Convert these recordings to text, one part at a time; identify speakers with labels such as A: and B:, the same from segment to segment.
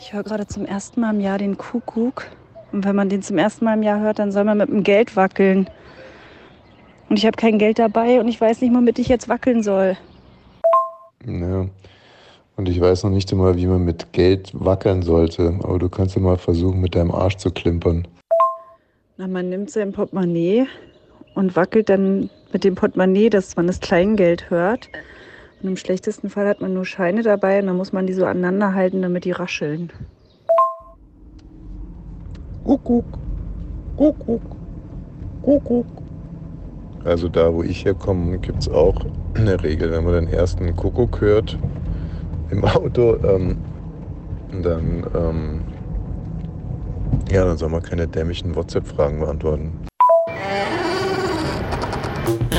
A: Ich höre gerade zum ersten Mal im Jahr den Kuckuck. Und wenn man den zum ersten Mal im Jahr hört, dann soll man mit dem Geld wackeln. Und ich habe kein Geld dabei und ich weiß nicht, womit ich jetzt wackeln soll.
B: Ja. Und ich weiß noch nicht einmal, wie man mit Geld wackeln sollte. Aber du kannst ja mal versuchen, mit deinem Arsch zu klimpern.
A: Na, man nimmt sein Portemonnaie und wackelt dann mit dem Portemonnaie, dass man das Kleingeld hört. Und im schlechtesten Fall hat man nur Scheine dabei und dann muss man die so aneinander halten, damit die rascheln.
B: Kuckuck, Kuckuck, Kuckuck. Also da, wo ich herkomme, gibt es auch eine Regel, wenn man den ersten Kuckuck hört im Auto, ähm, dann, ähm, ja, dann soll man keine dämlichen WhatsApp-Fragen beantworten.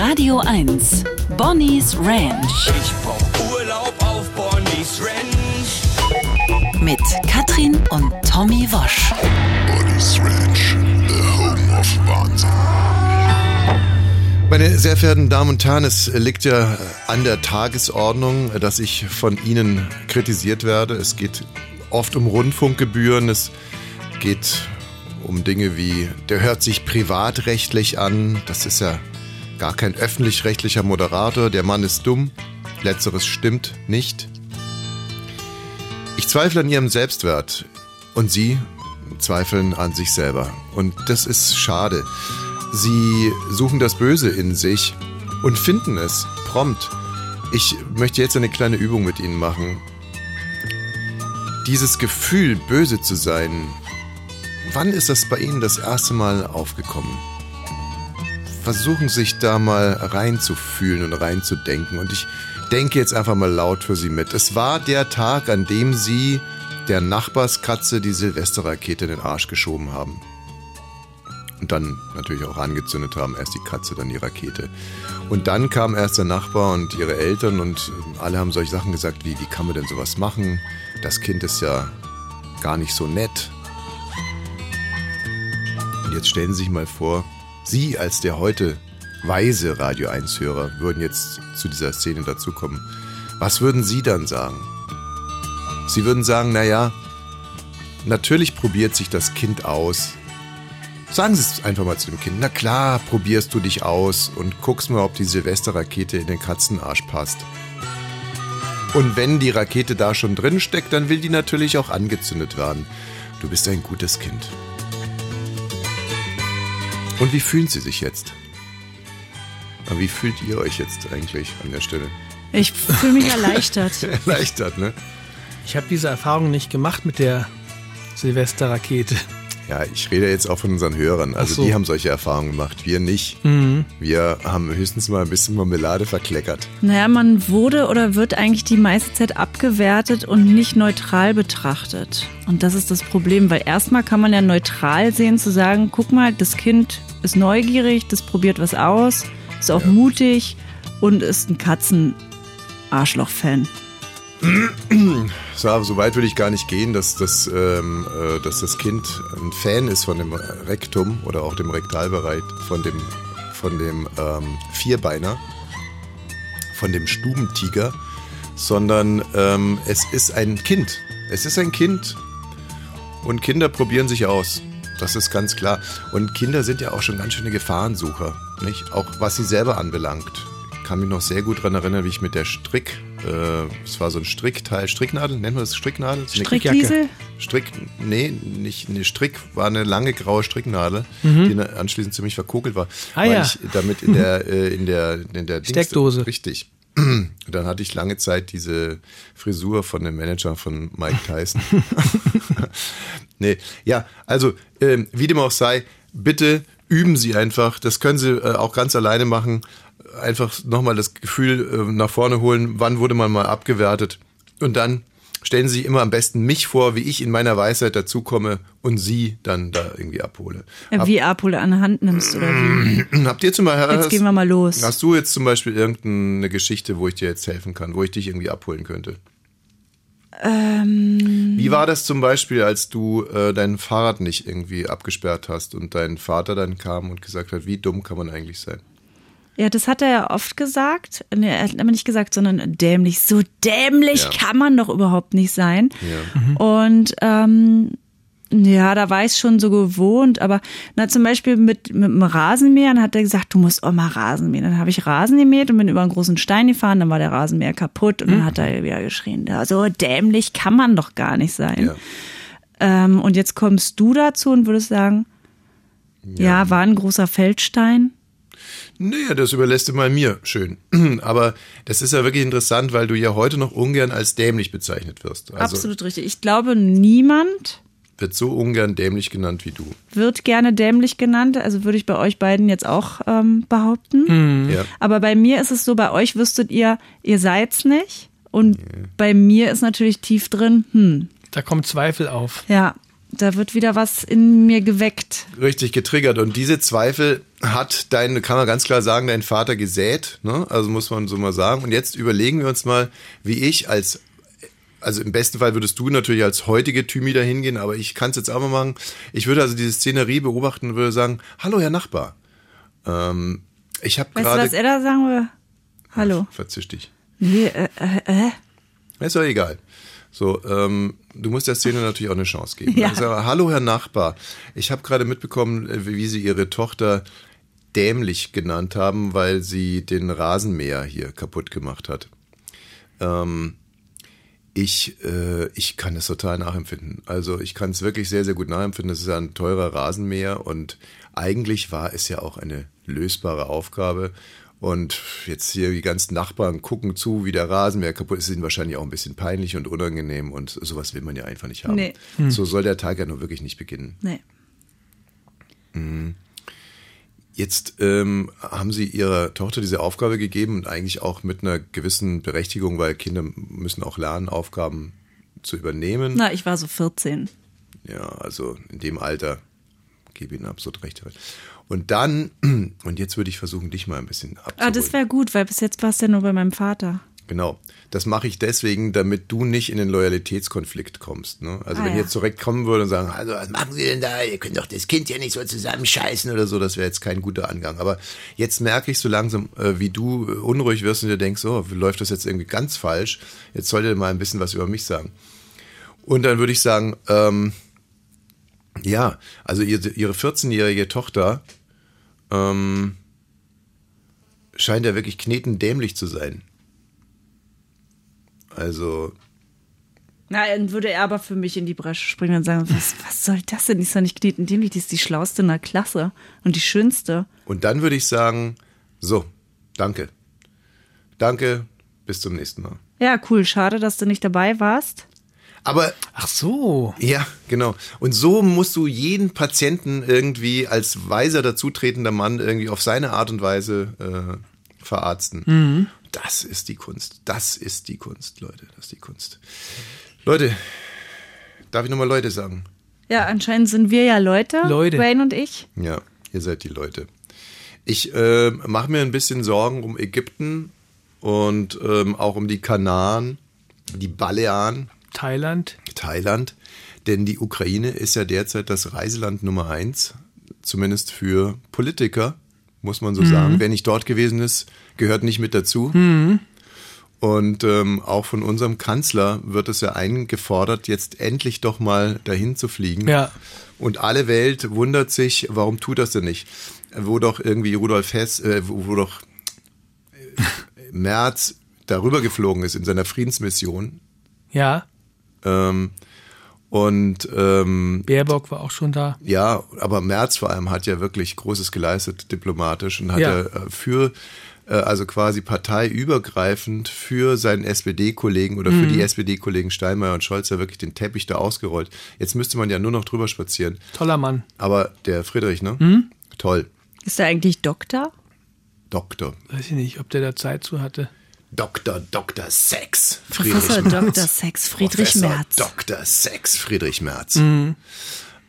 C: Radio 1, Bonnie's Ranch.
D: Ich brauch Urlaub auf Bonnie's Ranch.
C: Mit Katrin und Tommy Wosch.
E: Bonnie's Ranch, the home of Wahnsinn.
F: Meine sehr verehrten Damen und Herren, es liegt ja an der Tagesordnung, dass ich von Ihnen kritisiert werde. Es geht oft um Rundfunkgebühren, es geht um Dinge wie, der hört sich privatrechtlich an, das ist ja gar kein öffentlich-rechtlicher Moderator, der Mann ist dumm, letzteres stimmt nicht. Ich zweifle an Ihrem Selbstwert und Sie zweifeln an sich selber. Und das ist schade. Sie suchen das Böse in sich und finden es prompt. Ich möchte jetzt eine kleine Übung mit Ihnen machen. Dieses Gefühl, böse zu sein, wann ist das bei Ihnen das erste Mal aufgekommen? Versuchen sich da mal reinzufühlen und reinzudenken. Und ich denke jetzt einfach mal laut für Sie mit. Es war der Tag, an dem Sie der Nachbarskatze die Silvesterrakete in den Arsch geschoben haben. Und dann natürlich auch angezündet haben, erst die Katze, dann die Rakete. Und dann kam erst der Nachbar und ihre Eltern und alle haben solche Sachen gesagt, wie, wie kann man denn sowas machen? Das Kind ist ja gar nicht so nett. Und jetzt stellen Sie sich mal vor, Sie als der heute weise Radio 1-Hörer würden jetzt zu dieser Szene dazukommen. Was würden Sie dann sagen? Sie würden sagen, naja, natürlich probiert sich das Kind aus. Sagen Sie es einfach mal zu dem Kind. Na klar, probierst du dich aus und guckst mal, ob die Silvesterrakete in den Katzenarsch passt. Und wenn die Rakete da schon drin steckt, dann will die natürlich auch angezündet werden. Du bist ein gutes Kind. Und wie fühlen Sie sich jetzt? Aber wie fühlt ihr euch jetzt eigentlich an der Stelle?
G: Ich fühle mich erleichtert.
F: Erleichtert, ne?
H: Ich habe diese Erfahrung nicht gemacht mit der Silvesterrakete.
F: Ja, ich rede jetzt auch von unseren Hörern. Also
H: so.
F: die haben solche Erfahrungen gemacht, wir nicht. Wir haben höchstens mal ein bisschen Marmelade verkleckert.
G: Naja, man wurde oder wird eigentlich die meiste Zeit abgewertet und nicht neutral betrachtet. Und das ist das Problem, weil erstmal kann man ja neutral sehen, zu sagen, guck mal, das Kind ist neugierig, das probiert was aus, ist auch mutig und ist ein Katzen-Arschloch-Fan.
F: So, so weit würde ich gar nicht gehen, dass das, ähm, äh, dass das Kind ein Fan ist von dem Rektum oder auch dem Rektalbereich, von dem, von dem ähm, Vierbeiner, von dem Stubentiger, sondern ähm, es ist ein Kind. Es ist ein Kind und Kinder probieren sich aus. Das ist ganz klar. Und Kinder sind ja auch schon ganz schöne Gefahrensucher, nicht? Auch was sie selber anbelangt. Ich kann mich noch sehr gut daran erinnern, wie ich mit der Strick, äh, es war so ein Strickteil, Stricknadel, nennen wir das Stricknadel? Das
G: Strickliesel?
F: Strick, nee, nicht eine Strick, war eine lange graue Stricknadel, die dann anschließend ziemlich verkokelt war.
H: Mhm. Ah,
F: weil
H: ja.
F: ich damit in der, äh, in der, in der Dings-
H: Steckdose.
F: Richtig. Und dann hatte ich lange Zeit diese Frisur von dem Manager von Mike Tyson. nee, ja, also, ähm, wie dem auch sei, bitte üben Sie einfach. Das können Sie äh, auch ganz alleine machen. Einfach nochmal das Gefühl äh, nach vorne holen, wann wurde man mal abgewertet. Und dann stellen Sie sich immer am besten mich vor, wie ich in meiner Weisheit dazukomme und Sie dann da irgendwie abhole.
G: Äh, Wie Apole an der Hand nimmst oder wie?
F: Habt ihr zum Beispiel.
G: Jetzt gehen wir mal los.
F: Hast du jetzt zum Beispiel irgendeine Geschichte, wo ich dir jetzt helfen kann, wo ich dich irgendwie abholen könnte?
G: Ähm,
F: Wie war das zum Beispiel, als du äh, dein Fahrrad nicht irgendwie abgesperrt hast und dein Vater dann kam und gesagt hat, wie dumm kann man eigentlich sein?
G: Ja, das hat er ja oft gesagt. Nee, er hat aber nicht gesagt, sondern dämlich. So dämlich
F: Ja.
G: kann man doch überhaupt nicht sein.
F: Ja.
G: Und ähm, ja, da war ich schon so gewohnt, aber na zum Beispiel mit, mit dem Rasenmäher, dann hat er gesagt, du musst auch mal Rasen mähen. Dann habe ich Rasen gemäht und bin über einen großen Stein gefahren, dann war der Rasenmäher kaputt und dann hat er wieder geschrien, ja, so dämlich kann man doch gar nicht sein.
F: Ja.
G: Ähm, und jetzt kommst du dazu und würdest sagen, ja, war ein großer Feldstein.
F: Naja, das überlässt du mal mir. Schön. Aber das ist ja wirklich interessant, weil du ja heute noch ungern als dämlich bezeichnet wirst. Also
G: Absolut richtig. Ich glaube, niemand
F: wird so ungern dämlich genannt wie du.
G: wird gerne dämlich genannt. Also würde ich bei euch beiden jetzt auch ähm, behaupten.
F: Ja.
G: Aber bei mir ist es so, bei euch wüsstet ihr, ihr seid's nicht. Und bei mir ist natürlich tief drin, hm,
H: Da kommt Zweifel auf.
G: ja, da wird wieder was in mir geweckt.
F: Richtig getriggert. Und diese Zweifel hat dein, kann man ganz klar sagen, dein Vater gesät. Ne? Also muss man so mal sagen. Und jetzt überlegen wir uns mal, wie ich als, also im besten Fall würdest du natürlich als heutige Thymi da hingehen, aber ich kann es jetzt auch mal machen. Ich würde also diese Szenerie beobachten und würde sagen, hallo Herr Nachbar. Ähm, ich habe
G: Weißt du, was
F: gerade...
G: er da sagen will? Hallo.
F: Verzisch dich.
G: Nee, äh, äh, äh.
F: Ist doch egal. So, ähm, du musst der Szene natürlich auch eine Chance geben.
G: Ja.
F: Sage, Hallo, Herr Nachbar. Ich habe gerade mitbekommen, äh, wie Sie Ihre Tochter dämlich genannt haben, weil sie den Rasenmäher hier kaputt gemacht hat. Ähm, ich, äh, ich kann das total nachempfinden. Also ich kann es wirklich sehr, sehr gut nachempfinden. Das ist ja ein teurer Rasenmäher und eigentlich war es ja auch eine lösbare Aufgabe. Und jetzt hier die ganzen Nachbarn gucken zu, wie der Rasenmäher kaputt ist, ist ihnen wahrscheinlich auch ein bisschen peinlich und unangenehm und sowas will man ja einfach nicht haben.
G: Nee.
F: So soll der Tag ja nur wirklich nicht beginnen.
G: Nee.
F: Jetzt ähm, haben Sie Ihrer Tochter diese Aufgabe gegeben und eigentlich auch mit einer gewissen Berechtigung, weil Kinder müssen auch lernen, Aufgaben zu übernehmen.
G: Na, ich war so 14.
F: Ja, also in dem Alter gebe Ihnen absolut recht. Und dann, und jetzt würde ich versuchen, dich mal ein bisschen abzuholen.
G: Ah, das wäre gut, weil bis jetzt war es ja nur bei meinem Vater.
F: Genau. Das mache ich deswegen, damit du nicht in den Loyalitätskonflikt kommst. Ne? Also
G: Ah,
F: wenn
G: ja.
F: jetzt direkt kommen würde und sagen, also was machen Sie denn da? Ihr könnt doch das Kind ja nicht so zusammenscheißen oder so, das wäre jetzt kein guter Angang. Aber jetzt merke ich so langsam, äh, wie du äh, unruhig wirst und dir denkst, oh, läuft das jetzt irgendwie ganz falsch? Jetzt solltet ihr mal ein bisschen was über mich sagen. Und dann würde ich sagen, ähm, ja, also ihr, ihre 14-jährige Tochter ähm, scheint ja wirklich knetendämlich zu sein. Also,
G: Na, dann würde er aber für mich in die Bresche springen und sagen, was, was soll das denn? Die ist doch nicht knetendämlich, die ist die schlauste in der Klasse und die schönste.
F: und dann würde ich sagen, so, danke. Danke, bis zum nächsten Mal.
G: Ja, cool, schade, dass du nicht dabei warst.
F: Aber
H: Ach so.
F: ja, genau. Und so musst du jeden Patienten irgendwie als weiser dazutretender Mann irgendwie auf seine Art und Weise äh, verarzten. Das ist die Kunst. Das ist die Kunst, Leute. Das ist die Kunst. Leute, darf ich nochmal Leute sagen?
G: Ja, anscheinend sind wir ja Leute,
H: Leute.
G: Wayne und ich.
F: Ja, ihr seid die Leute. Ich äh, mache mir ein bisschen Sorgen um Ägypten und ähm, auch um die Kanaren, die Balearen,
H: Thailand.
F: Thailand. Denn die Ukraine ist ja derzeit das Reiseland Nummer eins, zumindest für Politiker, muss man so sagen. Wer nicht dort gewesen ist, gehört nicht mit dazu. Und ähm, auch von unserem Kanzler wird es ja eingefordert, jetzt endlich doch mal dahin zu fliegen.
H: Ja.
F: Und alle Welt wundert sich, warum tut das denn nicht? Wo doch irgendwie Rudolf Hess, äh, wo, wo doch äh, Merz darüber geflogen ist in seiner Friedensmission.
H: Ja.
F: Ähm, und ähm,
H: Baerbock war auch schon da.
F: ja, aber Merz vor allem hat ja wirklich Großes geleistet diplomatisch und hat
H: Ja.
F: ja. äh, für, äh, also quasi parteiübergreifend für seinen SPD-Kollegen oder für
H: Mhm.
F: die SPD-Kollegen Steinmeier und Scholz ja wirklich den Teppich da ausgerollt. Jetzt müsste man ja nur noch drüber spazieren.
H: Toller Mann.
F: Aber der Friedrich, ne?
H: Mhm.
F: Toll.
G: Ist er eigentlich Doktor?
F: Doktor.
H: Weiß ich nicht, ob der da Zeit zu hatte.
F: Dr. Dr. Sex.
G: Professor
F: Merz.
G: Dr. Sex Friedrich
F: Professor
G: Merz.
F: Dr. Sex Friedrich Merz.
H: Mhm.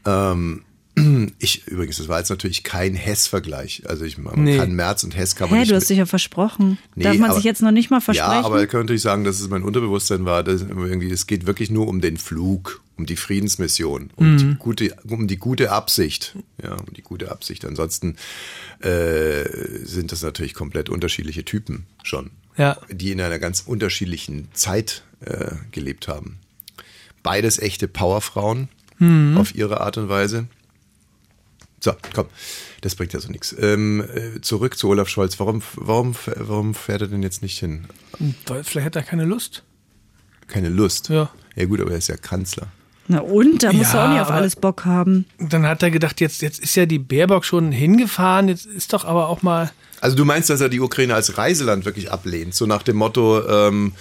F: Ähm, ich übrigens, das war jetzt natürlich kein Hess-Vergleich. Also ich man
H: Nee.
F: kann Merz und Hess kann man
G: Hä,
F: nicht
G: du hast dich ja versprochen.
F: Nee,
G: Darf man
F: aber-
G: sich jetzt noch nicht mal versprechen?
F: Ja, aber ich kann natürlich sagen, dass es mein Unterbewusstsein war. Dass irgendwie, es geht wirklich nur um den Flug, um die Friedensmission, um, die, gute, um die gute Absicht. Ja, um die gute Absicht. Ansonsten äh, sind das natürlich komplett unterschiedliche Typen schon,
H: Ja.
F: die in einer ganz unterschiedlichen Zeit äh, gelebt haben. Beides echte Powerfrauen auf ihre Art und Weise. So, komm, das bringt ja so nichts. Ähm, äh, zurück zu Olaf Scholz. Warum, warum, warum fährt er denn jetzt nicht hin?
H: Weil Vielleicht hat er keine Lust.
F: Keine Lust.
H: Ja.
F: Ja gut, aber er ist ja Kanzler.
G: Na und, da muss
H: Ja,
G: er auch nicht auf alles Bock haben.
H: Dann hat er gedacht, jetzt, jetzt ist ja die Baerbock schon hingefahren, jetzt ist doch aber auch mal.
F: Also du meinst, dass er die Ukraine als Reiseland wirklich ablehnt, so nach dem Motto, ähm,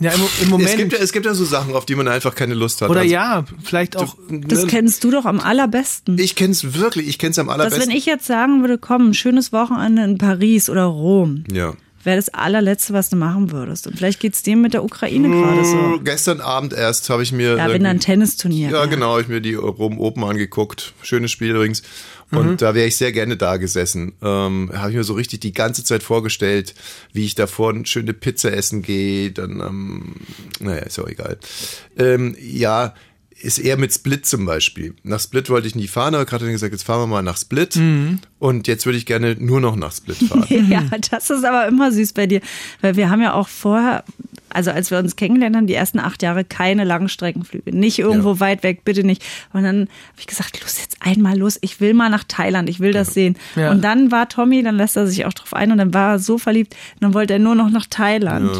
H: Ja, im, im Moment.
F: es, gibt, ja- es gibt ja so Sachen, auf die man einfach keine Lust hat.
H: oder
F: Also,
H: ja, vielleicht auch.
G: Das
F: ne,
G: kennst du doch am allerbesten.
F: ich kenn's wirklich, ich kenn's am
G: Dass
F: allerbesten.
G: wenn ich jetzt sagen würde, komm, ein schönes Wochenende in Paris oder Rom,
F: ja.
G: wäre das allerletzte, was du machen würdest. Und vielleicht geht's dem mit der Ukraine gerade so.
F: Gestern Abend erst habe ich mir.
G: Ja, wenn da ein Tennisturnier
F: Ja,
G: wäre.
F: genau, habe ich mir die Rom Open angeguckt. Schönes Spiel übrigens. Und da wäre ich sehr gerne da gesessen. Ähm, habe ich mir so richtig die ganze Zeit vorgestellt, wie ich davor eine schöne Pizza essen gehe. Dann, ähm, naja, ist auch egal. Ähm, ja, ist eher mit Split zum Beispiel. Nach Split wollte ich nie fahren, aber gerade hat er gesagt, jetzt fahren wir mal nach Split. Und jetzt würde ich gerne nur noch nach Split fahren.
G: Ja, das ist aber immer süß bei dir. Weil wir haben ja auch vorher, also als wir uns kennengelernt haben, die ersten acht Jahre keine Langstreckenflüge. Nicht irgendwo
F: Ja.
G: weit weg, bitte nicht. Und dann habe ich gesagt, los jetzt einmal los. Ich will mal nach Thailand, ich will das sehen.
H: Ja.
G: Und dann war Tommy, dann lässt er sich auch drauf ein und dann war er so verliebt. Und dann wollte er nur noch nach Thailand.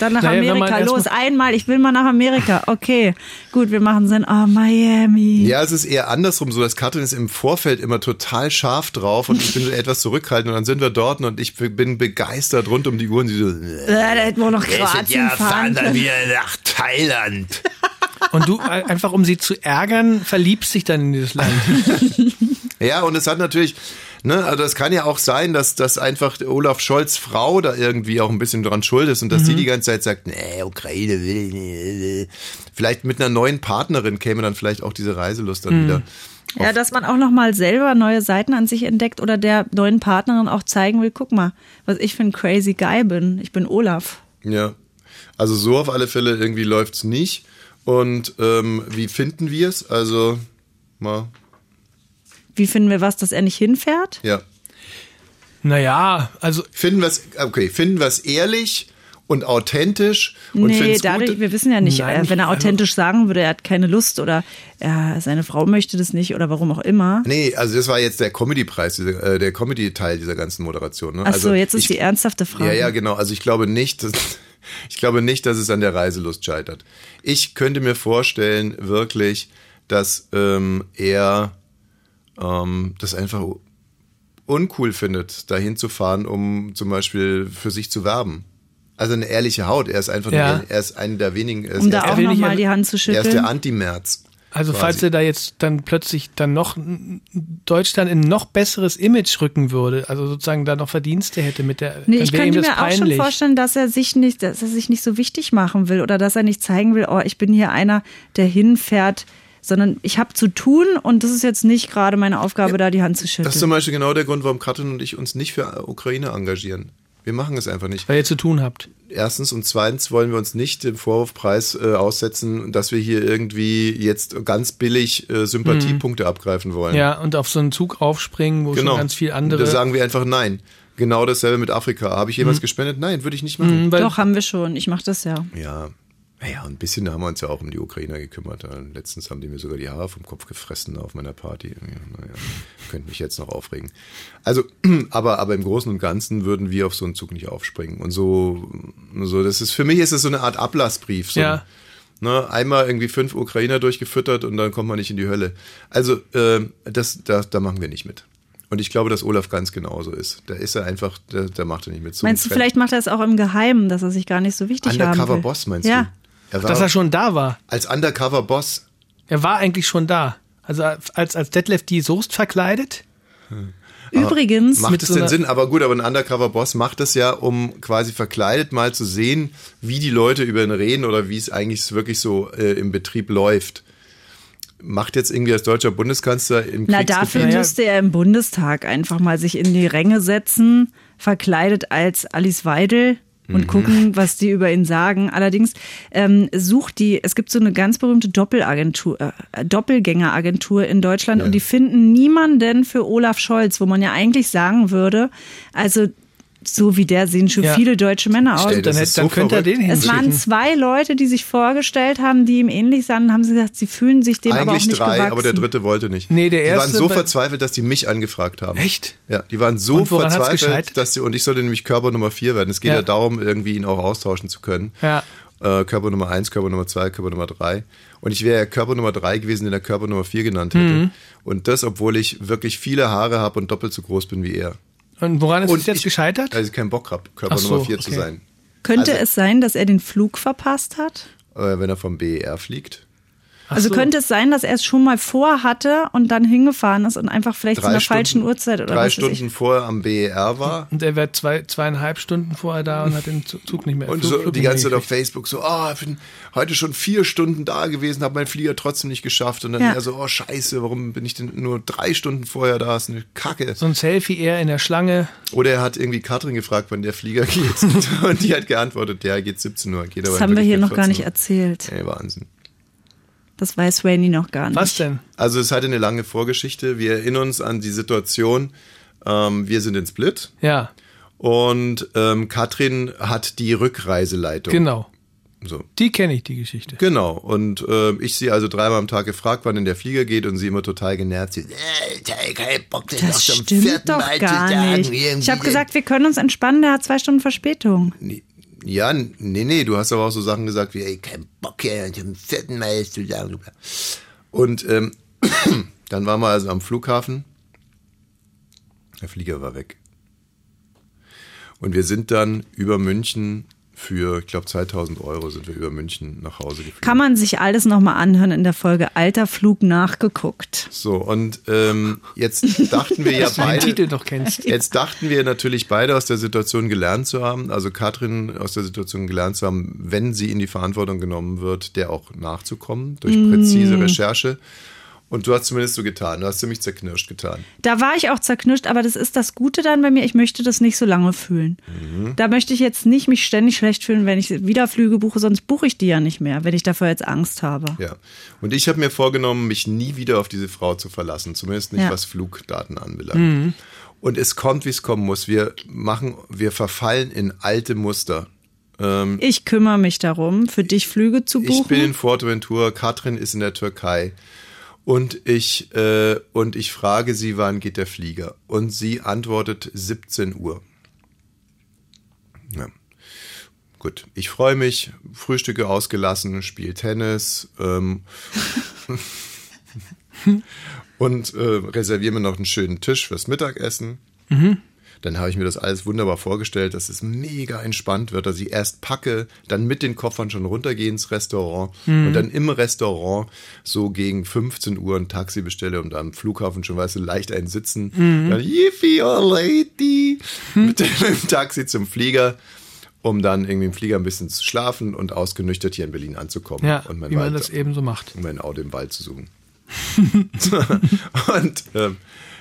G: Dann nach
H: Naja,
G: Amerika, los,
H: mal-
G: einmal, ich will mal nach Amerika. Okay, gut, wir machen Sinn. Oh, Miami.
F: Ja, es ist eher andersrum so, dass Katrin ist im Vorfeld immer total scharf drauf und ich bin so etwas zurückhaltend und dann sind wir dort und ich bin begeistert rund um die Uhr und sie so,
G: Äh, da hätten wir noch Kroatien fahren können.
F: wieder nach Thailand.
H: Und du, äh, einfach um sie zu ärgern, verliebst dich dann in dieses Land.
F: Ja, und es hat natürlich, ne, also es kann ja auch sein, dass, dass einfach Olaf Scholz Frau da irgendwie auch ein bisschen dran schuld ist und dass sie die ganze Zeit sagt, nee, Ukraine will nicht. Vielleicht mit einer neuen Partnerin käme dann vielleicht auch diese Reiselust dann wieder.
G: Ja, dass man auch noch mal selber neue Seiten an sich entdeckt oder der neuen Partnerin auch zeigen will, guck mal, was ich für ein crazy Guy bin. Ich bin Olaf.
F: Ja. Also so auf alle Fälle irgendwie läuft's nicht. Und ähm, wie finden wir es? Also, mal,
G: Wie finden wir was, dass er nicht hinfährt?
F: ja.
H: Naja, also
F: Finden wir es, okay, finden wir es ehrlich und authentisch und
G: nee, dadurch,
F: gut.
G: wir wissen ja nicht,
H: Nein,
G: äh, wenn er
H: also-
G: authentisch sagen würde, er hat keine Lust oder er, seine Frau möchte das nicht oder warum auch immer.
F: Nee, also das war jetzt der Comedy-Preis, äh, der Comedy-Teil dieser ganzen Moderation. Ne?
G: Ach so,
F: also
G: jetzt ist
F: ich,
G: die ernsthafte Frage.
F: Ja, ja, genau. Also ich glaube nicht, dass, ich glaube nicht, dass es an der Reiselust scheitert. Ich könnte mir vorstellen, wirklich, dass ähm, er ähm, das einfach uncool findet, dahin zu fahren, um zum Beispiel für sich zu werben. Also eine ehrliche Haut. Er ist einfach,
H: Ja.
F: nur, er ist einer der wenigen. Er ist,
G: Um da
F: er,
G: auch
H: will
G: noch
H: nicht-
G: mal die Hand zu
F: er ist der
G: schütteln.
F: Anti-Merz.
H: Also
F: quasi.
H: falls er da jetzt dann plötzlich dann noch Deutschland in ein noch besseres Image rücken würde, also sozusagen da noch Verdienste hätte mit der,
G: Nee, ich könnte mir auch schon
H: peinlich.
G: vorstellen, dass er sich nicht, dass er sich nicht so wichtig machen will oder dass er nicht zeigen will, oh, ich bin hier einer, der hinfährt, sondern ich habe zu tun und das ist jetzt nicht gerade meine Aufgabe, da die Hand zu schütteln.
F: Das ist zum Beispiel genau der Grund, warum Katrin und ich uns nicht für Ukraine engagieren. Wir machen es einfach nicht.
H: Weil ihr zu tun habt.
F: Erstens und zweitens wollen wir uns nicht dem Vorwurfpreis äh, aussetzen, dass wir hier irgendwie jetzt ganz billig äh, Sympathiepunkte abgreifen wollen.
H: Ja, und auf so einen Zug aufspringen, wo
F: genau.
H: schon ganz viel andere.
F: Da sagen wir einfach nein. Genau dasselbe mit Afrika. Habe ich jemals gespendet? Nein, würde ich nicht machen.
H: Mhm, weil,
G: Doch, haben wir schon. Ich mache das ja.
F: Ja. Naja, ein bisschen haben wir uns ja auch um die Ukrainer gekümmert. Letztens haben die mir sogar die Haare vom Kopf gefressen auf meiner Party. Ja, naja, könnte mich jetzt noch aufregen. Also, aber, aber im Großen und Ganzen würden wir auf so einen Zug nicht aufspringen. Und so, so das ist, für mich ist es so eine Art Ablassbrief. So,
H: Ja.
F: Ne, einmal irgendwie fünf Ukrainer durchgefüttert und dann kommt man nicht in die Hölle. Also, äh, das, da, da machen wir nicht mit. Und ich glaube, dass Olaf ganz genauso ist. Da ist er einfach, da, da macht er nicht mit. So
G: Meinst du,
F: ein
G: vielleicht macht er es auch im Geheimen, dass er sich gar nicht so wichtig haben will?
F: Undercover-Boss, meinst
G: ja.
F: du? Er war
H: dass er schon da war.
F: als Undercover-Boss
H: Er war eigentlich schon da. Also als, als Detlef die Soest verkleidet.
G: Übrigens,
F: Macht
H: Mit
F: es
H: so
F: denn
H: einer-
F: Sinn? Aber gut, aber ein Undercover-Boss macht es ja, um quasi verkleidet mal zu sehen, wie die Leute über ihn reden oder wie es eigentlich wirklich so äh, im Betrieb läuft. Macht jetzt irgendwie als deutscher Bundeskanzler im
G: na dafür müsste er im Bundestag einfach mal sich in die Ränge setzen, verkleidet als Alice Weidel und gucken, was die über ihn sagen. Allerdings ähm, sucht die, es gibt so eine ganz berühmte Doppelagentur, äh, Doppelgängeragentur in Deutschland
F: Ja.
G: und die finden niemanden für Olaf Scholz, wo man ja eigentlich sagen würde, also so wie der sehen schon
H: Ja.
G: viele deutsche Männer aus.
F: Stell
H: Dann, hätte, dann
F: so
H: könnte er den
G: Es waren
H: hinschicken.
G: zwei Leute, die sich vorgestellt haben, die ihm ähnlich sahen. Haben sie gesagt, sie fühlen sich dem aber auch
F: Eigentlich
G: nicht
F: drei,
G: gewachsen.
F: aber der dritte wollte nicht.
H: Nee, der
F: Die waren
H: erste
F: so verzweifelt, dass die mich angefragt haben.
H: Echt?
F: Ja, die waren so verzweifelt, dass sie, und ich sollte nämlich Körper Nummer vier werden. Es geht ja,
H: Ja.
F: darum, irgendwie ihn auch austauschen zu können.
H: Ja.
F: Äh, Körper Nummer eins, Körper Nummer zwei, Körper Nummer drei. Und ich wäre ja Körper Nummer drei gewesen, den er Körper Nummer vier genannt hätte.
H: Mhm.
F: Und das, obwohl ich wirklich viele Haare habe und doppelt so groß bin wie er.
H: Und woran ist
F: und
H: es jetzt
F: ich,
H: gescheitert?
F: Weil ich keinen Bock habe, Körper
H: Ach so,
F: Nummer vier zu
H: okay.
F: sein.
G: Könnte
F: Also-
G: es sein, dass er den Flug verpasst hat?
F: Äh, wenn er vom BER fliegt.
H: Ach
G: also
H: so.
G: könnte es sein, dass er es schon mal vorhatte und dann hingefahren ist und einfach vielleicht zu einer falschen Uhrzeit oder
F: drei
G: was weiß
F: Stunden vorher am BER war.
H: Und er wäre zwei, zweieinhalb Stunden vorher da und hat den Zug nicht mehr.
F: Und
H: Flug-
F: so
H: Flug
F: die ganze Zeit auf. Facebook so, ah, ich bin heute schon vier Stunden da gewesen, habe meinen Flieger trotzdem nicht geschafft. Und dann
G: Ja.
F: er so, oh scheiße, warum bin ich denn nur drei Stunden vorher da? Das ist eine Kacke.
H: So ein Selfie eher in der Schlange.
F: Oder er hat irgendwie Katrin gefragt, wann der Flieger geht. Und die hat geantwortet, ja, geht 17 Uhr. Geht
G: Das
F: aber
G: haben wir hier noch gar
F: 14
G: nicht erzählt.
F: Ey, Wahnsinn.
G: Das weiß Rainy noch gar nicht.
H: Was denn?
F: Also es hatte eine lange Vorgeschichte. Wir erinnern uns an die Situation, ähm, wir sind in Split
H: Ja,
F: und ähm, Katrin hat die Rückreiseleitung.
H: genau.
F: So.
H: Die kenne ich, die Geschichte.
F: Genau. Und äh, ich sie also dreimal am Tag gefragt, wann denn der Flieger geht und sie immer total genervt. Sie, äh, kein Bock, das noch
G: Das
F: zum
G: stimmt
F: vierten
G: doch gar nicht. Ich habe gesagt, wir können uns entspannen, der hat zwei Stunden Verspätung.
F: Ja, nee, nee, du hast aber auch so Sachen gesagt wie, ey, kein Bock hier zum vierten Mal zu sagen. Und ähm, dann waren wir also am Flughafen. Der Flieger war weg. Und wir sind dann über München für, ich glaube, 2000 Euro sind wir über München nach Hause geflogen.
G: Kann man sich alles nochmal anhören in der Folge Alter Flug nachgeguckt.
F: So, und ähm, jetzt dachten wir ja beide.
H: Titel doch kennst.
F: Jetzt dachten wir natürlich beide aus der Situation gelernt zu haben, also Katrin aus der Situation gelernt zu haben, wenn sie in die Verantwortung genommen wird, der auch nachzukommen durch präzise Recherche. Und du hast zumindest so getan, du hast ziemlich zerknirscht getan.
G: Da war ich auch zerknirscht, aber das ist das Gute dann bei mir, ich möchte das nicht so lange fühlen.
F: Mhm.
G: Da möchte ich jetzt nicht mich ständig schlecht fühlen, wenn ich wieder Flüge buche, sonst buche ich die ja nicht mehr, wenn ich dafür jetzt Angst habe.
F: Ja. Und ich habe mir vorgenommen, mich nie wieder auf diese Frau zu verlassen, zumindest nicht
G: Ja.
F: was Flugdaten anbelangt. Und es kommt, wie es kommen muss. Wir machen, wir verfallen in alte Muster. Ähm,
G: Ich kümmere mich darum, für dich Flüge zu buchen.
F: Ich bin in Fuerteventura, Katrin ist in der Türkei. Und ich, äh, und ich frage sie, wann geht der Flieger? Und sie antwortet 17 Uhr. Ja. Gut, ich freue mich, Frühstücke ausgelassen, spiele Tennis ähm, und äh, reserviere mir noch einen schönen Tisch fürs Mittagessen. Dann habe ich mir das alles wunderbar vorgestellt, dass es mega entspannt wird, dass ich erst packe, dann mit den Koffern schon runtergehe ins Restaurant und dann im Restaurant so gegen 15 Uhr ein Taxi bestelle und am Flughafen schon, weißt du, leicht einen sitzen. Dann, Yippie, oh lady, mit dem Taxi zum Flieger, um dann irgendwie im Flieger ein bisschen zu schlafen und ausgenüchtert hier in Berlin anzukommen.
H: Ja,
F: und mein
H: wie man
F: Wald-
H: das eben so macht.
F: um mein Auto im Wald zu suchen. und ähm,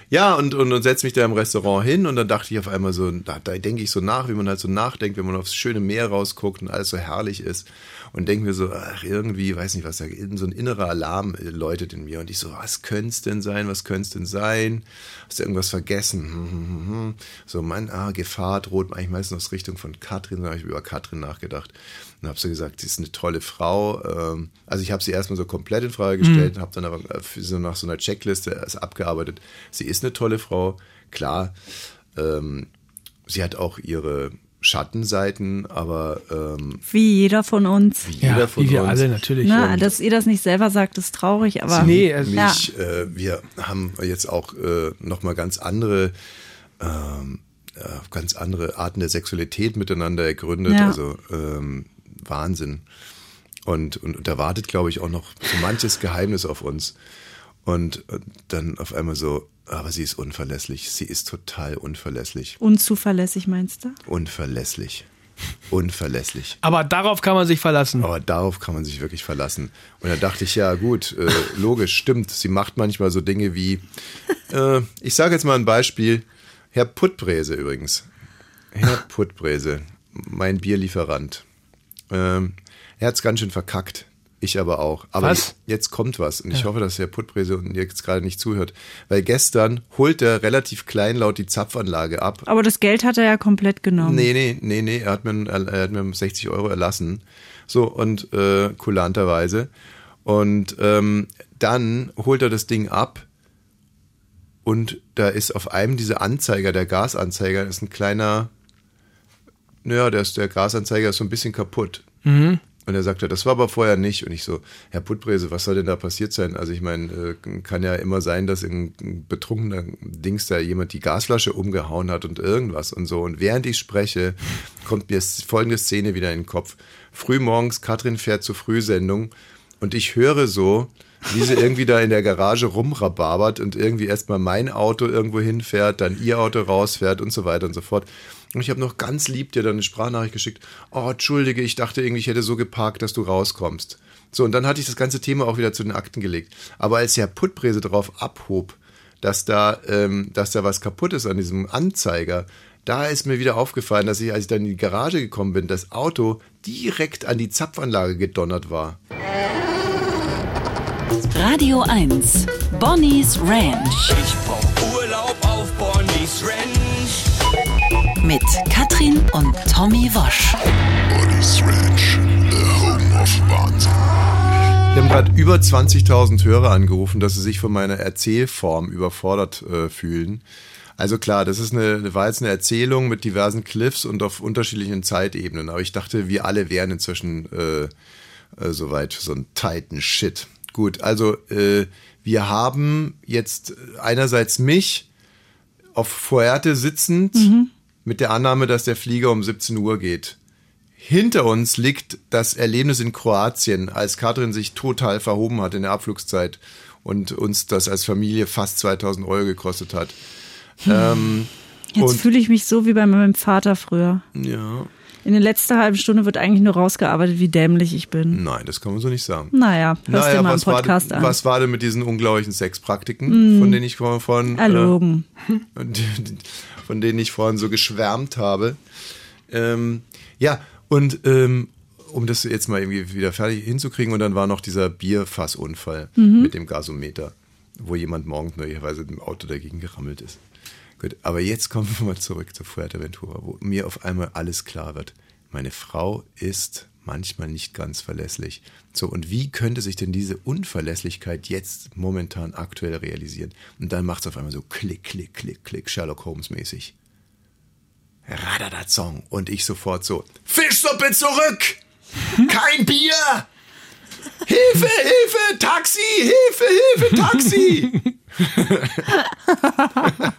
F: ja, und, und, und setze mich da im Restaurant hin und dann dachte ich auf einmal so, da, da denke ich so nach, wie man halt so nachdenkt, wenn man aufs schöne Meer rausguckt und alles so herrlich ist und denke mir so, ach, irgendwie, weiß nicht was, da, so ein innerer Alarm äh, läutet in mir und ich so, was könnte es denn sein, was könnte es denn sein? Hast du irgendwas vergessen? Hm, hm, hm, hm. So, Mann, ah, Gefahr droht eigentlich meistens aus Richtung von Katrin, da habe ich über Katrin nachgedacht und habe so gesagt, sie ist eine tolle Frau. Ähm, also ich habe sie erstmal so komplett in Frage gestellt und habe dann aber äh, so nach so einer Checkliste es abgearbeitet. Sie ist eine tolle Frau, klar. Ähm, sie hat auch ihre Schattenseiten, aber ähm,
G: Wie jeder von uns.
F: wie jeder
H: Ja,
F: von
H: wie wir
F: uns.
H: alle natürlich.
G: Na,
F: Und-
G: dass ihr das nicht selber sagt, ist traurig, aber
H: Nee, also
G: Ja.
F: mich, äh, wir haben jetzt auch äh, nochmal ganz andere, ähm, äh, ganz andere Arten der Sexualität miteinander ergründet.
G: Ja.
F: Also ähm, Wahnsinn. Und, und, und da wartet, glaube ich, auch noch so manches Geheimnis auf uns. Und, und dann auf einmal so, aber sie ist unverlässlich. Sie ist total unverlässlich.
G: unzuverlässig meinst du?
F: Unverlässlich. Unverlässlich.
H: Aber darauf kann man sich verlassen.
F: Aber darauf kann man sich wirklich verlassen. Und da dachte ich, ja gut, äh, logisch, stimmt. Sie macht manchmal so Dinge wie, äh, ich sage jetzt mal ein Beispiel, Herr Puttbräse übrigens. Herr Puttbräse. mein Bierlieferant. Ähm, er hat's ganz schön verkackt. Ich aber auch. Aber
H: Was?
F: jetzt kommt was. Und ich hoffe, dass der Puttbrese jetzt gerade nicht zuhört. Weil gestern holt er relativ kleinlaut die Zapfanlage ab.
G: Aber das Geld hat er ja komplett genommen.
F: Nee, nee, nee, nee. Er hat mir, er hat mir 60 Euro erlassen. So, und äh, kulanterweise. Und ähm, dann holt er das Ding ab und da ist auf einem dieser Anzeiger, der Gasanzeiger, ist ein kleiner, naja, der, ist, der Gasanzeiger ist so ein bisschen kaputt. Und er sagte, das war aber vorher nicht. Und ich so, Herr Puttbrese, was soll denn da passiert sein? Also ich meine, äh, kann ja immer sein, dass in betrunkener Dings da jemand die Gasflasche umgehauen hat und irgendwas und so. Und während ich spreche, kommt mir folgende Szene wieder in den Kopf. Frühmorgens, Katrin fährt zur Frühsendung und ich höre so, wie sie irgendwie da in der Garage rumrabarbert und irgendwie erstmal mein Auto irgendwo hinfährt, dann ihr Auto rausfährt und so weiter und so fort. Und ich habe noch ganz lieb dir dann eine Sprachnachricht geschickt. Oh, entschuldige, ich dachte irgendwie, ich hätte so geparkt, dass du rauskommst. So, und dann hatte ich das ganze Thema auch wieder zu den Akten gelegt. Aber als Herr Puttbrese darauf abhob, dass da, ähm, dass da was kaputt ist an diesem Anzeiger, da ist mir wieder aufgefallen, dass ich, als ich dann in die Garage gekommen bin, das Auto direkt an die Zapfanlage gedonnert war.
C: Radio 1. Bonnie's Ranch
D: Ich brauch Urlaub auf Bonnie's Ranch.
C: Mit Katrin und Tommy Wosch.
E: Bonnie's Ranch, the home of Wahnsinn.
F: Wir haben gerade über 20.000 Hörer angerufen, dass sie sich von meiner Erzählform überfordert äh, fühlen. Also klar, das ist eine, war jetzt eine Erzählung mit diversen Cliffs und auf unterschiedlichen Zeitebenen. Aber ich dachte, wir alle wären inzwischen äh, äh, soweit für so einen tighten Shit. Gut, also äh, wir haben jetzt einerseits mich auf Fuerte sitzend mit der Annahme, dass der Flieger um 17 Uhr geht. Hinter uns liegt das Erlebnis in Kroatien, als Katrin sich total verhoben hat in der Abflugszeit und uns das als Familie fast 2000 Euro gekostet hat. Ähm,
G: Jetzt fühle ich mich so wie bei meinem Vater früher.
F: ja,
G: In der letzten halben Stunde wird eigentlich nur rausgearbeitet, wie dämlich ich bin.
F: nein, das kann man so nicht sagen.
G: Naja, hörst dir mal einen
F: war,
G: Podcast
F: denn-
G: an. Mm.
F: was war denn mit diesen unglaublichen Sexpraktiken, von denen ich vorhin von,
G: Erlogen.
F: äh, von denen ich vorhin so geschwärmt habe? Ähm, ja, und ähm, um das jetzt mal irgendwie wieder fertig hinzukriegen, und dann war noch dieser Bierfassunfall
G: Mhm.
F: mit dem Gasometer, wo jemand morgens möglicherweise im Auto dagegen gerammelt ist. Gut, aber jetzt kommen wir mal zurück zu Fuerteventura, wo mir auf einmal alles klar wird. Meine Frau ist manchmal nicht ganz verlässlich. So, und wie könnte sich denn diese Unverlässlichkeit jetzt momentan aktuell realisieren? Und dann macht es auf einmal so klick, klick, klick, klick, Sherlock Holmes mäßig. Radadazong. Und ich sofort so, Fischsuppe zurück! Kein Bier! Hilfe, Hilfe, Taxi, Hilfe, Hilfe, Taxi!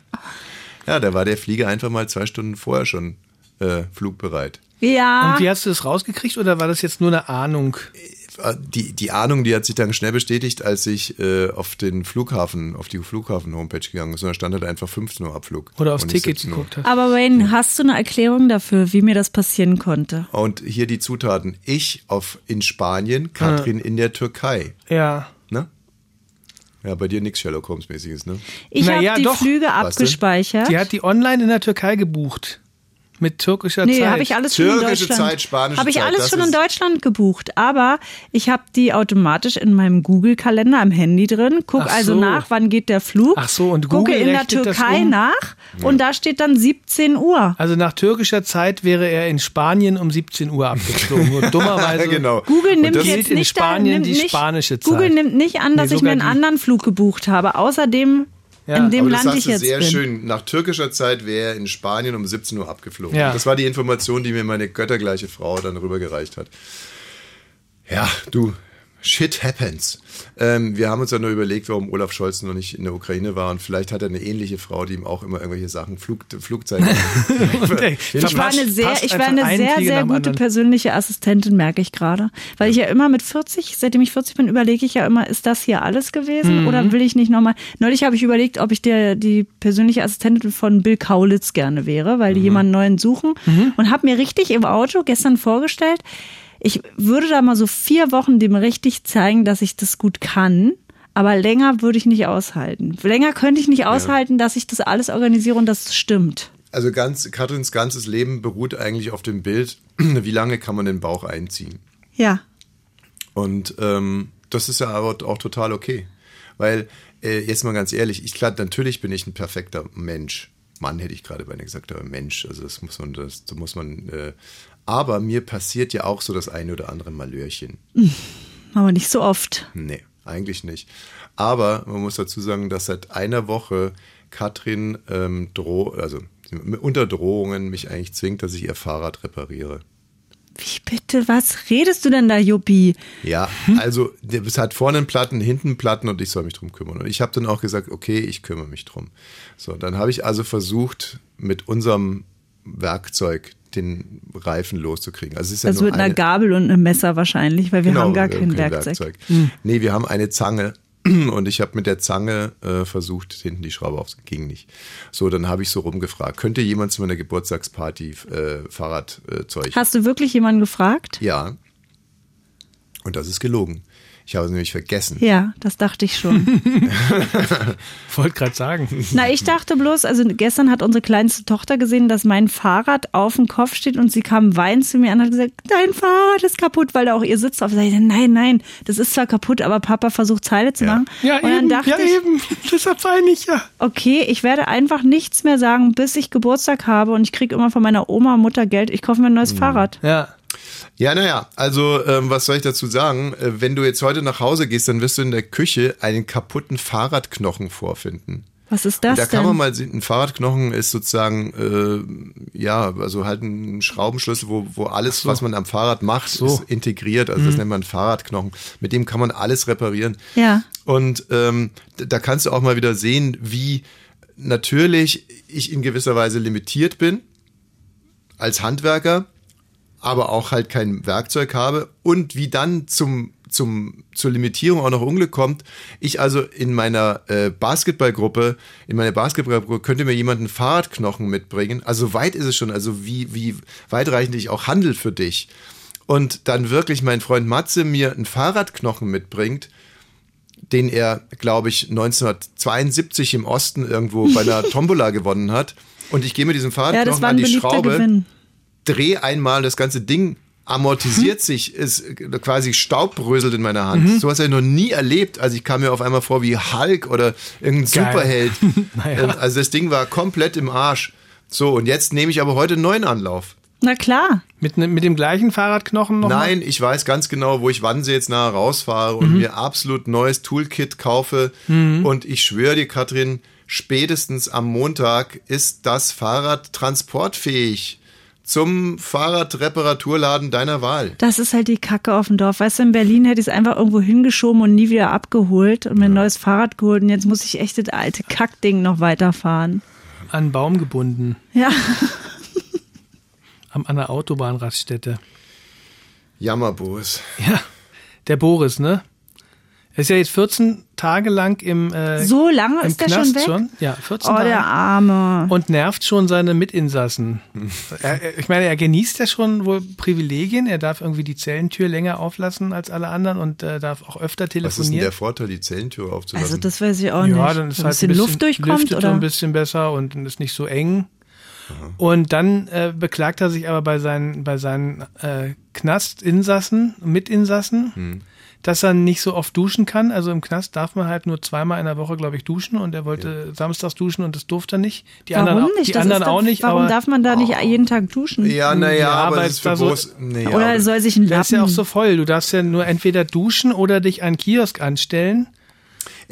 F: ja, da war der Flieger einfach mal zwei Stunden vorher schon äh, flugbereit.
G: Ja.
H: Und wie hast du das rausgekriegt oder war das jetzt nur eine Ahnung?
F: Äh, Die, die Ahnung, die hat sich dann schnell bestätigt, als ich äh, auf den Flughafen, auf die Flughafen-Homepage gegangen bin. Da stand halt einfach 15 Uhr Abflug.
H: Oder aufs
F: und
H: Ticket
F: 17 Uhr.
H: geguckt hast?
G: Aber Wayne, hast du eine Erklärung dafür, wie mir das passieren konnte?
F: Und hier die Zutaten. Ich auf in Spanien, Katrin in der Türkei.
H: Ja.
F: Ne? Ja, bei dir nichts Sherlock Holmes-mäßiges, ne?
G: Ich habe
H: ja,
G: die
H: doch.
G: Flüge abgespeichert.
H: Die hat die online in der Türkei gebucht. Mit türkischer
G: Nee,
H: Zeit.
G: habe ich alles schon in
F: Türkische
G: Deutschland.
F: Zeit, spanische
G: Habe ich
F: Zeit,
G: alles schon in Deutschland gebucht, aber ich habe die automatisch in meinem Google-Kalender am Handy drin. Guck
H: Ach
G: also
H: so.
G: nach, wann geht der Flug.
H: Ach so, und
G: gucke
H: Google
G: in der Türkei
H: um?
G: nach und da steht dann 17 Uhr.
H: Also nach türkischer Zeit wäre er in Spanien um 17 Uhr abgeflogen. Nur dummerweise.
F: genau.
G: Google nimmt jetzt
H: in
G: nicht
H: Spanien
G: nimmt
H: die
G: nicht,
H: spanische Zeit.
G: Google nimmt nicht an, dass
H: Nee,
G: ich mir einen anderen Flug gebucht habe, außer dem,
H: Ja,
G: in dem
F: Aber das
G: Land ich
F: du
G: jetzt
F: sehr
G: bin.
F: schön. Nach türkischer Zeit wäre er in Spanien um 17 Uhr abgeflogen.
H: Ja.
F: Das war die Information, die mir meine göttergleiche Frau dann rübergereicht hat. Ja, du, shit happens. Ähm, wir haben uns ja nur überlegt, warum Olaf Scholz noch nicht in der Ukraine war und vielleicht hat er eine ähnliche Frau, die ihm auch immer irgendwelche Sachen, Flug, Flugzeichen.
H: ey,
G: Ich war eine sehr, ich war eine
H: ein
G: sehr, sehr gute
H: anderen.
G: persönliche Assistentin, merke ich gerade. Weil ich ja immer mit 40, seitdem ich 40 bin, überlege ich ja immer, ist das hier alles gewesen
H: Mhm.
G: oder will ich nicht nochmal? Neulich habe ich überlegt, ob ich der, die persönliche Assistentin von Bill Kaulitz gerne wäre, weil
H: Mhm.
G: die jemanden neuen suchen und habe mir richtig im Auto gestern vorgestellt, ich würde da mal so vier Wochen dem richtig zeigen, dass ich das gut kann. Aber länger würde ich nicht aushalten. Länger könnte ich nicht aushalten, dass ich das alles organisiere und das stimmt.
F: Also ganz, Katrins ganzes Leben beruht eigentlich auf dem Bild, wie lange kann man den Bauch einziehen.
G: Ja.
F: Und ähm, das ist ja aber auch total okay. Weil, äh, jetzt mal ganz ehrlich, ich klar, natürlich bin ich ein perfekter Mensch. Mann hätte ich gerade beinahe gesagt, aber Mensch, also das muss man, das, da muss man, äh, aber mir passiert ja auch so das eine oder andere Malörchen.
G: Aber nicht so oft.
F: Nee, eigentlich nicht. Aber man muss dazu sagen, dass seit einer Woche Katrin ähm, droh, also unter Drohungen mich eigentlich zwingt, dass ich ihr Fahrrad repariere.
G: Wie bitte, was redest du denn da, Juppie?
F: Ja, also es hat vorne einen Platten, hinten einen Platten und ich soll mich drum kümmern. Und ich habe dann auch gesagt, okay, ich kümmere mich drum. So, dann habe ich also versucht, mit unserem Werkzeug den Reifen loszukriegen. Also, es ist ja
G: Also mit einer
F: eine-
G: Gabel und einem Messer wahrscheinlich, weil wir
F: Genau,
G: haben gar
F: wir
G: kein Werkzeug.
F: Nee, wir haben eine Zange und ich habe mit der Zange äh, versucht, hinten die Schraube aufzunehmen. Ging nicht. So, dann habe ich so rumgefragt. Könnte jemand zu meiner Geburtstagsparty äh, Fahrradzeug?
G: Hast du wirklich jemanden gefragt?
F: ja. Und das ist gelogen. Ich habe es nämlich vergessen.
G: Ja, das dachte ich schon.
H: Wollte gerade sagen.
G: Na, ich dachte bloß, also gestern hat unsere kleinste Tochter gesehen, dass mein Fahrrad auf dem Kopf steht und sie kam weinend zu mir an und hat gesagt, dein Fahrrad ist kaputt, weil da auch ihr Sitz drauf ist. Nein, nein, das ist zwar kaputt, aber Papa versucht Zeile zu
F: Ja.
G: machen.
H: Ja,
G: und dann
H: eben,
G: dachte
H: ja,
G: ich,
H: eben. Deshalb weine ich ja.
G: okay, ich werde einfach nichts mehr sagen, bis ich Geburtstag habe und ich kriege immer von meiner Oma und Mutter Geld, ich kaufe mir ein neues Fahrrad.
H: Ja.
F: Ja, naja, also ähm, was soll ich dazu sagen? Äh, wenn du jetzt heute nach Hause gehst, dann wirst du in der Küche einen kaputten Fahrradknochen vorfinden.
G: Was ist
F: Und
G: das
F: da kann
G: denn?
F: man mal sehen, ein Fahrradknochen ist sozusagen, äh, ja, also halt ein Schraubenschlüssel, wo, wo alles, was man am Fahrrad macht, ist integriert. Also das nennt man Fahrradknochen. Mit dem kann man alles reparieren.
G: ja.
F: Und ähm, da kannst du auch mal wieder sehen, wie natürlich ich in gewisser Weise limitiert bin als Handwerker, aber auch halt kein Werkzeug habe und wie dann zum zum zur Limitierung auch noch Unglück kommt. Ich also in meiner äh, Basketballgruppe, in meiner Basketballgruppe könnte mir jemand einen Fahrradknochen mitbringen. Also weit ist es schon, also wie wie weitreichend ich auch handel für dich. Und dann wirklich mein Freund Matze mir einen Fahrradknochen mitbringt, den er, glaube ich, 1972 im Osten irgendwo bei einer Tombola gewonnen hat. Und ich gehe mit diesem
G: Ja,
F: Fahrradknochen
G: war
F: an die Schraube,
G: Gewinn.
F: Dreh einmal das ganze Ding amortisiert sich, ist quasi Staubbröselt in meiner Hand. So was habe ich noch nie erlebt. Also ich kam mir auf einmal vor wie Hulk oder irgendein
H: Geil.
F: Superheld.
H: Naja.
F: Also das Ding war komplett im Arsch. So, und jetzt nehme ich aber heute einen neuen Anlauf.
G: Na klar.
H: Mit, ne, mit dem gleichen Fahrradknochen noch?
F: Nein, ich weiß ganz genau, wo ich Wannsee jetzt nachher rausfahre und mir absolut neues Toolkit kaufe. Und ich schwöre dir, Katrin, spätestens am Montag ist das Fahrrad transportfähig zum Fahrradreparaturladen deiner Wahl.
G: Das ist halt die Kacke auf dem Dorf. Weißt du, in Berlin hätte ich es einfach irgendwo hingeschoben und nie wieder abgeholt und mir ein neues Fahrrad geholt. Und jetzt muss ich echt das alte Kackding noch weiterfahren.
H: An einen Baum gebunden.
G: Ja.
H: Am, an der Autobahnraststätte.
F: Jammerbos.
H: Ja. Der Boris, ne? Er ist ja jetzt 14 Tage lang im, äh,
G: So lange
H: im
G: ist der
H: Knast
G: schon weg?
H: Ja, 14
G: Oh,
H: Tage.
G: der Arme.
H: und nervt schon seine Mitinsassen. er, er- ich meine, er genießt ja schon wohl Privilegien. Er darf irgendwie die Zellentür länger auflassen als alle anderen und äh, darf auch öfter
F: Was ist denn
H: telefonieren.
F: der Vorteil, die Zellentür aufzulassen?
G: Also das weiß ich auch nicht.
H: ja, dann ist halt
G: ein bisschen Luft durchkommt oder?
H: ein bisschen besser und ist nicht so eng. Und dann äh, beklagt er sich aber bei seinen, bei seinen äh, Knastinsassen, Mitinsassen,
F: Hm.
H: Dass er nicht so oft duschen kann. Also im Knast darf man halt nur zweimal in der Woche, glaube ich, duschen und er wollte samstags duschen und das durfte er nicht. Die
G: Warum
H: anderen,
G: nicht?
H: Die
G: Das
H: anderen
G: doch,
H: auch nicht.
G: Warum
H: aber
G: darf man da nicht jeden Tag duschen?
F: ja, naja,
H: Ja,
F: aber es ist für
H: so-
F: groß. Nee,
G: Oder
F: aber-
G: soll sich ein
H: Der ist ja auch
G: Lappen...
H: so voll. Du darfst ja nur entweder duschen oder dich an Kiosk anstellen.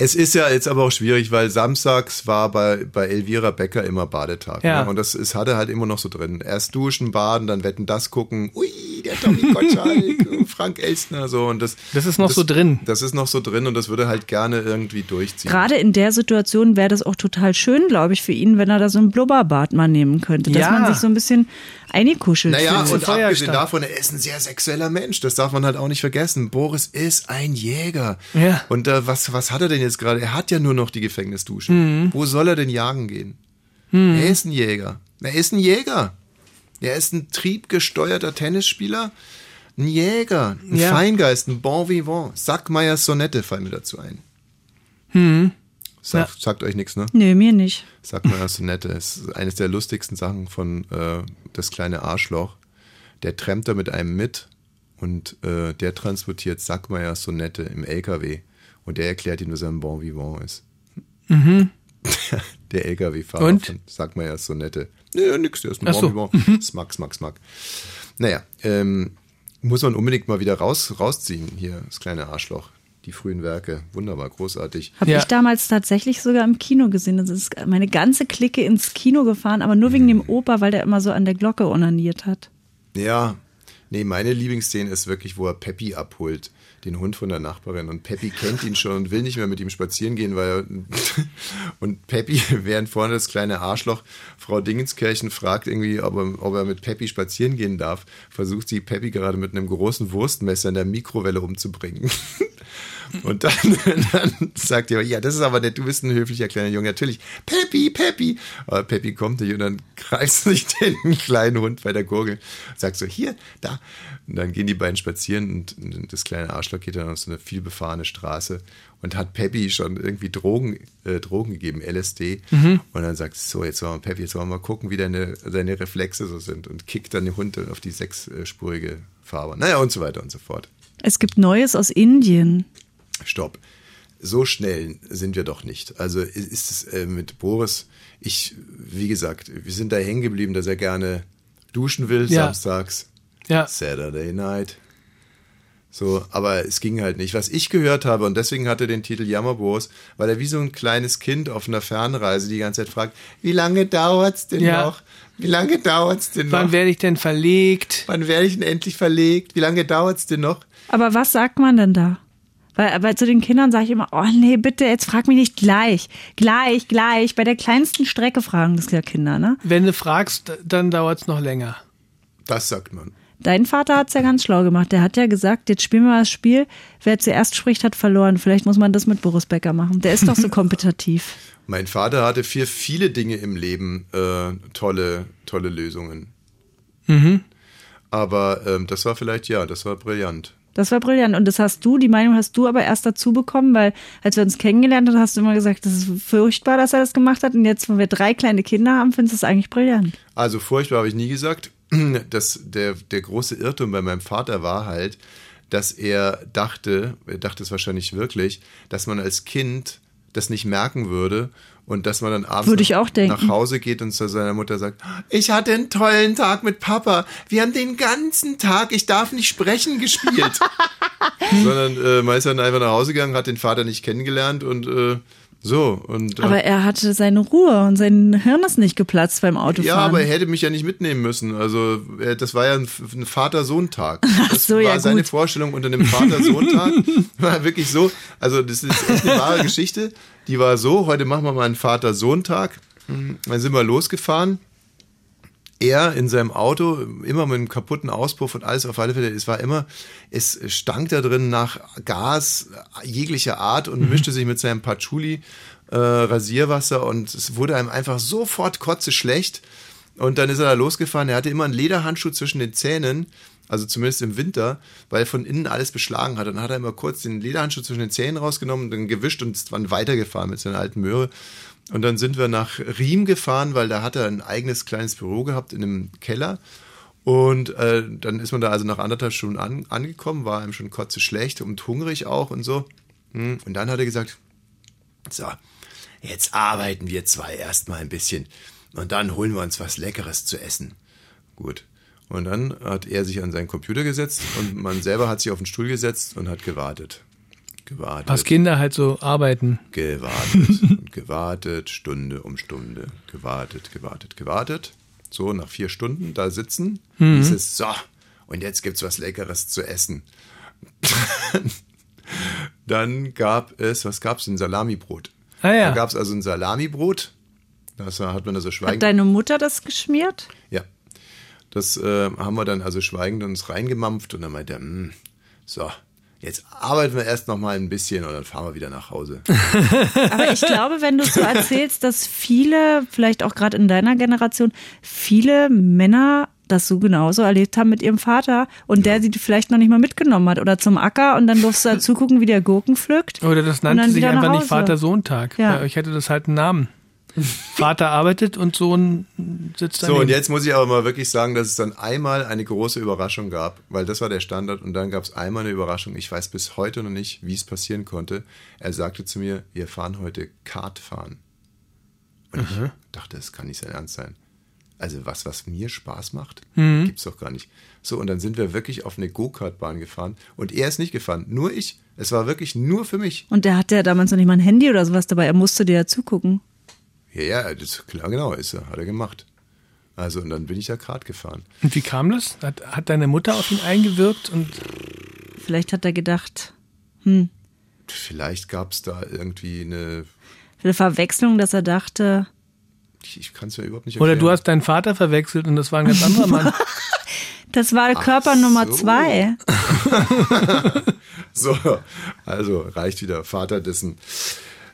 F: Es ist ja jetzt aber auch schwierig, weil samstags war bei, bei Elvira Becker immer Badetag.
H: Ja.
F: Ne? Und das ist, hat er halt immer noch so drin. Erst duschen, baden, dann wetten, das gucken. Ui, der Tommy Gottschalk, Frank Elstner, so. Und das,
H: Das ist noch so drin.
F: Das ist noch so drin und das würde halt gerne irgendwie durchziehen.
G: Gerade in der Situation wäre das auch total schön, glaube ich, für ihn, wenn er da so ein Blubberbad mal nehmen könnte. Dass
H: Ja.
G: man sich so ein bisschen eingekuschelt
F: Naja,
G: fühlt.
F: und abgesehen davon, er ist ein sehr sexueller Mensch. Das darf man halt auch nicht vergessen. Boris ist ein Jäger.
H: Ja.
F: Und äh, was, was hat er denn jetzt gerade? Er hat ja nur noch die Gefängnisduschen.
H: Mhm.
F: Wo soll er denn jagen gehen? Er ist ein Jäger. Er ist ein Jäger. Er ist ein triebgesteuerter Tennisspieler. Ein Jäger. Ein
H: Ja.
F: Feingeist, ein Bon Vivant. Sackmeyers Sonette fallen mir dazu ein. Sag, Sagt euch nichts, ne?
G: Nö, mir nicht.
F: Sagt mal das Nette. Es ist eines der lustigsten Sachen von äh, Das kleine Arschloch. Der trampt da mit einem mit und äh, der transportiert Sackmeier Sonette im LKW und der erklärt ihm, dass er ein Bon Vivant ist. der LKW-Fahrer
H: Und?
F: von Sackmeier Sonette. Nö, nix, der ist ein
H: Ach
F: Bon
H: so.
F: Vivant. Smack, smack, smack. Naja, ähm, muss man unbedingt mal wieder raus, rausziehen hier, das kleine Arschloch. Die frühen Werke, wunderbar, großartig.
G: Habe
H: Ja.
G: ich damals tatsächlich sogar im Kino gesehen. Das ist meine ganze Clique ins Kino gefahren, aber nur wegen dem Opa, weil der immer so an der Glocke onaniert hat.
F: Ja, nee, meine Lieblingsszene ist wirklich, wo er Peppi abholt, den Hund von der Nachbarin. Und Peppi kennt ihn schon und will nicht mehr mit ihm spazieren gehen, weil er, und Peppi, während vorne das kleine Arschloch Frau Dingenskirchen fragt irgendwie, ob er, ob er mit Peppi spazieren gehen darf, versucht sie Peppi gerade mit einem großen Wurstmesser in der Mikrowelle umzubringen. Und dann, dann sagt er, ja, das ist aber nett, du bist ein höflicher kleiner Junge. Natürlich, Peppi, Peppi. Aber Peppi kommt nicht und dann greift sie sich den kleinen Hund bei der Gurgel und sagt so, hier, da. Und dann gehen die beiden spazieren und das kleine Arschloch geht dann auf so eine vielbefahrene Straße und hat Peppi schon irgendwie Drogen, äh, Drogen gegeben, LSD. Und dann sagt so, jetzt wollen wir, Peppi, jetzt wollen wir mal gucken, wie deine, deine Reflexe so sind und kickt dann den Hund auf die sechsspurige Fahrbahn. Naja, und so weiter und so fort.
G: Es gibt Neues aus Indien.
F: Stopp. So schnell sind wir doch nicht. Also ist es äh, mit Boris, ich, wie gesagt, wir sind da hängen geblieben, dass er gerne duschen will,
H: Ja.
F: samstags,
H: Ja.
F: Saturday night. So, aber es ging halt nicht. Was ich gehört habe, und deswegen hat er den Titel Jammerboris, weil er wie so ein kleines Kind auf einer Fernreise die ganze Zeit fragt, wie lange dauert's denn
H: Ja.
F: noch? Wie lange dauert's denn
H: Wann
F: noch?
H: werde ich denn verlegt?
F: Wann werde ich denn endlich verlegt? Wie lange dauert's denn noch?
G: Aber was sagt man denn da? Weil, weil zu den Kindern sage ich immer, oh nee, bitte, jetzt frag mich nicht gleich. Gleich, gleich. Bei der kleinsten Strecke fragen das ja Kinder, ne?
H: Wenn du fragst, dann dauert es noch länger.
F: Das sagt man.
G: Dein Vater hat's ja ganz schlau gemacht. Der hat ja gesagt, jetzt spielen wir das Spiel. Wer zuerst spricht, hat verloren. Vielleicht muss man das mit Boris Becker machen. Der ist doch so kompetitiv.
F: Mein Vater hatte für viele Dinge im Leben äh, tolle, tolle Lösungen. Aber ähm, das war vielleicht, ja, das war brillant.
G: Das war brillant. Und das hast du, die Meinung hast du aber erst dazu bekommen, weil als wir uns kennengelernt haben, hast du immer gesagt, das ist furchtbar, dass er das gemacht hat. Und jetzt, wenn wir drei kleine Kinder haben, findest du es eigentlich brillant.
F: Also furchtbar habe ich nie gesagt. Das, der, der große Irrtum bei meinem Vater war halt, dass er dachte, er dachte es wahrscheinlich wirklich, dass man als Kind das nicht merken würde und dass man dann abends
G: Würde ich auch denken.
F: nach Hause geht und zu seiner Mutter sagt, ich hatte einen tollen Tag mit Papa. Wir haben den ganzen Tag, ich darf nicht sprechen, gespielt. Sondern äh, man ist dann einfach nach Hause gegangen, hat den Vater nicht kennengelernt und äh, so. Und, äh,
G: Aber er hatte seine Ruhe und sein Hirn ist nicht geplatzt beim Autofahren.
F: ja, aber er hätte mich ja nicht mitnehmen müssen. Also äh, das war ja ein, ein Vater-Sohn-Tag. Das
G: so,
F: war
G: ja,
F: seine
G: gut.
F: Vorstellung unter einem Vater-Sohn-Tag. war wirklich so. Also das ist echt eine wahre Geschichte. Die war so, heute machen wir mal einen Vater-Sohn-Tag. Dann sind wir losgefahren. Er in seinem Auto, immer mit einem kaputten Auspuff und alles auf alle Fälle. Es war immer, es stank da drin nach Gas jeglicher Art und mischte sich mit seinem Patchouli äh, Rasierwasser und es wurde einem einfach sofort kotze schlecht. Und dann ist er da losgefahren. Er hatte immer einen Lederhandschuh zwischen den Zähnen, also zumindest im Winter, weil er von innen alles beschlagen hat. Dann hat er immer kurz den Lederhandschuh zwischen den Zähnen rausgenommen, dann gewischt und ist dann weitergefahren mit seiner alten Möhre. Und dann sind wir nach Riem gefahren, weil da hat er ein eigenes kleines Büro gehabt in einem Keller. Und äh, dann ist man da also nach anderthalb Stunden an, angekommen, war ihm schon kotze schlecht und hungrig auch und so. Hm, Und dann hat er gesagt, so, jetzt arbeiten wir zwei erstmal ein bisschen und dann holen wir uns was Leckeres zu essen. Gut. Und dann hat er sich an seinen Computer gesetzt und man selber hat sich auf den Stuhl gesetzt und hat gewartet. Gewartet.
H: Was Kinder halt so arbeiten.
F: Gewartet und gewartet, Stunde um Stunde. Gewartet, gewartet, gewartet. So, nach vier Stunden da sitzen, hieß es, so, und jetzt gibt's was Leckeres zu essen. Dann gab es, was gab's? Ein Salamibrot.
H: Ah ja.
F: Da gab's also ein Salamibrot. Das hat man also
G: Hat
F: schweigend.
G: deine Mutter das geschmiert?
F: Ja. Das äh, haben wir dann also schweigend uns reingemampft und dann meinte er, "Hm, so, jetzt arbeiten wir erst noch mal ein bisschen und dann fahren wir wieder nach Hause.
G: Aber ich glaube, wenn du so erzählst, dass viele, vielleicht auch gerade in deiner Generation, viele Männer das so genauso erlebt haben mit ihrem Vater und der sie vielleicht noch nicht mal mitgenommen hat oder zum Acker und dann durfst du da zugucken, wie der Gurken pflückt.
H: Oder das nannte sich einfach nicht. Vater-Sohn-Tag.
G: Ja.
H: Bei euch hätte das halt einen Namen. Vater arbeitet und Sohn sitzt
F: So,
H: daneben.
F: und jetzt muss ich aber mal wirklich sagen, dass es dann einmal eine große Überraschung gab, weil das war der Standard und dann gab es einmal eine Überraschung. Ich weiß bis heute noch nicht, wie es passieren konnte. Er sagte zu mir, wir fahren heute Kart fahren. Und ich dachte, das kann nicht sein Ernst sein. Also was, was mir Spaß macht, gibt's doch gar nicht. So, und dann sind wir wirklich auf eine Go-Kart-Bahn gefahren und er ist nicht gefahren, nur ich. Es war wirklich nur für mich.
G: Und der hatte ja damals noch nicht mal ein Handy oder sowas dabei, er musste dir ja zugucken.
F: Ja, ja, das, klar, genau, ist er, hat er gemacht. Also, und dann bin ich da Kart gefahren.
H: Und wie kam das? Hat, hat deine Mutter auf ihn eingewirkt und
G: Vielleicht hat er gedacht,
F: Vielleicht gab es da irgendwie eine.
G: eine Verwechslung, dass er dachte,
F: Ich, ich kann es mir überhaupt nicht
H: oder
F: erklären.
H: du hast deinen Vater verwechselt und das war ein ganz anderer Mann.
G: das war Körper Nummer
F: so.
G: zwei.
F: So, also reicht wieder Vater dessen.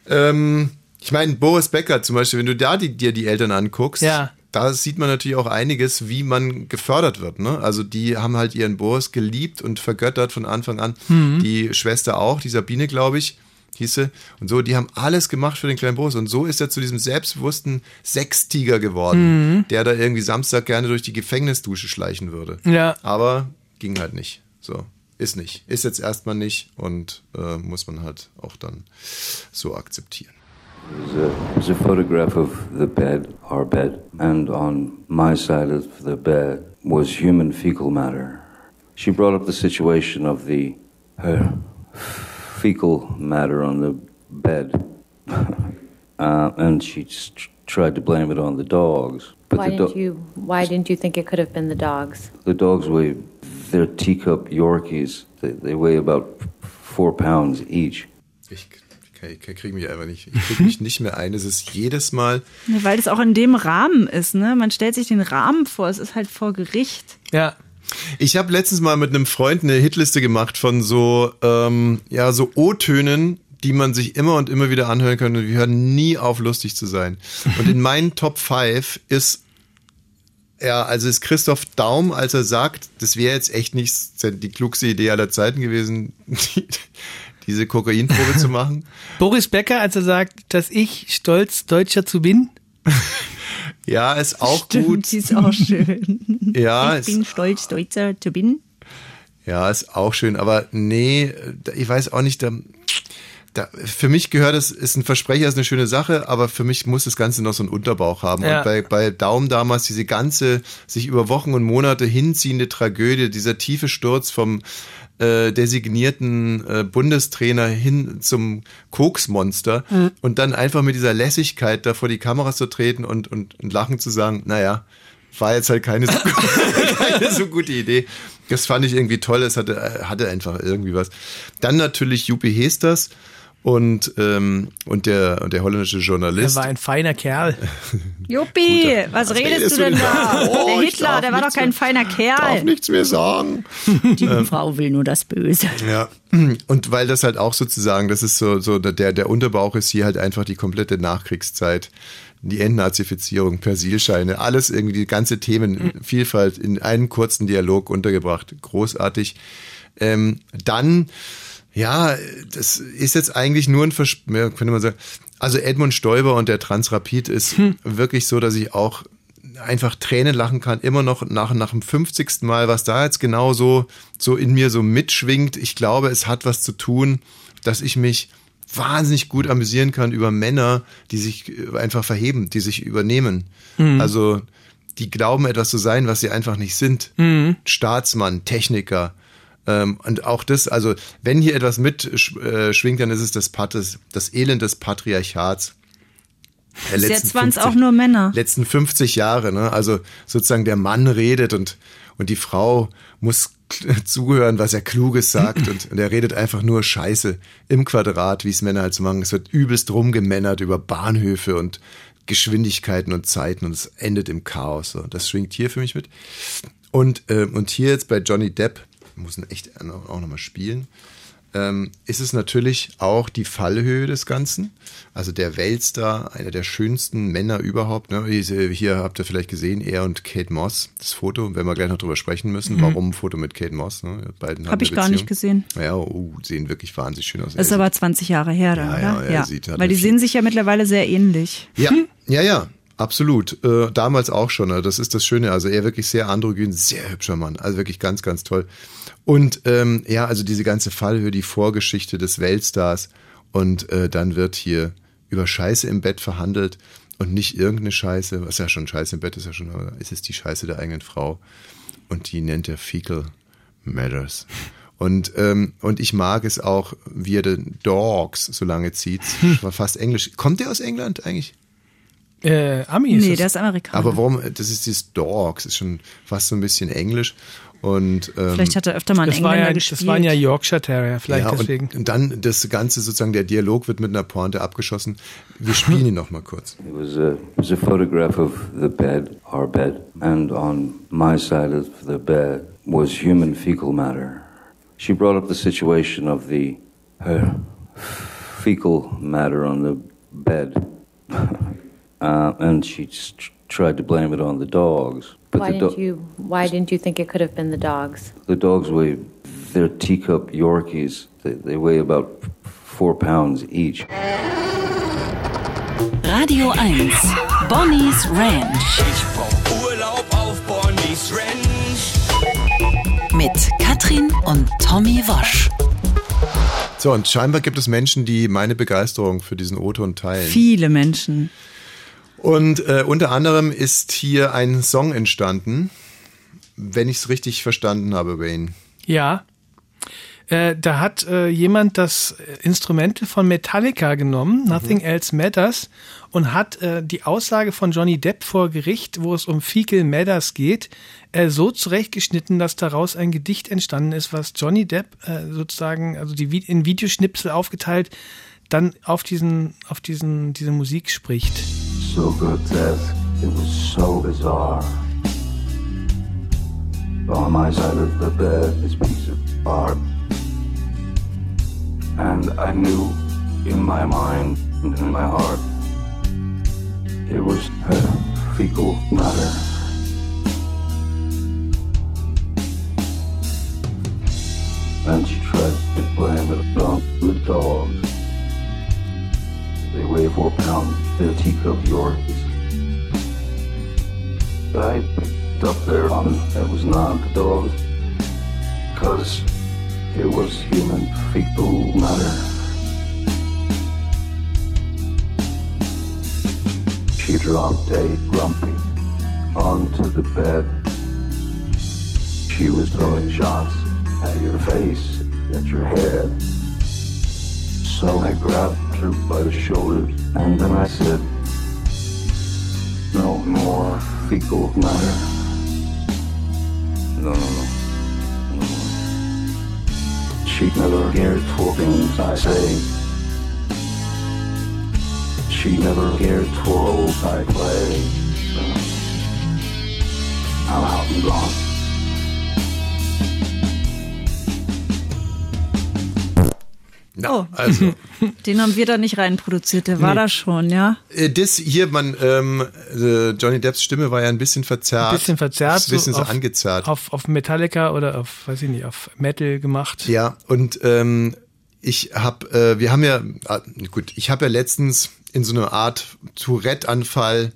F: Ähm, ich meine, Boris Becker zum Beispiel, wenn du da die, dir die Eltern anguckst,
H: Ja.
F: da sieht man natürlich auch einiges, wie man gefördert wird. Ne? Also die haben halt ihren Boris geliebt und vergöttert von Anfang an. Die Schwester auch, die Sabine, glaube ich, hieß sie. Und so, die haben alles gemacht für den kleinen Boris. Und so ist er zu diesem selbstbewussten Sechstiger geworden, der da irgendwie Samstag gerne durch die Gefängnisdusche schleichen würde.
H: Ja.
F: Aber ging halt nicht. So, ist nicht. Ist jetzt erstmal nicht und äh, muss man halt auch dann so akzeptieren.
I: There's a, there's a photograph of the bed, our bed, and on my side of the bed was human fecal matter. She brought up the situation of the her fecal matter on the bed, uh, and she just tried to blame it on the dogs. But
J: Why
I: the,
J: didn't you? Why didn't you think it could have been the dogs?
I: the dogs weigh they're teacup Yorkies. They, they weigh about four pounds each.
F: Ich, kriege mich einfach nicht. Ich kriege mich nicht mehr ein. Es ist jedes Mal.
G: Ja, Weil das auch in dem Rahmen ist, ne? Man stellt sich den Rahmen vor, es ist halt vor Gericht.
H: Ja.
F: Ich habe letztens mal mit einem Freund eine Hitliste gemacht von so, ähm, ja, so O-Tönen, die man sich immer und immer wieder anhören kann. Und wir hören nie auf, lustig zu sein. Und in meinen Top 5 ist ja, also ist Christoph Daum, als er sagt, das wäre jetzt echt nicht die klugste Idee aller Zeiten gewesen, die, diese Kokainprobe zu machen.
H: Boris Becker, als er sagt, dass ich stolz Deutscher zu bin.
F: Ja, ist auch
G: Stimmt,
F: gut.
G: die ist auch schön.
F: Ja,
G: ich bin
F: ist,
G: stolz, Deutscher zu bin.
F: ja, ist auch schön. Aber nee, ich weiß auch nicht, da, da, für mich gehört es, ist ein Versprecher, ist eine schöne Sache, aber für mich muss das Ganze noch so einen Unterbauch haben.
H: Ja.
F: Und bei, bei Daum damals diese ganze, sich über Wochen und Monate hinziehende Tragödie, dieser tiefe Sturz vom äh, designierten äh, Bundestrainer hin zum Koksmonster und dann einfach mit dieser Lässigkeit da vor die Kameras zu treten und, und, und lachen zu sagen, naja, war jetzt halt keine so, keine so gute Idee. Das fand ich irgendwie toll, es hatte, hatte einfach irgendwie was. Dann natürlich Juppie Hesters und, ähm, und, der, und der holländische
H: Er
F: Journalist.
H: war ein feiner Kerl.
G: Juppi, was,
F: was
G: redest,
F: redest
G: du denn da?
F: Oh,
G: der
F: ich
G: Hitler,
F: darf
G: der war doch kein
F: mehr-
G: feiner
F: darf
G: Kerl.
F: nichts mehr sagen.
G: Die Frau will nur das Böse.
F: Ja, und weil das halt auch sozusagen, das ist so, so der, der Unterbauch ist hier halt einfach die komplette Nachkriegszeit. Die Entnazifizierung, Persilscheine, alles irgendwie, die ganze Themenvielfalt in einem kurzen Dialog untergebracht. Großartig. Ähm, dann, ja, das ist jetzt eigentlich nur ein Vers ja, könnte man sagen. Also Edmund Stoiber und der Transrapid ist wirklich so, dass ich auch einfach Tränen lachen kann, immer noch nach, nach dem 50. Mal, was da jetzt genau so, so in mir so mitschwingt. Ich glaube, es hat was zu tun, dass ich mich wahnsinnig gut amüsieren kann über Männer, die sich einfach verheben, die sich übernehmen. Also, die glauben etwas zu sein, was sie einfach nicht sind. Staatsmann, Techniker. Ähm, und auch das, also, wenn hier etwas mitschwingt, dann ist es das, Pat- das, Elend des Patriarchats. Der letzten
G: jetzt waren es
F: 50
G: auch nur Männer.
F: letzten 50 Jahre, ne? Also sozusagen der Mann redet und, und die Frau muss zuhören, was er Kluges sagt und, und er redet einfach nur Scheiße im Quadrat, wie es Männer halt so machen. Es wird übelst rumgemännert über Bahnhöfe und Geschwindigkeiten und Zeiten und es endet im Chaos. So. Das schwingt hier für mich mit. Und, äh, und hier jetzt bei Johnny Depp, muss ihn echt auch nochmal spielen. ähm, ist es natürlich auch die Fallhöhe des Ganzen. Also der Weltstar, einer der schönsten Männer überhaupt. Ne? Hier habt ihr vielleicht gesehen, er und Kate Moss, das Foto, wenn wir gleich noch drüber sprechen müssen.
G: Mhm.
F: Warum Foto mit Kate Moss? Ne? Beiden
G: Habe ich
F: eine
G: gar nicht
F: Beziehung.
G: gesehen.
F: Ja, oh, sehen wirklich wahnsinnig schön aus.
G: Ist
F: Er
G: aber 20 Jahre her dann,
F: Ja, ja,
G: oder?
F: er sieht halt
G: Weil die sehen sich ja mittlerweile sehr ähnlich.
F: Ja, ja, ja, absolut. Äh, damals auch schon. Also Das ist das Schöne. Also er wirklich sehr androgyn, sehr hübscher Mann. Also wirklich ganz, ganz toll. Und ähm, ja, also diese ganze Fallhöhe, die Vorgeschichte des Weltstars. Und äh, dann wird hier über Scheiße im Bett verhandelt und nicht irgendeine Scheiße. Was ja schon Scheiße im Bett ist ja schon, ist es die Scheiße der eigenen Frau. Und die nennt er Fecal Matters. Und, ähm, und ich mag es auch, wie er den Dogs so lange zieht. War fast Englisch. Kommt der aus England eigentlich?
H: Äh, Ami ist
G: Nee,
H: es.
G: der ist Amerikaner.
F: Aber warum, das ist dieses Dogs, ist schon fast so ein bisschen Englisch. Und, ähm,
G: Vielleicht hat er öfter mal einen
H: das, war
G: Engländer
H: ja,
G: gespielt.
H: das waren ja Yorkshire Terrier, vielleicht
F: ja, und,
H: deswegen.
F: Und dann das Ganze sozusagen, der Dialog wird mit einer Pointe abgeschossen. Wir spielen ihn noch mal kurz.
I: It was a, it was a photograph of the bed, our bed, and on my side of the bed was human fecal matter. She brought up the situation of the her fecal matter on the bed, uh, and she tried to blame it on the dogs. But
J: Why
I: the, do-
J: didn't you? Why didn't you think it could have been the dogs?
I: the dogs weigh they're teacup Yorkies. They, they weigh about four pounds each.
C: Radio 1. Bonnie's Ranch.
D: Ich brauch Urlaub auf Bonnie's Ranch.
C: Mit Katrin und Tommy Wosch.
F: So, und scheinbar gibt es Menschen, die meine Begeisterung für diesen O-Ton teilen.
G: Viele Menschen.
F: Und äh, unter anderem ist hier ein Song entstanden, wenn ich es richtig verstanden habe, Wayne.
H: Ja. Äh, da hat äh, jemand das Instrumente von Metallica genommen, Nothing Else Matters, und hat äh, die Aussage von Johnny Depp vor Gericht, wo es um Fecal Matters geht, äh, so zurechtgeschnitten, dass daraus ein Gedicht entstanden ist, was Johnny Depp äh, sozusagen, also die in Videoschnipsel aufgeteilt, dann auf diesen, auf diesen, diese Musik spricht.
I: So grotesque, it was so bizarre. On my side of the bed, this piece of art. And I knew in my mind and in my heart, it was her fecal matter. And she tried to blame it on the dogs. They weigh four pounds. They're teacup Yorkies. I picked up their on that was not the dogs. Because it was human fecal matter. She dropped a grumpy onto the bed. She was throwing shots at your face, at your head. So I grabbed by the shoulders and then I said, No more fecal matter. No, no, no. no. She never cared for things I say. She never cared for roles I play. I'm out and gone.
F: Na,
G: Oh.
F: also,
G: Den haben wir da nicht reinproduziert, der war
F: Nee.
G: da schon, ja.
F: äh, das hier, man, ähm, äh, Johnny Depps Stimme war ja ein bisschen verzerrt.
H: Ein bisschen verzerrt,
F: ein bisschen so,
H: auf,
F: angezerrt.
H: Auf, auf Metallica oder auf, weiß ich nicht, auf Metal gemacht.
F: Ja, und ähm, ich habe, äh, wir haben ja, ah, gut, ich habe ja letztens in so einer Art Tourette-Anfall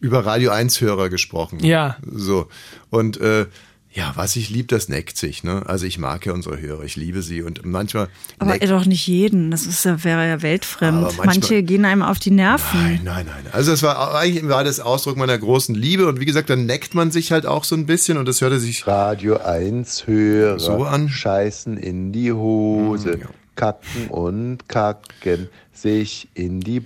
F: über Radio 1-Hörer gesprochen.
H: Ja.
F: So. Und äh, ja, was ich lieb, das neckt sich. Ne? Also ich mag ja unsere Hörer, ich liebe sie und manchmal.
G: Aber doch nicht jeden. Das ist ja, wäre ja weltfremd.
F: Manchmal-
G: Manche gehen einem auf die Nerven.
F: Nein, nein, nein. Also es war eigentlich war das Ausdruck meiner großen Liebe und wie gesagt, dann neckt man sich halt auch so ein bisschen und das hörte sich
B: Radio 1 Hörer
F: So an.
B: scheißen in die Hose, kacken und kacken sich in die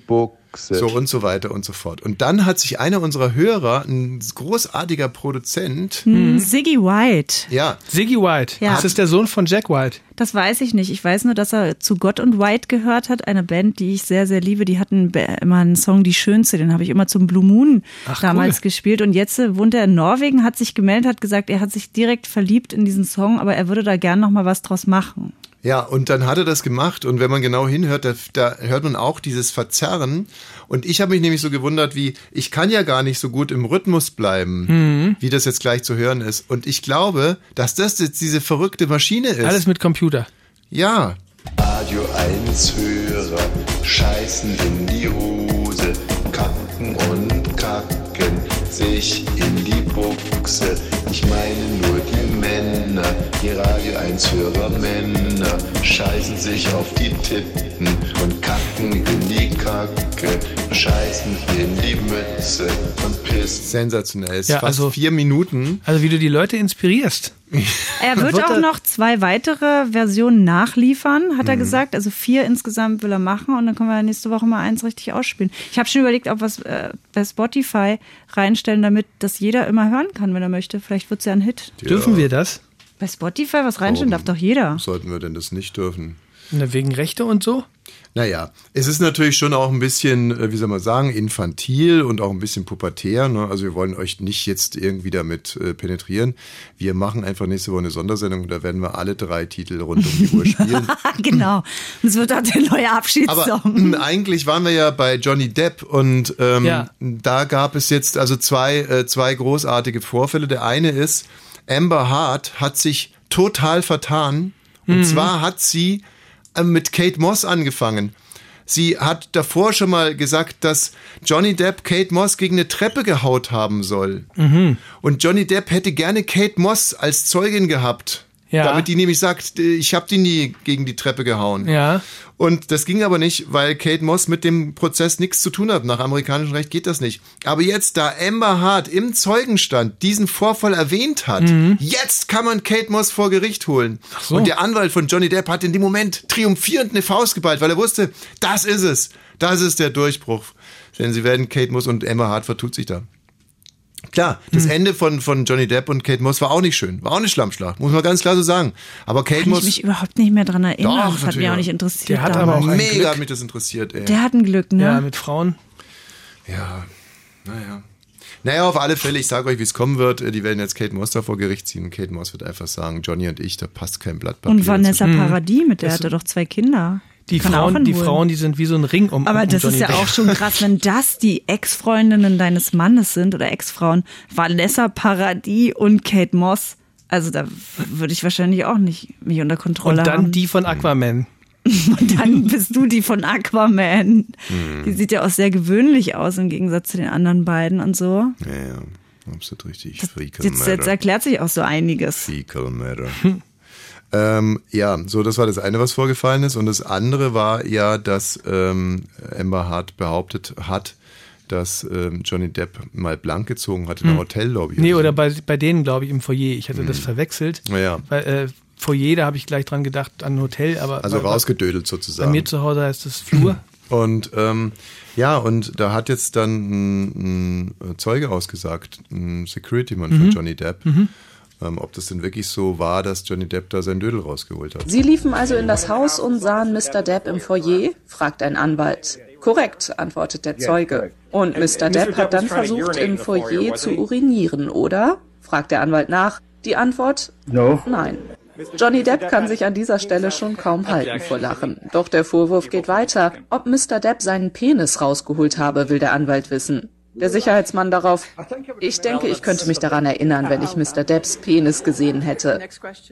B: Buchse.
F: So und so weiter und so fort. Und dann hat sich einer unserer Hörer, ein großartiger Produzent,
G: Hm, Siggy White.
F: ja,
H: Siggy White.
G: Ja.
H: Das ist der Sohn von Jack White.
G: Das weiß ich nicht. Ich weiß nur, dass er zu Gott und White gehört hat. Eine Band, die ich sehr, sehr liebe. Die hatten immer einen Song Die Schönste. Den habe ich immer zum Blue Moon
H: Ach,
G: damals
H: cool.
G: gespielt. Und jetzt äh, wohnt er in Norwegen, hat sich gemeldet, hat gesagt, er hat sich direkt verliebt in diesen Song, aber er würde da gern noch mal was draus machen.
F: Ja, und dann hat er das gemacht und wenn man genau hinhört, da, da hört man auch dieses Verzerren. Und ich habe mich nämlich so gewundert, wie ich kann ja gar nicht so gut im Rhythmus bleiben,
H: Mhm.
F: wie das jetzt gleich zu hören ist. Und ich glaube, dass das jetzt diese verrückte Maschine ist.
H: Alles mit Computer.
F: Ja.
K: Radio 1 Hörer scheißen in die Hose, kacken und sich in die Buchse. Ich meine nur die Männer, die Radio 1 Hörer Männer, scheißen sich auf die Titten und kacken in die Kacke, scheißen in die Mütze und pissen.
F: Sensationell. Es
H: Ja,
F: fast
H: also-
F: vier Minuten.
H: Also wie du die Leute inspirierst.
G: Er wird
H: Wird
G: auch
H: er-
G: noch zwei weitere Versionen nachliefern, hat er
F: Mhm.
G: gesagt. Also vier insgesamt will er machen und dann können wir nächste Woche mal eins richtig ausspielen. Ich habe schon überlegt, ob wir es äh, bei Spotify reinstellen, damit das jeder immer hören kann, wenn er möchte. Vielleicht wird es ja ein Hit.
H: Dürfen wir das?
G: Bei Spotify was reinstellen darf doch jeder.
F: Sollten wir denn das nicht dürfen?
H: Na, wegen Rechte und so?
F: Naja, es ist natürlich schon auch ein bisschen, äh, wie soll man sagen, infantil und auch ein bisschen pubertär. Ne? Also wir wollen euch nicht jetzt irgendwie damit äh, penetrieren. Wir machen einfach nächste Woche eine Sondersendung und da werden wir alle drei Titel rund um die Uhr spielen.
G: genau. Das wird auch der neue Abschiedssong.
F: Aber eigentlich waren wir ja bei Johnny Depp und ähm,
G: Ja.
F: da gab es jetzt also zwei, äh, zwei großartige Vorfälle. Der eine ist, Amber Hart hat sich total vertan. Und
L: Mhm.
F: zwar hat sie mit Kate Moss angefangen. Sie hat davor schon mal gesagt, dass Johnny Depp Kate Moss gegen eine Treppe gehaut haben soll.
H: Mhm.
F: Und Johnny Depp hätte gerne Kate Moss als Zeugin gehabt.
H: Ja.
F: Damit die nämlich sagt, ich habe die nie gegen die Treppe gehauen.
H: Ja.
F: Und das ging aber nicht, weil Kate Moss mit dem Prozess nichts zu tun hat. Nach amerikanischem Recht geht das nicht. Aber jetzt, da Amber Hart im Zeugenstand diesen Vorfall erwähnt hat,
H: Mhm.
F: jetzt kann man Kate Moss vor Gericht holen.
H: so.
F: Und der Anwalt von Johnny Depp hat in dem Moment triumphierend eine Faust geballt, weil er wusste, das ist es. Das ist der Durchbruch. Denn sie werden Kate Moss und Amber Hart vertut sich da. Klar, das
H: Hm.
F: Ende von, von Johnny Depp und Kate Moss war auch nicht schön. War auch eine Schlammschlacht, muss man ganz klar so sagen. Aber Kate
G: Kann ich
F: Moss.
G: mich überhaupt nicht mehr dran erinnern.
F: Doch,
G: das hat mich auch nicht interessiert.
F: Der hat
G: damals.
F: aber auch ein Mega Glück. hat mich das interessiert, ey.
G: Der hat ein Glück, ne?
H: Ja, mit Frauen.
F: Ja, naja. Naja, auf alle Fälle, ich sage euch, wie es kommen wird. Die werden jetzt Kate Moss da vor Gericht ziehen. Kate Moss wird einfach sagen, Johnny und ich, da passt kein Blatt Papier.
G: Und Vanessa
F: dazwischen.
G: Paradis, mit der
F: Das-
G: hat er doch zwei Kinder.
H: Die
G: Kann
H: Frauen, die. Frauen, die sind wie so ein Ring um
G: Aber
H: um
G: das
H: Johnny
G: ist ja
H: Depp.
G: auch schon krass, wenn das die Ex-Freundinnen deines Mannes sind oder Ex-Frauen. Vanessa Paradis und Kate Moss. Also da würde ich wahrscheinlich auch nicht mich unter Kontrolle
H: Und dann
G: haben.
H: die von Aquaman.
G: Und dann bist du die von Aquaman.
F: Hm.
G: Die sieht ja auch sehr gewöhnlich aus im Gegensatz zu den anderen beiden und so.
F: Ja, ja, absolut richtig. Fecal
G: Jetzt, jetzt erklärt sich auch so einiges.
F: Fecal Matter. Ähm, ja, so, das war das eine, was vorgefallen ist. Und das andere war ja, dass ähm, Amber Hart behauptet hat, dass ähm, Johnny Depp mal blank gezogen hat in der
H: Hm.
F: Hotellobby.
H: Nee, oder bei, bei denen, glaube ich, im Foyer. Ich hatte das
F: Hm.
H: verwechselt.
F: Ja.
H: Weil, äh, Foyer, da habe ich gleich dran gedacht, an ein Hotel, aber.
F: Also
H: bei,
F: rausgedödelt
H: Bei
F: sozusagen.
H: mir zu Hause heißt es Flur.
F: Und ähm, ja, und da hat jetzt dann ein, ein Zeuge ausgesagt, ein Security-Mann von
M: Mhm.
F: Johnny Depp,
M: Mhm.
F: Ähm, ob das denn wirklich so war, dass Johnny Depp da sein Dödel rausgeholt hat.
M: Sie liefen also in das Haus und sahen Mr. Depp im Foyer? fragt ein Anwalt. Korrekt, antwortet der Zeuge. Und Mr. Depp hat dann versucht, im Foyer zu urinieren, oder? fragt der Anwalt nach. Die Antwort? Nein. Johnny Depp kann sich an dieser Stelle schon kaum halten vor Lachen. Doch der Vorwurf geht weiter. Ob Mr. Depp seinen Penis rausgeholt habe, will der Anwalt wissen. Der Sicherheitsmann darauf. Ich denke, ich könnte mich daran erinnern, wenn ich Mr. Depps Penis gesehen hätte.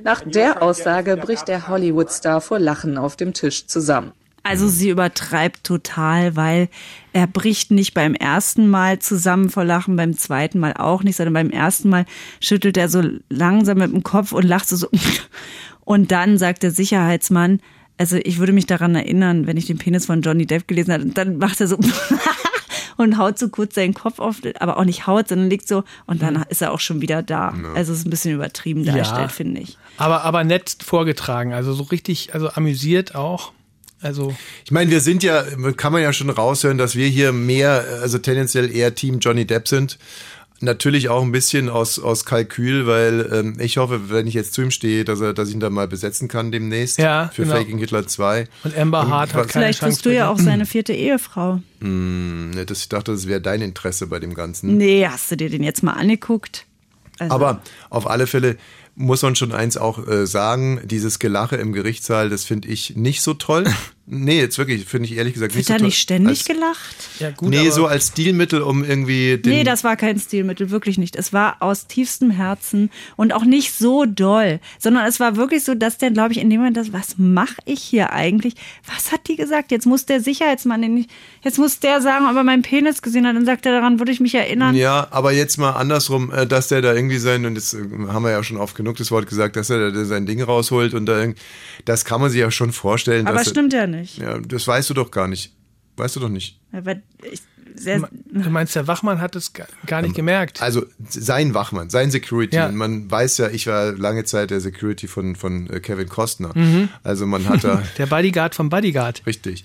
M: Nach der Aussage bricht der Hollywood-Star vor Lachen auf dem Tisch zusammen.
G: Also sie übertreibt total, weil er bricht nicht beim ersten Mal zusammen vor Lachen, beim zweiten Mal auch nicht, sondern beim ersten Mal schüttelt er so langsam mit dem Kopf und lacht so. Und dann sagt der Sicherheitsmann, also ich würde mich daran erinnern, wenn ich den Penis von Johnny Depp gelesen habe, und dann macht er so und haut so kurz seinen Kopf auf, aber auch nicht haut, sondern liegt so und dann ist er auch schon wieder da. Also es ist ein bisschen übertrieben dargestellt, finde ich.
H: Aber, aber nett vorgetragen. Also so richtig, also amüsiert auch. Also.
F: Ich meine, wir sind ja, kann man ja schon raushören, dass wir hier mehr, also tendenziell eher Team Johnny Depp sind. Natürlich auch ein bisschen aus, aus Kalkül, weil ähm, ich hoffe, wenn ich jetzt zu ihm stehe, dass er, dass ich ihn dann mal besetzen kann demnächst
H: Ja,
F: für
H: genau.
F: Faking Hitler 2.
H: Und Amber Hart hat keine
G: Vielleicht
H: Chance.
G: bist du ja auch seine vierte Ehefrau.
F: Hm, ne, das, ich dachte, das wäre dein Interesse bei dem Ganzen.
G: Nee, hast du dir den jetzt mal angeguckt? Also,
F: Aber auf alle Fälle, muss man schon eins auch äh, sagen, dieses Gelache im Gerichtssaal, das finde ich nicht so toll. nee, jetzt wirklich, finde ich ehrlich gesagt
G: Wird
F: nicht so
G: da
F: toll.
G: nicht ständig
F: als,
G: gelacht?
H: Ja, gut.
F: Nee,
H: aber-
F: so als Stilmittel, um irgendwie den,
G: Nee, das war kein Stilmittel, wirklich nicht. Es war aus tiefstem Herzen und auch nicht so doll, sondern es war wirklich so, dass der, glaube ich, in dem Moment das, was mache ich hier eigentlich? Was hat die gesagt? Jetzt muss der Sicherheitsmann, den ich, jetzt muss der sagen, ob er meinen Penis gesehen hat, dann sagt er, daran würde ich mich erinnern.
F: Ja, aber jetzt mal andersrum, äh, dass der da irgendwie sein, und das äh, haben wir ja schon oft genug das Wort gesagt, dass er da sein Ding rausholt und da, irgend- das kann man sich ja schon vorstellen.
G: Aber
F: dass er-
G: stimmt ja nicht.
F: Ja, das weißt du doch gar nicht. Weißt du doch nicht.
G: Ja, weil ich, sehr,
H: Du meinst, der Wachmann hat es gar- nicht gemerkt.
F: Also sein Wachmann, sein Security.
H: Ja.
F: Und man weiß ja, ich war lange Zeit der Security von, von äh, Kevin Costner.
H: Mhm.
F: Also man hat da
H: Der Bodyguard vom Bodyguard.
F: Richtig.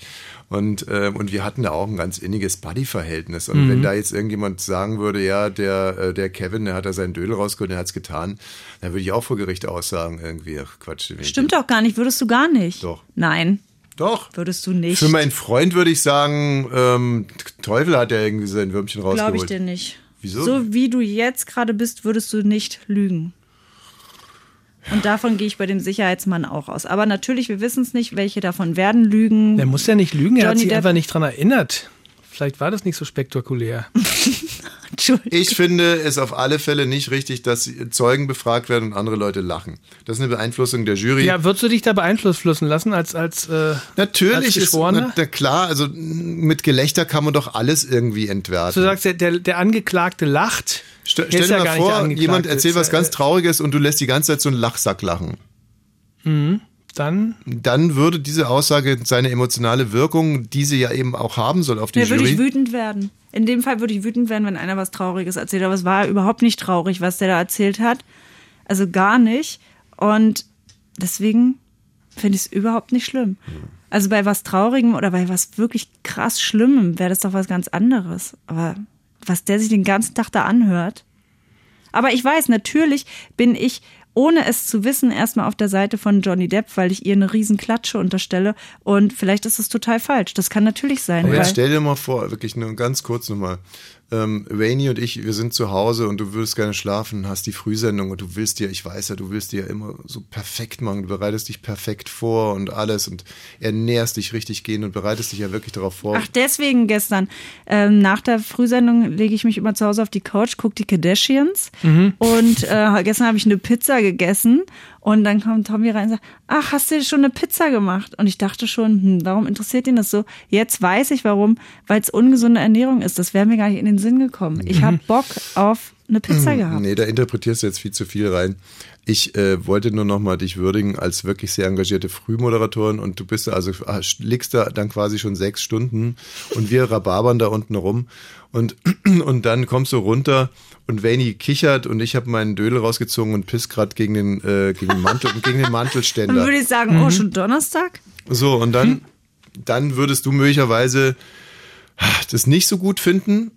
F: Und, äh, und wir hatten da auch ein ganz inniges Buddy-Verhältnis. Und
H: Mhm.
F: wenn da jetzt irgendjemand sagen würde, ja, der, äh, der Kevin, der hat da seinen Dödel rausgeholt, der hat's getan, dann würde ich auch vor Gericht aussagen, irgendwie, ach Quatsch.
G: stimmt doch gar nicht, würdest du gar nicht.
F: Doch.
G: Nein.
F: Doch.
G: Würdest du nicht.
F: Für meinen Freund würde ich sagen, ähm, Teufel hat ja irgendwie sein Würmchen rausgeholt.
G: Glaube ich dir nicht.
F: Wieso?
G: So wie du jetzt gerade bist, würdest du nicht lügen. Und davon gehe ich bei dem Sicherheitsmann auch aus. Aber natürlich, wir wissen es nicht, welche davon werden lügen.
H: Der muss ja nicht lügen, er hat sich
G: Depp-
H: einfach nicht dran erinnert. Vielleicht war das nicht so spektakulär.
F: Ich finde es auf alle Fälle nicht richtig, dass Zeugen befragt werden und andere Leute lachen. Das ist eine Beeinflussung der Jury.
H: Ja, würdest du dich da beeinflussen lassen als als äh,
F: Natürlich
H: als
F: ist na, na klar, also mit Gelächter kann man doch alles irgendwie entwerten.
H: Du sagst, der, der, der Angeklagte lacht.
F: St stell dir mal vor, jemand erzählt
H: Ist
F: was
H: ja,
F: ganz
H: äh,
F: Trauriges und du lässt die ganze Zeit so einen Lachsack lachen.
H: Mhm. Dann?
F: Dann würde diese Aussage seine emotionale Wirkung, die sie ja eben auch haben soll auf die
G: Ja, würde ich
F: Jury.
G: wütend werden. In dem Fall würde ich wütend werden, wenn einer was Trauriges erzählt. Aber es war überhaupt nicht traurig, was der da erzählt hat. Also gar nicht. Und deswegen finde ich es überhaupt nicht schlimm. Also bei was Traurigem oder bei was wirklich krass Schlimmem wäre das doch was ganz anderes. Aber was der sich den ganzen Tag da anhört. Aber ich weiß, natürlich bin ich, ohne es zu wissen, erstmal auf der Seite von Johnny Depp, weil ich ihr eine riesen Klatsche unterstelle. Und vielleicht ist es total falsch. Das kann natürlich sein.
F: Aber jetzt stell dir mal vor, wirklich nur ganz kurz nochmal. Ähm, Rainy und ich, wir sind zu Hause und du würdest gerne schlafen, hast die Frühsendung und du willst dir, ich weiß ja, du willst dir ja immer so perfekt machen, du bereitest dich perfekt vor und alles und ernährst dich richtig gehen und bereitest dich ja wirklich darauf vor.
G: Ach, deswegen gestern. Ähm, nach der Frühsendung lege ich mich immer zu Hause auf die Couch, gucke die Kardashians.
H: Mhm.
G: Und äh, gestern habe ich eine Pizza gegessen. Und dann kommt Tommy rein und sagt, ach, hast du dir schon eine Pizza gemacht? Und ich dachte schon, hm, warum interessiert ihn das so? Jetzt weiß ich warum, weil es ungesunde Ernährung ist. Das wäre mir gar nicht in den Sinn gekommen. Ich habe Bock auf eine Pizza gehabt.
F: Nee, da interpretierst du jetzt viel zu viel rein. Ich äh, wollte nur noch mal dich würdigen als wirklich sehr engagierte Frühmoderatorin und du bist da, also liegst da dann quasi schon sechs Stunden und wir rababern da unten rum und, und dann kommst du runter und Vani kichert und ich habe meinen Dödel rausgezogen und piss grad gegen den, äh, gegen den Mantel gegen den
G: Dann
F: Mantelständer.
G: würde ich sagen, oh, schon Donnerstag?
F: So, und dann, dann würdest du möglicherweise das nicht so gut finden.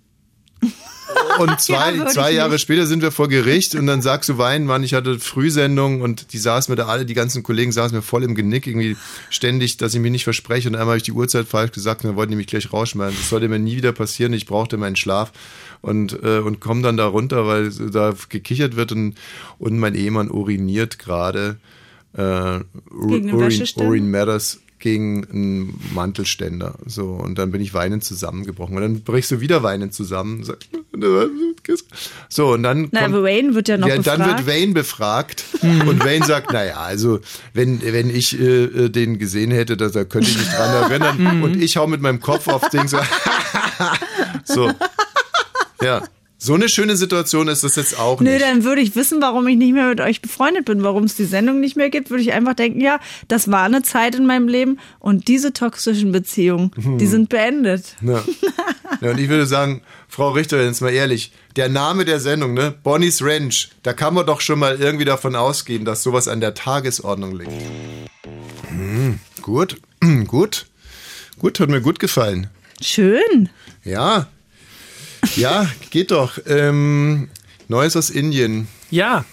F: Und zwei,
G: ich
F: zwei Jahre
G: nicht.
F: später sind wir vor Gericht und dann sagst du, Wein, Mann, ich hatte Frühsendung und die saßen mir da alle, die ganzen Kollegen saßen mir voll im Genick, irgendwie ständig, dass ich mich nicht verspreche und einmal habe ich die Uhrzeit falsch gesagt und dann wollten die mich gleich rausschmeißen. Das sollte mir nie wieder passieren, ich brauchte meinen Schlaf und, äh, und komm dann da runter, weil da gekichert wird und, und mein Ehemann uriniert gerade. Äh,
G: Gegen
F: Urin? Urin Matters gegen einen Mantelständer. So, und dann bin ich weinend zusammengebrochen. Und dann brichst du wieder weinend zusammen. So, und dann.
G: Na,
F: kommt-
G: aber Wayne wird ja noch
F: ja, dann
G: befragt.
F: wird Wayne befragt und Wayne sagt, naja, also wenn, wenn ich äh, äh, den gesehen hätte, da, könnte ich mich dran erinnern und ich hau mit meinem Kopf aufs Ding so, so. Ja, so eine schöne Situation ist das jetzt auch
G: Nö,
F: nicht.
G: dann würde ich wissen, warum ich nicht mehr mit euch befreundet bin, warum es die Sendung nicht mehr gibt, würde ich einfach denken, ja, das war eine Zeit in meinem Leben und diese toxischen Beziehungen,
F: Hm.
G: die sind beendet.
F: Ja. ja, und ich würde sagen, Frau Richter, jetzt mal ehrlich, der Name der Sendung, ne, Bonnie's Ranch, da kann man doch schon mal irgendwie davon ausgehen, dass sowas an der Tagesordnung liegt. Hm, gut, gut, gut, hat mir gut gefallen.
G: Schön.
F: Ja, ja, geht doch. Ähm, Neues aus Indien.
H: Ja.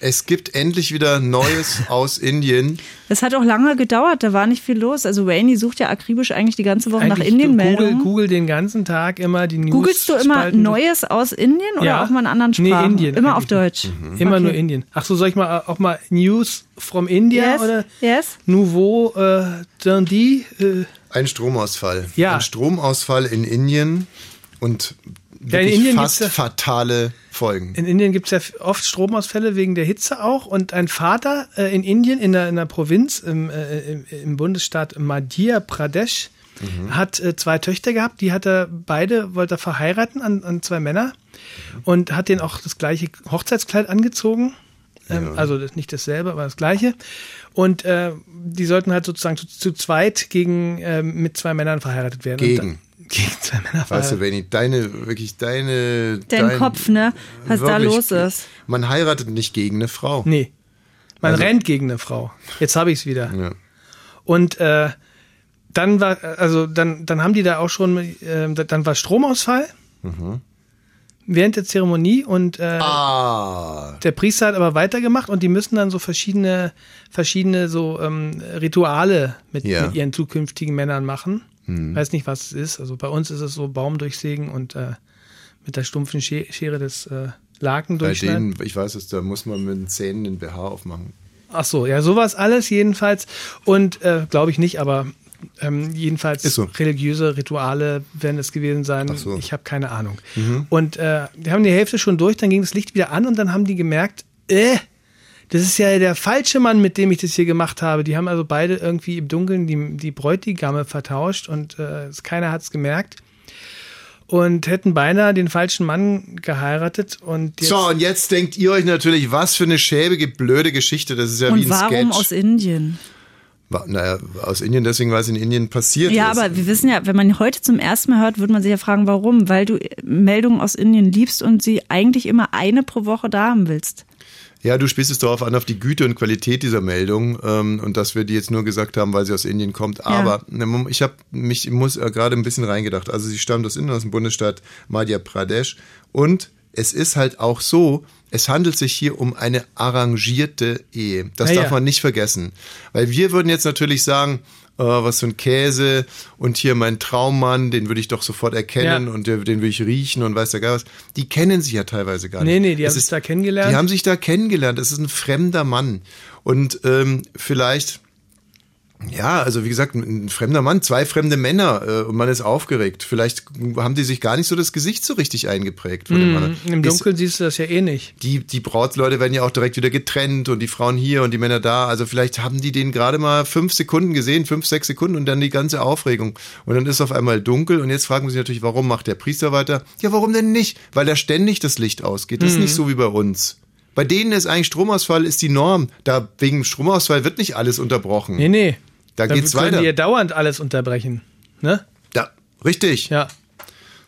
F: Es gibt endlich wieder Neues aus Indien.
G: Das hat auch lange gedauert, da war nicht viel los. Also Rainy sucht ja akribisch eigentlich die ganze Woche nach
H: Eigentlich Google,
G: Indien-Meldungen.
H: Google den ganzen Tag immer die News.
G: Googlest du immer
H: Spalten.
G: Neues aus Indien oder
H: Ja.
G: auch mal in anderen
H: Nee,
G: Sprachen?
H: Indien
G: Immer auf Deutsch.
H: Immer
G: Okay.
H: nur Indien. Ach so, soll ich mal auch mal News from India
G: Yes,
H: oder
G: yes.
H: Nouveau äh, Dundee? Äh,
F: Ein Stromausfall.
H: Ja.
F: Ein Stromausfall in Indien und
H: Ja, in Indien
F: fast
H: ja-
F: fatale Folgen.
H: In Indien gibt es ja oft Stromausfälle wegen der Hitze auch. Und ein Vater äh, in Indien, in der, in der Provinz, im, äh, im, im Bundesstaat Madhya Pradesh, hat äh, zwei Töchter gehabt. Die hat er beide, wollte er verheiraten an, an zwei Männer. Und hat denen auch das gleiche Hochzeitskleid angezogen. Ähm, Also das, nicht dasselbe, aber das gleiche. Und äh, die sollten halt sozusagen zu, zu zweit gegen, ähm, mit zwei Männern verheiratet werden.
F: Gegen.
H: Gegen zwei Männer
F: Weißt du,
H: verheiratet.
F: Benny, deine, wirklich deine.
G: Dein Kopf, ne? Was da
F: wirklich,
G: los ist.
F: Man heiratet nicht gegen eine Frau.
H: Nee. Man
F: Also-
H: rennt gegen eine Frau. Jetzt habe ich es wieder.
F: Ja.
H: Und äh, dann war, also dann, dann haben die da auch schon, äh, dann war Stromausfall
F: Mhm.
H: während der Zeremonie und äh,
F: Ah.
H: der Priester hat aber weitergemacht und die müssen dann so verschiedene, verschiedene so ähm, Rituale mit,
F: Ja.
H: mit ihren zukünftigen Männern machen.
F: Hm.
H: Weiß nicht, was es ist. Also bei uns ist es so Baum durchsägen und äh, mit der stumpfen Sche- Schere des äh, Laken
F: Bei
H: durchschneiden.
F: denen, ich weiß es, da muss man mit den Zähnen den BH aufmachen.
H: Ach so, ja, sowas alles jedenfalls. Und äh, glaube ich nicht, aber ähm, jedenfalls
F: so.
H: religiöse Rituale werden es gewesen sein.
F: Ach so.
H: Ich habe keine Ahnung.
F: Mhm.
H: Und äh, die haben die Hälfte schon durch, dann ging das Licht wieder an und dann haben die gemerkt, äh, das ist ja der falsche Mann, mit dem ich das hier gemacht habe. Die haben also beide irgendwie im Dunkeln die, die Bräutigamme vertauscht und äh, keiner hat es gemerkt. Und hätten beinahe den falschen Mann geheiratet. Und jetzt,
F: So, und jetzt denkt ihr euch natürlich, was für eine schäbige, blöde Geschichte. Das ist ja wie
G: Und
F: ein
G: warum
F: Sketch.
G: aus Indien?
F: Naja, aus Indien, deswegen, weil es in Indien passiert
G: Ja,
F: ist.
G: aber wir wissen ja, wenn man heute zum ersten Mal hört, würde man sich ja fragen, warum? Weil du Meldungen aus Indien liebst und sie eigentlich immer eine pro Woche da haben willst.
F: Ja, du spielst es darauf an, auf die Güte und Qualität dieser Meldung ähm, und dass wir die jetzt nur gesagt haben, weil sie aus Indien kommt. Aber ne, ich habe mich ich muss äh, gerade ein bisschen reingedacht. Also sie stammt aus Indien, aus dem Bundesstaat Madhya Pradesh und es ist halt auch so, es handelt sich hier um eine arrangierte Ehe. Das
H: Ja,
F: darf
H: ja.
F: man nicht vergessen. Weil wir würden jetzt natürlich sagen, äh, was für ein Käse und hier mein Traummann, den würde ich doch sofort erkennen
H: Ja.
F: und den würde ich riechen und weiß der gar was. Die kennen sich ja teilweise gar nicht.
H: nee, nee, die
F: Es
H: haben sich da kennengelernt.
F: die haben sich da kennengelernt. Es ist ein fremder Mann. Und ähm, vielleicht, ja, also wie gesagt, ein fremder Mann, zwei fremde Männer äh, und man ist aufgeregt. Vielleicht haben die sich gar nicht so das Gesicht so richtig eingeprägt Mann.
H: Im
F: Ist-
H: Dunkeln siehst du das ja eh nicht.
F: die, die Brautleute werden ja auch direkt wieder getrennt und die Frauen hier und die Männer da. Also vielleicht haben die den gerade mal fünf Sekunden gesehen, fünf, sechs Sekunden und dann die ganze Aufregung. Und dann ist auf einmal dunkel und jetzt fragen wir sich natürlich, warum macht der Priester weiter? Ja, warum denn nicht? Weil da ständig das Licht ausgeht. Das ist
H: Mhm.
F: nicht so wie bei uns. Bei denen ist eigentlich Stromausfall ist die Norm. Da wegen Stromausfall wird nicht alles unterbrochen.
H: Nee, nee.
F: Da geht's
H: können
F: weiter.
H: ja dauernd alles unterbrechen. Ne?
F: Da, richtig.
H: Ja.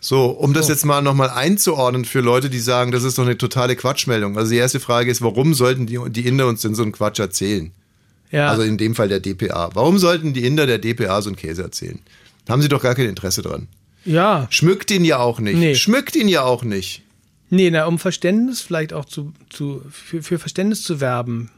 F: So, um das jetzt mal nochmal einzuordnen für Leute, die sagen, das ist doch eine totale Quatschmeldung. Also die erste Frage ist, warum sollten die, die Inder uns denn so einen Quatsch erzählen?
H: Ja.
F: Also in dem Fall der DPA. Warum sollten die Inder der DPA so einen Käse erzählen? Da haben sie doch gar kein Interesse dran.
H: Ja.
F: Schmückt ihn ja auch nicht.
H: Nee.
F: Schmückt ihn ja auch nicht.
H: Nee, na, um Verständnis vielleicht auch zu, zu für, für Verständnis zu werben.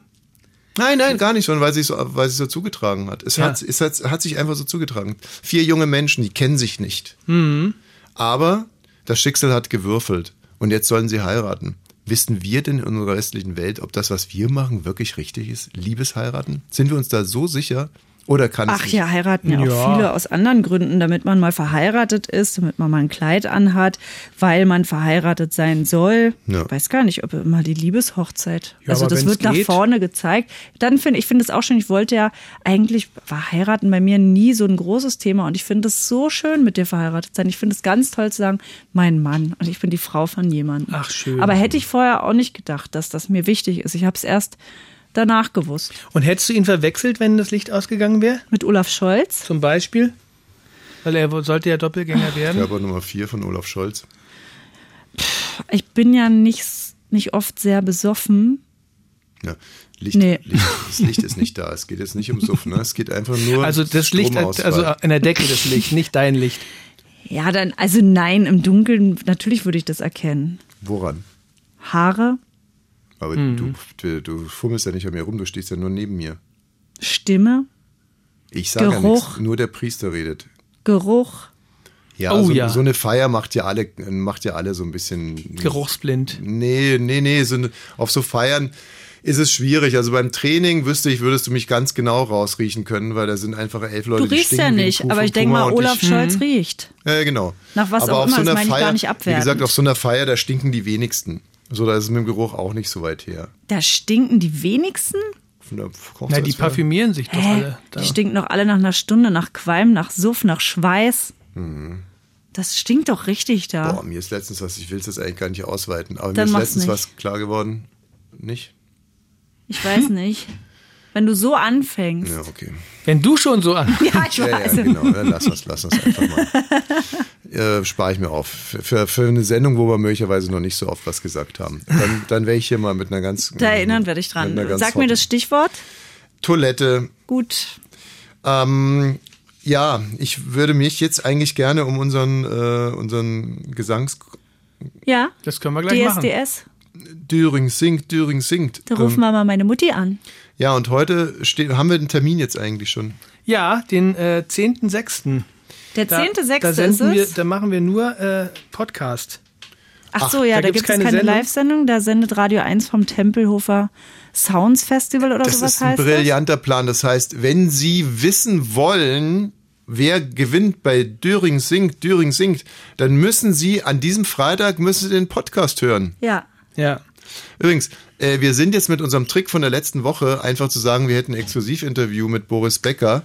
F: Nein, nein, gar nicht, sondern weil sich so, weil sich so zugetragen hat. Es,
H: Ja.
F: hat, es hat, hat sich einfach so zugetragen. Vier junge Menschen, die kennen sich nicht.
H: Mhm.
F: Aber das Schicksal hat gewürfelt und jetzt sollen sie heiraten. Wissen wir denn in unserer westlichen Welt, ob das, was wir machen, wirklich richtig ist? Liebesheiraten? Sind wir uns da so sicher? Oder kann
G: Ach ja, heiraten ja,
F: Ja.
G: auch viele aus anderen Gründen, damit man mal verheiratet ist, damit man mal ein Kleid anhat, weil man verheiratet sein soll.
F: Ja.
G: Ich weiß gar nicht, ob immer die Liebeshochzeit.
H: Ja,
G: also das wird nach
H: geht.
G: vorne gezeigt. Dann finde ich finde es auch schön. Ich wollte ja eigentlich war heiraten bei mir nie so ein großes Thema und ich finde es so schön mit dir verheiratet sein. Ich finde es ganz toll zu sagen, mein Mann und ich bin die Frau von jemandem.
H: Ach schön.
G: Aber hätte ich vorher auch nicht gedacht, dass das mir wichtig ist. Ich habe es erst danach gewusst.
H: Und hättest du ihn verwechselt, wenn das Licht ausgegangen wäre?
G: Mit Olaf Scholz?
H: Zum Beispiel? Weil er sollte ja Doppelgänger werden.
F: Körper Nummer vier von Olaf Scholz.
G: Ich bin ja nicht, nicht oft sehr besoffen.
F: Ja. Licht,
G: Nee.
F: Licht, das Licht ist nicht da. Es geht jetzt nicht um Suff, ne? Es geht einfach nur
H: Also das Licht, also an der Decke das Licht, nicht dein Licht.
G: Ja, dann, also nein, im Dunkeln, natürlich würde ich das erkennen.
F: Woran?
G: Haare,
F: Aber
G: Mhm.
F: du, du, fummelst ja nicht an mir rum, du stehst ja nur neben mir.
G: Stimme,
F: Ich sage ja nichts, nur der Priester redet.
G: Geruch.
F: Ja,
H: Oh
F: so,
H: ja.
F: so eine Feier macht ja alle, macht ja alle so ein bisschen.
H: Geruchsblind.
F: Nee, nee, nee. So, auf so Feiern ist es schwierig. Also beim Training wüsste ich, würdest du mich ganz genau rausriechen können, weil da sind einfach elf Leute,
G: Du
F: die
G: riechst ja
F: wie ein
G: nicht, aber ich denke mal, Olaf
F: ich,
G: Scholz riecht.
F: Ja, genau.
G: Nach was
F: aber
G: auch immer,
F: so
G: das meine ich gar
F: Feier,
G: nicht
F: Wie
G: abwertend.
F: gesagt, auf so einer Feier, da stinken die wenigsten. So, da ist es mit dem Geruch auch nicht so weit her.
G: Da stinken die wenigsten?
H: Na, die parfümieren sich doch
G: Hä?
H: alle. Da.
G: Die stinken doch alle nach einer Stunde, nach Qualm, nach Suff, nach Schweiß.
F: Mhm.
G: Das stinkt doch richtig da.
F: Boah, mir ist letztens was, ich will es jetzt eigentlich gar nicht ausweiten, aber
G: Dann
F: mir ist letztens
G: nicht.
F: was klar geworden. Nicht?
G: Ich weiß nicht. Wenn du so anfängst.
F: Ja, okay.
H: Wenn du schon so an.
G: Ja, ich
F: Ja,
G: weiß.
F: ja, genau. Ja, lass uns, lass uns einfach mal. Äh, Spare ich mir auf. Für- Für, eine Sendung, wo wir möglicherweise noch nicht so oft was gesagt haben. Dann, dann wäre ich hier mal mit einer ganz.
G: Da erinnern wir dich dran. Sag mir das Stichwort.
F: Toilette.
G: Gut.
F: Ähm, ja, ich würde mich jetzt eigentlich gerne um unseren, äh, unseren Gesangs.
G: Ja.
H: Das können wir gleich machen.
G: DSDS.
F: Düring singt, Düring singt.
G: Da rufen
F: Ähm,
G: wir mal meine Mutti an.
F: ja, und heute steht, haben wir den Termin jetzt eigentlich schon.
H: Ja, den äh, 10.6.
G: Der
H: Da-
G: 10.6.
H: Da,
G: ist
H: senden wir,
G: es.
H: da machen wir nur äh, Podcast.
G: Ach so, ja,
H: da
G: da, gibt es
H: keine
G: keine
H: Sendung?
G: Live-Sendung. Da sendet Radio 1 vom Tempelhofer Sounds Festival oder
F: Das
G: sowas
F: ist ein
G: heißt
F: brillanter Plan. Das heißt, wenn Sie wissen wollen, wer gewinnt bei Düring singt, Düring singt, dann müssen Sie an diesem Freitag müssen Sie den Podcast hören.
G: das? Ja.
H: Ja.
F: Übrigens, äh, wir sind jetzt mit unserem Trick von der letzten Woche einfach zu sagen, wir hätten ein Exklusivinterview mit Boris Becker.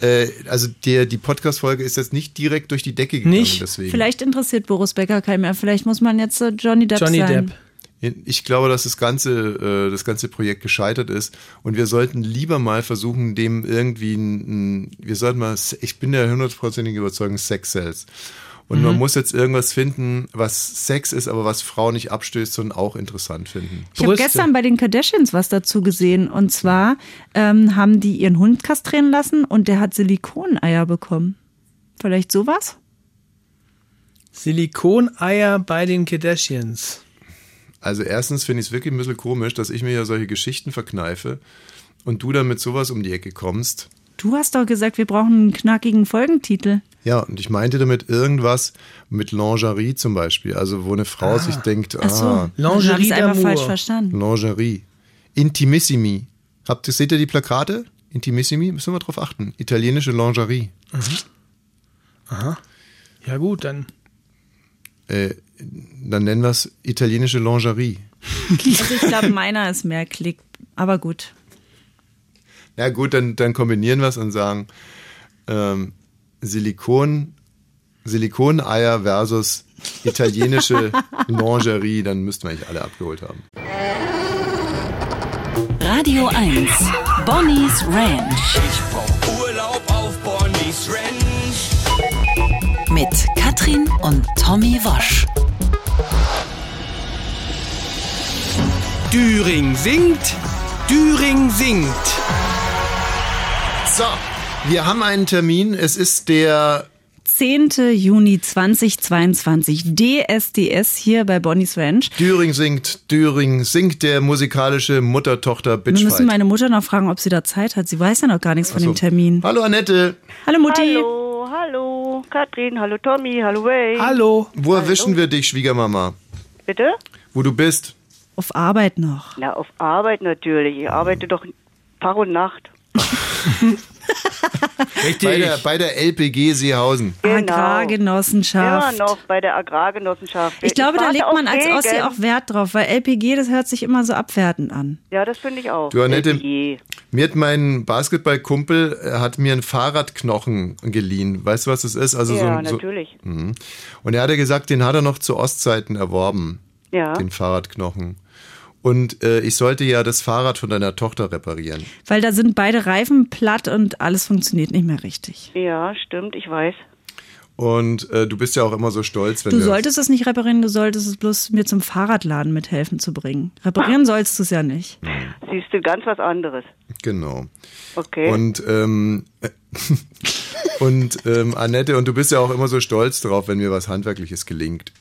F: Äh, also der, die Podcast-Folge ist jetzt nicht direkt durch die Decke gegangen.
H: Nicht?
F: Deswegen.
G: Vielleicht interessiert Boris Becker keinen mehr. Vielleicht muss man jetzt äh, Johnny Depp
H: Johnny
G: sein.
H: Depp.
F: Ich glaube, dass das ganze, äh, das ganze Projekt gescheitert ist und wir sollten lieber mal versuchen, dem irgendwie, ein, ein, wir sollten mal, ich bin der hundertprozentigen Überzeugung, Sex sells. Und man
G: Mhm.
F: muss jetzt irgendwas finden, was Sex ist, aber was Frauen nicht abstößt, sondern auch interessant finden.
G: Ich habe gestern bei den Kardashians was dazu gesehen. Und zwar ähm, haben die ihren Hund kastrieren lassen und der hat Silikoneier bekommen. Vielleicht sowas?
H: Silikoneier bei den Kardashians.
F: Also erstens finde ich es wirklich ein bisschen komisch, dass ich mir ja solche Geschichten verkneife und du dann mit sowas um die Ecke kommst.
G: Du hast doch gesagt, wir brauchen einen knackigen Folgentitel.
F: Ja, und ich meinte damit irgendwas mit Lingerie zum Beispiel. Also wo eine Frau sich denkt,
G: Ach so,
F: ah,
G: habe ich einfach falsch verstanden.
F: Lingerie. Intimissimi. Habt ihr, seht ihr die Plakate? Intimissimi? Müssen wir drauf achten. Italienische Lingerie.
H: Aha. Ja gut, dann.
F: Äh, dann nennen wir es italienische Lingerie.
G: Also ich glaube, meiner ist mehr Klick. Aber gut.
F: Ja gut, dann, dann kombinieren wir es und sagen ähm, Silikon, Silikoneier versus italienische Lingerie. Dann müssten wir eigentlich alle abgeholt haben.
C: Radio 1. Bonnie's Ranch.
D: Ich brauch Urlaub auf Bonnie's Ranch.
C: Mit Katrin und Tommy Wosch.
H: Düring singt, Düring singt.
F: So, wir haben einen Termin. Es ist der
G: 10. Juni 2022. DSDS hier bei Bonnie's Ranch.
F: Düring singt, Düring singt der musikalische Mutter-Tochter
G: Wir müssen meine Mutter noch fragen, ob sie da Zeit hat. Sie weiß ja noch gar nichts von dem Termin.
F: Hallo Annette.
G: Hallo Mutti.
L: Hallo, hallo, Katrin, hallo Tommy, hallo Ray.
H: Hallo.
F: Wo erwischen wir dich, Schwiegermama?
L: Bitte?
F: Wo du bist?
G: Auf Arbeit noch.
L: Na, auf Arbeit natürlich. Ich arbeite doch Tag und Nacht.
F: Bei der, bei der LPG Seehausen.
G: Agrargenossenschaft.
L: Immer noch bei der Agrargenossenschaft.
G: Ich glaube, da
L: warte
G: legt man als Ossi auch Wert drauf, weil LPG, das hört sich immer so abwertend an.
L: Ja, das finde ich auch.
F: Du Annette,
L: LPG.
F: mir hat mein Basketballkumpel äh, hat mir einen Fahrradknochen geliehen. Weißt du, was das ist? Also so,
L: ja,
F: so,
L: natürlich.
F: Mhm. Und er hat ja gesagt, den hat er noch zu Ostzeiten erworben,
L: Ja.
F: den Fahrradknochen. Und äh, ich sollte ja das Fahrrad von deiner Tochter reparieren.
G: Weil da sind beide Reifen platt und alles funktioniert nicht mehr richtig.
L: Ja, stimmt, ich weiß.
F: Und äh, du bist ja auch immer so stolz, wenn
G: Du
F: wir
G: solltest es nicht reparieren, du solltest es bloß mir zum Fahrradladen mithelfen zu bringen. Reparieren sollst du es ja nicht.
L: Siehst du ganz was anderes.
F: Genau.
L: Okay.
F: Und ähm, und ähm, Annette, und du bist ja auch immer so stolz drauf, wenn mir was Handwerkliches gelingt.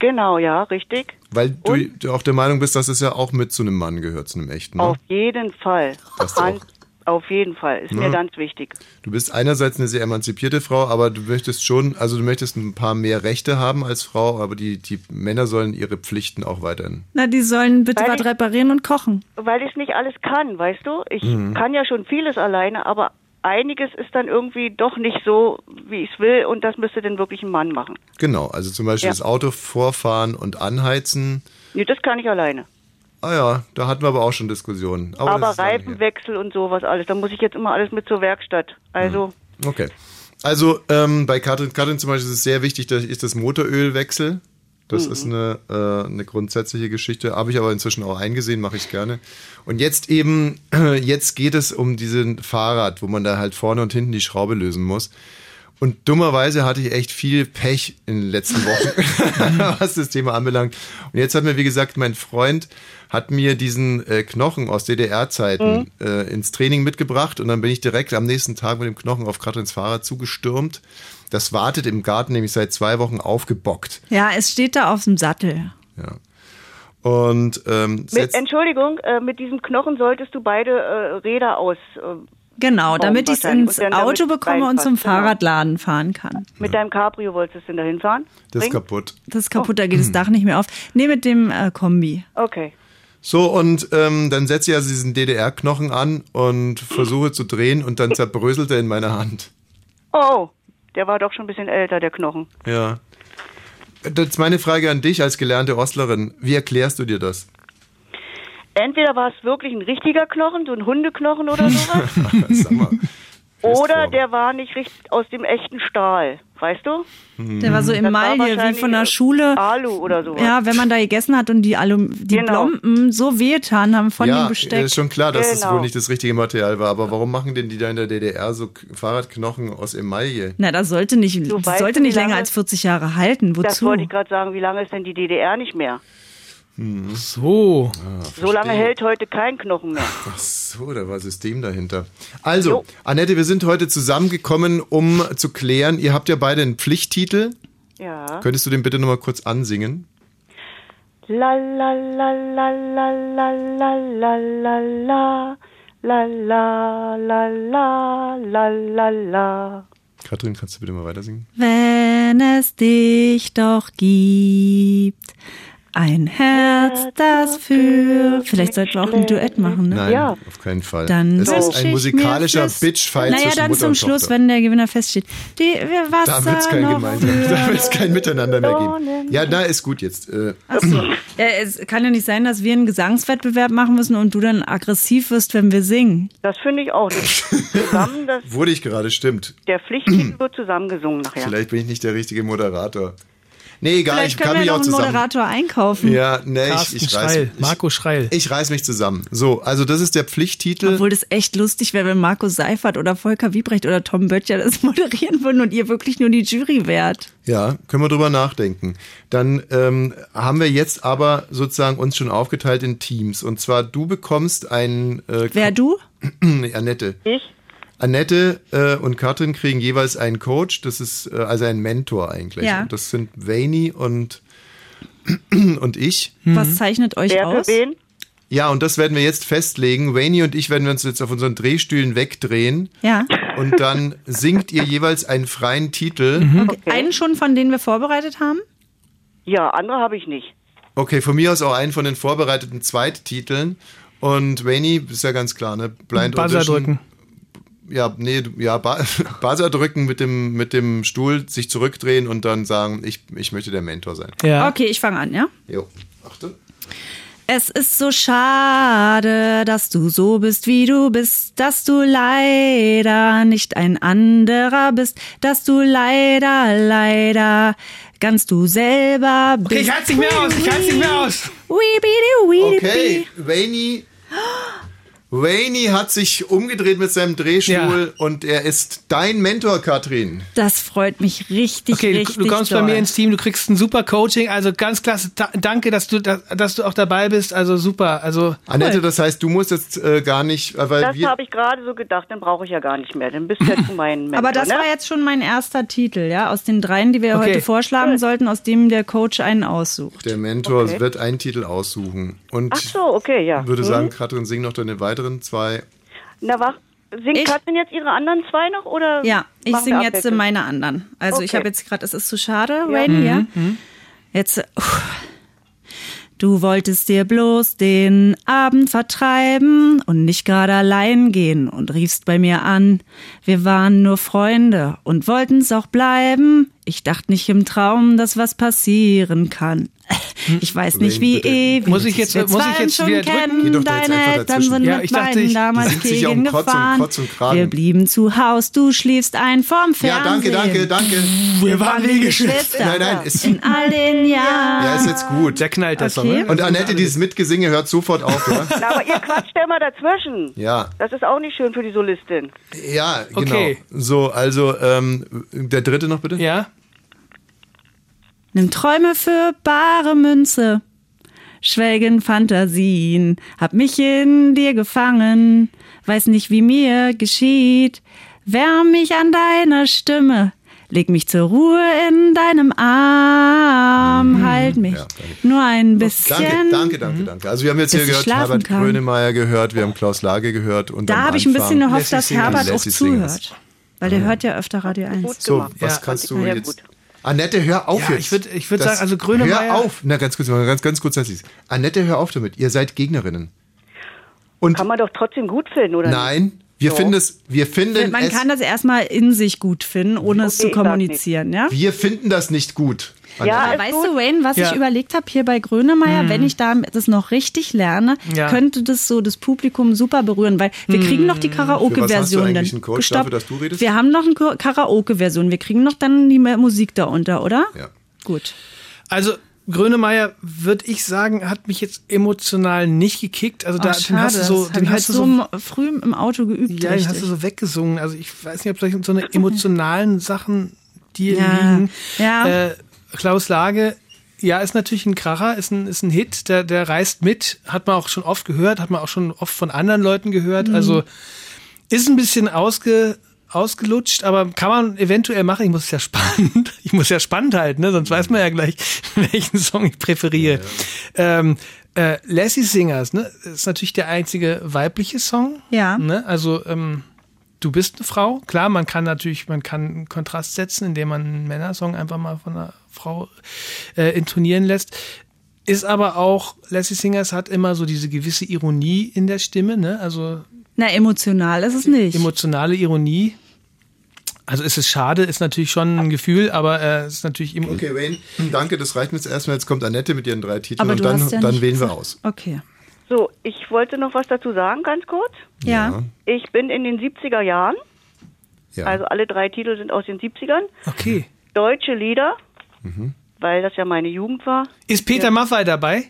L: Genau, ja, richtig.
F: Weil du, du auch der Meinung bist, dass es ja auch mit zu einem Mann gehört, zu einem echten. Ne?
L: Auf jeden Fall. An,
F: auch.
L: auf jeden Fall. Ist mir
F: Ja.
L: ganz wichtig.
F: Du bist einerseits eine sehr emanzipierte Frau, aber du möchtest schon, also du möchtest ein paar mehr Rechte haben als Frau, aber die, die Männer sollen ihre Pflichten auch weiterhin.
G: Na, die sollen bitte
L: Weil
G: was
L: ich-
G: reparieren und kochen.
L: Weil ich nicht alles kann, weißt du? Ich
F: Mhm.
L: kann ja schon vieles alleine, aber einiges ist dann irgendwie doch nicht so, wie ich es will und das müsste dann wirklich ein Mann machen.
F: Genau, also zum Beispiel
L: Ja.
F: das Auto vorfahren und anheizen.
L: Nee, das kann ich alleine.
F: Ah ja, da hatten wir aber auch schon Diskussionen. Aber,
L: Aber. Reifenwechsel und sowas alles, da muss ich jetzt immer alles mit zur Werkstatt. Also,
F: Okay. Also ähm, bei Katrin, Katrin zum Beispiel ist es sehr wichtig, dass ich das Motorölwechsel. Das
L: Mhm.
F: ist eine, äh, eine grundsätzliche Geschichte. Habe ich aber inzwischen auch eingesehen, mache ich gerne. Und jetzt eben, jetzt geht es um diesen Fahrrad, wo man da halt vorne und hinten die Schraube lösen muss. Und dummerweise hatte ich echt viel Pech in den letzten Wochen, was das Thema anbelangt. Und jetzt hat mir, wie gesagt, mein Freund hat mir diesen äh, Knochen aus DDR-Zeiten äh, ins Training mitgebracht und dann bin ich direkt am nächsten Tag mit dem Knochen auf Katrins Fahrrad zugestürmt. Das wartet im Garten nämlich seit zwei Wochen aufgebockt.
G: Ja, es steht da auf dem Sattel.
F: Ja. Und ähm,
L: mit, Entschuldigung, äh, mit diesem Knochen solltest du beide äh, Räder aus. Äh,
G: Genau, damit ich es ins Auto bekomme und zum
L: genau.
G: Fahrradladen fahren kann.
L: Mit deinem Cabrio wolltest du es denn dahin fahren?
F: das ist kaputt.
G: Das ist kaputt, da geht das Dach nicht mehr auf. Nee, mit dem äh, Kombi.
L: Okay.
F: So, und ähm, dann setze ich also diesen DDR-Knochen an und versuche zu drehen und dann zerbröselt er in meiner Hand.
L: Oh, der war doch schon ein bisschen älter, der Knochen.
F: Ja. Das ist meine Frage an dich als gelernte Ostlerin. Wie erklärst du dir das?
L: Entweder war es wirklich ein richtiger Knochen, so ein Hundeknochen oder sowas,
F: Sag mal.
L: oder der war nicht richtig aus dem echten Stahl, weißt du?
G: Der war so
L: Das war
G: Emaille, wie von der
L: äh,
G: Schule.
L: Alu oder sowas.
G: Ja, wenn man da gegessen hat und die, Alum die
L: Genau.
G: Plomben so wehgetan haben von
F: ja,
G: dem Besteck.
F: ist schon klar, dass das
L: Genau.
F: wohl nicht das richtige Material war. Aber warum machen denn die da in der DDR so Fahrradknochen aus Emaille?
G: Na, das sollte nicht, das sollte nicht länger als 40 Jahre halten.
L: Das
G: Wozu?
L: wollte ich gerade sagen, wie lange ist denn die DDR nicht mehr?
H: So.
L: So lange hält heute kein Knochen mehr.
F: Ach so, da war System dahinter. Also, Annette, wir sind heute zusammengekommen, um zu klären, ihr habt ja beide einen Pflichttitel.
L: Ja.
F: Könntest du den bitte nochmal kurz ansingen?
L: La la la la la la la la la la la la la la la la la.
F: Katrin, kannst du bitte mal weiter singen?
G: Wenn es dich doch gibt, ein Herz, das für. Vielleicht sollten wir auch ein Duett machen, ne?
F: Nein,
L: Ja.
F: auf keinen Fall.
G: Dann
F: es ist ein musikalischer Bitchfight
G: Naja, dann
F: Mutter
G: zum Schluss,
F: Tochter.
G: wenn der Gewinner feststeht. Die wir Wasser
F: Da kein gemeinsam, da wird's kein Miteinander mehr geben. Ja, da ist gut jetzt. Äh,
G: Achso. Ja, es kann ja nicht sein, dass wir einen Gesangswettbewerb machen müssen und du dann aggressiv wirst, wenn wir singen.
L: Das finde ich auch nicht. Zusammen, das,
F: wurde ich gerade, stimmt.
L: der Pflichttitel wird zusammengesungen nachher.
F: Vielleicht bin ich nicht der richtige Moderator. Nee, egal,
G: Vielleicht
F: ich kann mich
G: ja
F: auch
G: noch einen
F: zusammen.
G: Moderator einkaufen.
F: Ja, nee, ich,
H: Carsten
F: ich reiß,
H: Schreil,
F: ich,
H: Marco Schreil.
F: ich reiß mich zusammen. So, also das ist der Pflichttitel.
G: Obwohl das echt lustig wäre, wenn Marco Seifert oder Volker Wiebrecht oder Tom Böttcher das moderieren würden und ihr wirklich nur die Jury wärt.
F: Ja, können wir drüber nachdenken. Dann ähm, haben wir jetzt aber sozusagen uns schon aufgeteilt in Teams. Und zwar du bekommst ein äh,
G: Wer du?
F: Annette.
L: Ich?
F: Annette äh, und Katrin kriegen jeweils einen Coach, das ist äh, also ein Mentor eigentlich.
G: Ja.
F: Und das sind Vaini und, und ich.
G: Was zeichnet euch
L: Wer
G: aus?
L: für wen?
F: Ja, und das werden wir jetzt festlegen. Vaini und ich werden uns jetzt auf unseren Drehstühlen wegdrehen
G: Ja.
F: und dann singt ihr jeweils einen freien Titel.
G: Okay. Einen schon, von denen wir vorbereitet haben?
L: Ja, andere habe ich nicht.
F: Okay, von mir aus auch einen von den vorbereiteten Zweittiteln. Und Vaini, ist ja ganz klar, ne? Blind
H: Buzzer
F: Audition.
H: drücken.
F: Ja, nee, ja, ba Buzzer drücken mit dem, mit dem Stuhl, sich zurückdrehen und dann sagen, ich, ich möchte der Mentor sein.
H: Ja.
G: Okay, ich fange an, ja?
F: Jo, achte.
G: Es ist so schade, dass du so bist, wie du bist, dass du leider nicht ein anderer bist, dass du leider, leider ganz du selber bist.
H: Okay, ich halte nicht mehr aus, ich halte nicht mehr aus.
F: Okay, Vaini, Wayne hat sich umgedreht mit seinem Drehstuhl und er ist dein Mentor, Katrin.
G: Das freut mich richtig,
H: Okay,
G: richtig
H: du, du kommst
G: doll.
H: bei mir ins Team, du kriegst ein super Coaching, also ganz klasse. Ta danke, dass du, dass, dass du auch dabei bist, also super. Also
F: Annette, das heißt, du musst jetzt äh, gar nicht, äh, weil
L: Das habe ich gerade so gedacht, dann brauche ich ja gar nicht mehr. Dann bist du ja zu meinem Mentor,
G: Aber das
L: ne?
G: war jetzt schon mein erster Titel, ja, aus den dreien, die wir
F: Okay.
G: heute vorschlagen sollten, aus dem der Coach einen aussucht.
F: der Mentor
L: Okay.
F: wird einen Titel aussuchen. Und
L: Ach so, okay, ja.
F: würde
L: Hm?
F: sagen, Katrin, sing noch deine weiteren zwei.
L: Na, wach. Singt Katrin jetzt ihre anderen zwei noch oder?
G: Ja, ich singe jetzt
L: abwechselnd?
G: meine anderen. Also ich
L: Okay.
G: habe jetzt gerade, es ist zu schade,
L: Ja.
G: Rain, ja?
L: Mhm,
G: Jetzt, äh, uff. Du wolltest dir bloß den Abend vertreiben und nicht gerade allein gehen und riefst bei mir an. Wir waren nur Freunde und wollten's auch bleiben. Ich dachte nicht im Traum, dass was passieren kann. Ich weiß nicht, wie ewig.
H: Muss ich jetzt-
G: wir
H: muss ich jetzt
G: schon
H: wieder drücken?
G: Deine Eltern sind
H: Ja,
G: mit
H: dachte, ich-
G: damals gegen
H: Kotz und
G: gefahren.
F: Kotz und Kragen.
G: Wir blieben zu Haus, du schliefst ein vorm
F: Ja,
G: Fernsehen.
F: danke, danke, danke.
G: Wir waren wie Geschwister.
F: Nein, nein, ist,
G: In all den Jahren.
F: ja, ist jetzt gut.
H: Der knallt
G: das Okay. Song, ne?
F: Und Annette, dieses Mitgesinge hört sofort auf, ja?
L: Na, aber ihr quatscht ja immer dazwischen.
F: Ja.
L: Das ist auch nicht schön für die Solistin.
F: Ja, genau.
H: Okay.
F: So, also ähm, der dritte noch bitte?
H: Ja.
G: Nimm Träume für bare Münze, schwelgen Fantasien, hab mich in dir gefangen, weiß nicht, wie mir geschieht, wärm mich an deiner Stimme, leg mich zur Ruhe in deinem Arm, halt mich nur ein bisschen.
F: Danke, danke, danke, danke. Also wir haben jetzt hier
G: Bis
F: gehört, Herbert
G: kann.
F: Grönemeyer gehört, wir haben Klaus Lage gehört und
G: Da habe ich ein bisschen gehofft, dass Herbert auch zuhört. Weil der hört ja öfter Radio 1.
F: So, was kannst du
L: Ja,
F: jetzt?
L: gut.
F: Annette, hör auf
H: Ja,
F: jetzt.
H: ich würd- ich würd
F: Das-
H: sagen, also Grönemeyer-
F: Hör auf. Na, ganz kurz, ganz, ganz kurz. Lassie. Annette, hör auf damit. Ihr seid Gegnerinnen. Und
L: Kann man doch trotzdem gut finden, oder?
F: nein, wir
L: Doch.
F: finden es, wir finden
G: Man
F: es,
G: kann das erstmal in sich gut finden, ohne es
L: Okay,
G: zu
L: ich sag
G: kommunizieren, ja?
F: wir finden das nicht gut. Annette.
G: Aber weißt du, Wayne, was
H: Ja.
G: ich überlegt habe hier bei Grönemeyer,
H: Mhm.
G: wenn ich da das noch richtig lerne,
H: Ja.
G: könnte das so das Publikum super berühren, weil wir kriegen noch die Karaoke-Version Stopp.
F: dafür?
G: Wir haben noch eine Karaoke-Version. Wir kriegen noch dann die Musik darunter, oder?
F: Ja.
G: Gut.
H: Also Grönemeyer, würde ich sagen, hat mich jetzt emotional nicht gekickt. Also da,
G: Ach,
H: den hast du so,
G: das
H: den hast du so,
G: so früh im Auto geübt.
H: ja, den hast du so weggesungen. Also ich weiß nicht, ob solche so eine emotionalen Sachen dir
G: Ja.
H: liegen.
G: Ja.
H: Äh, Klaus Lage, ja, ist natürlich ein Kracher, ist ein, ist ein Hit, der, der reißt mit, hat man auch schon oft gehört, hat man auch schon oft von anderen Leuten gehört.
G: Mhm.
H: Also ist ein bisschen ausge, ausgelutscht, aber kann man eventuell machen. Ich muss es ja spannend, ich muss ja spannend halten, ne? sonst weiß man ja gleich, welchen Song ich präferiere. Ähm, äh, Lassie Singers, ne, ist natürlich der einzige weibliche Song.
G: Ja.
H: Ne? Also ähm, du bist eine Frau. Klar, man kann natürlich, man kann einen Kontrast setzen, indem man einen Männersong einfach mal von einer Frau äh, intonieren lässt. Ist aber auch, Lassie Singers hat immer so diese gewisse Ironie in der Stimme, ne? Also
G: Na, emotional ist es nicht.
H: emotionale Ironie. Also ist es schade, ist natürlich schon ein Gefühl, aber äh, es ist natürlich immer.
F: Okay, Wayne, danke, das reicht mir jetzt erstmal. Jetzt kommt Annette mit ihren drei Titeln
G: Aber
F: und dann,
G: ja
F: dann wählen wir aus.
G: Okay.
L: So, ich wollte noch was dazu sagen, ganz kurz.
G: Ja.
L: Ich bin in den 70er Jahren,
F: Ja.
L: also alle drei Titel sind aus den 70ern.
H: Okay.
L: Deutsche Lieder,
F: Mhm.
L: weil das ja meine Jugend war.
H: Ist Peter Maffay dabei?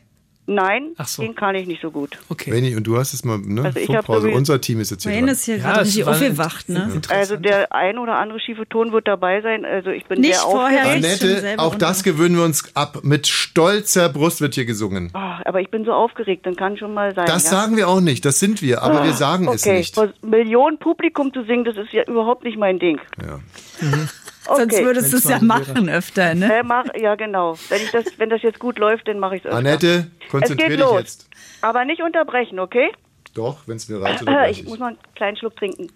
L: Nein,
H: Ach so.
L: den kann ich nicht so gut.
H: Okay.
F: Wayne, und du hast es mal, ne?
L: Also
F: Funkpause.
L: sowieso-
F: Unser Team ist jetzt hier
G: Wayne
F: dran.
G: ist hier
H: Ja,
G: gerade
H: es
G: richtig aufgewacht, ne?
L: Also der ein oder andere schiefe Ton wird dabei sein. Also ich bin
G: Nicht
L: sehr
G: vorher
F: Annette, auch das gewöhnen wir uns ab. Mit stolzer Brust wird hier gesungen.
L: Ah, aber ich bin so aufgeregt, dann kann schon mal sein.
F: Das
L: ja?
F: sagen wir auch nicht, das sind wir, aber wir sagen es
L: okay.
F: nicht.
L: vor Millionen Publikum zu singen, das ist ja überhaupt nicht mein Ding.
F: Ja.
G: Sonst
L: Okay.
G: würdest du es ja machen öfter, ne?
L: Äh, mach, ja, genau. Wenn, ich das, wenn das jetzt gut läuft, dann mache ich es öfter.
F: Annette, konzentrier
L: es geht
F: dich
L: los.
F: jetzt.
L: Aber nicht unterbrechen, okay?
F: Doch, wenn es mir reicht, oder
L: Ich muss mal einen kleinen Schluck trinken.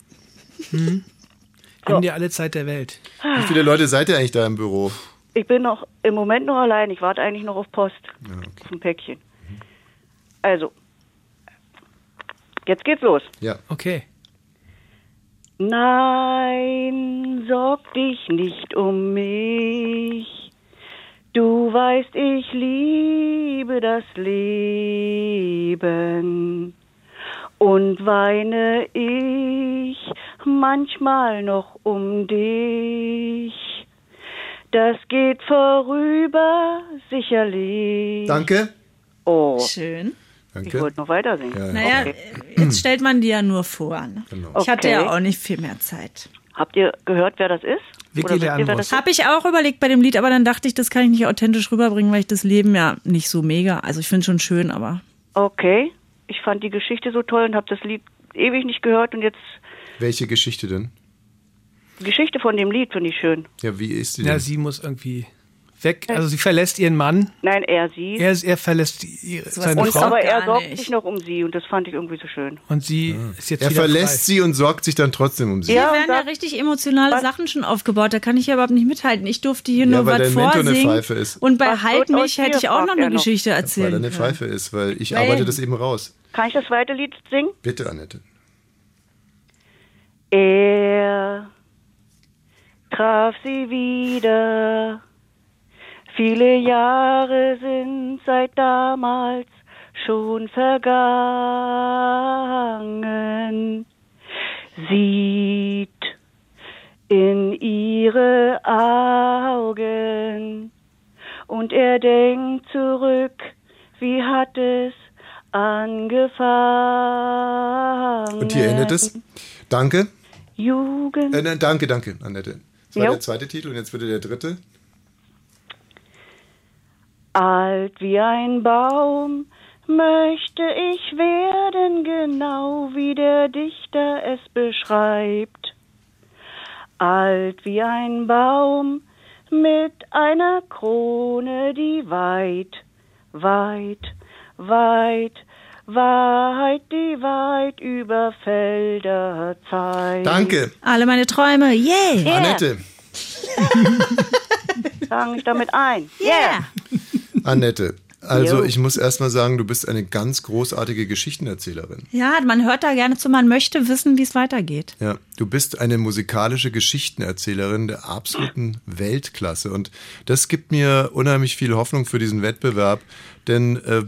H: Nimm dir alle Zeit der Welt.
F: Wie viele Leute seid ihr eigentlich da im Büro?
L: Ich bin noch im Moment noch allein. Ich warte eigentlich noch auf Post. Auf ein Päckchen. Also. Jetzt geht's los.
F: Ja.
H: Okay.
L: Nein, sorg dich nicht um mich. Du weißt, ich liebe das Leben. Und weine ich manchmal noch um dich. Das geht vorüber, sicherlich.
F: Danke.
L: Oh.
G: Schön.
L: Ich wollte noch weiter singen.
G: Naja,
L: Okay.
G: jetzt stellt man die ja nur vor. Ne? Ich hatte
L: Okay.
G: ja auch nicht viel mehr Zeit.
L: Habt ihr gehört, wer das ist?
H: Vicky Leandros.
G: Habe ich auch überlegt bei dem Lied, aber dann dachte ich, das kann ich nicht authentisch rüberbringen, weil ich das Leben ja nicht so mega. Also ich finde schon schön, aber
L: Okay. Ich fand die Geschichte so toll und habe das Lied ewig nicht gehört und jetzt
F: Welche Geschichte denn?
L: die Geschichte von dem Lied finde ich schön.
F: Ja, wie ist die
H: Ja,
F: denn?
H: sie muss irgendwie weg. Also sie verlässt ihren Mann.
L: Nein, er sie.
H: Er, er verlässt ihre, seine
L: und,
H: Frau.
L: aber er sorgt
G: nicht.
L: sich noch um sie und das fand ich irgendwie so schön.
H: Und sie ist jetzt
F: er verlässt
H: frei.
F: sie und sorgt sich dann trotzdem um sie.
G: hier
L: Ja,
G: werden ja
L: das-
G: richtig emotionale Sachen schon aufgebaut. Da kann ich ja überhaupt nicht mithalten. Ich durfte hier
F: Ja,
G: nur
F: weil
G: was
F: dein Mentor eine
G: vorsingen.
F: Pfeife ist.
G: Und bei
L: Was
G: Halt mich hätte ich auch noch eine
L: noch.
G: Geschichte
F: Weil er eine. Pfeife ist, weil ich
G: Weil-
F: arbeite das eben raus.
L: Kann ich das zweite Lied singen?
F: Bitte, Annette.
L: Er traf sie wieder. Viele Jahre sind seit damals schon vergangen. Sieht in ihre Augen und er denkt zurück, wie hat es angefangen.
F: Und hier endet es. Danke.
L: Jugend.
F: Äh, nein, danke, danke, Annette. Das war
L: Jo.
F: der zweite Titel und jetzt bitte der dritte.
L: Alt wie ein Baum möchte ich werden, genau wie der Dichter es beschreibt. Alt wie ein Baum mit einer Krone, die weit, weit, weit, weit, die weit über Felder zeigt.
F: Danke,
G: Alle meine Träume, yay!
L: Yeah.
F: Annette.
L: Fange ich damit ein. Yeah!
F: Annette. Also
L: Jo.
F: ich muss erstmal sagen, du bist eine ganz großartige Geschichtenerzählerin.
G: Ja, man hört da gerne zu, man möchte wissen, wie es weitergeht.
F: Ja, du bist eine musikalische Geschichtenerzählerin der absoluten Weltklasse und das gibt mir unheimlich viel Hoffnung für diesen Wettbewerb, denn äh,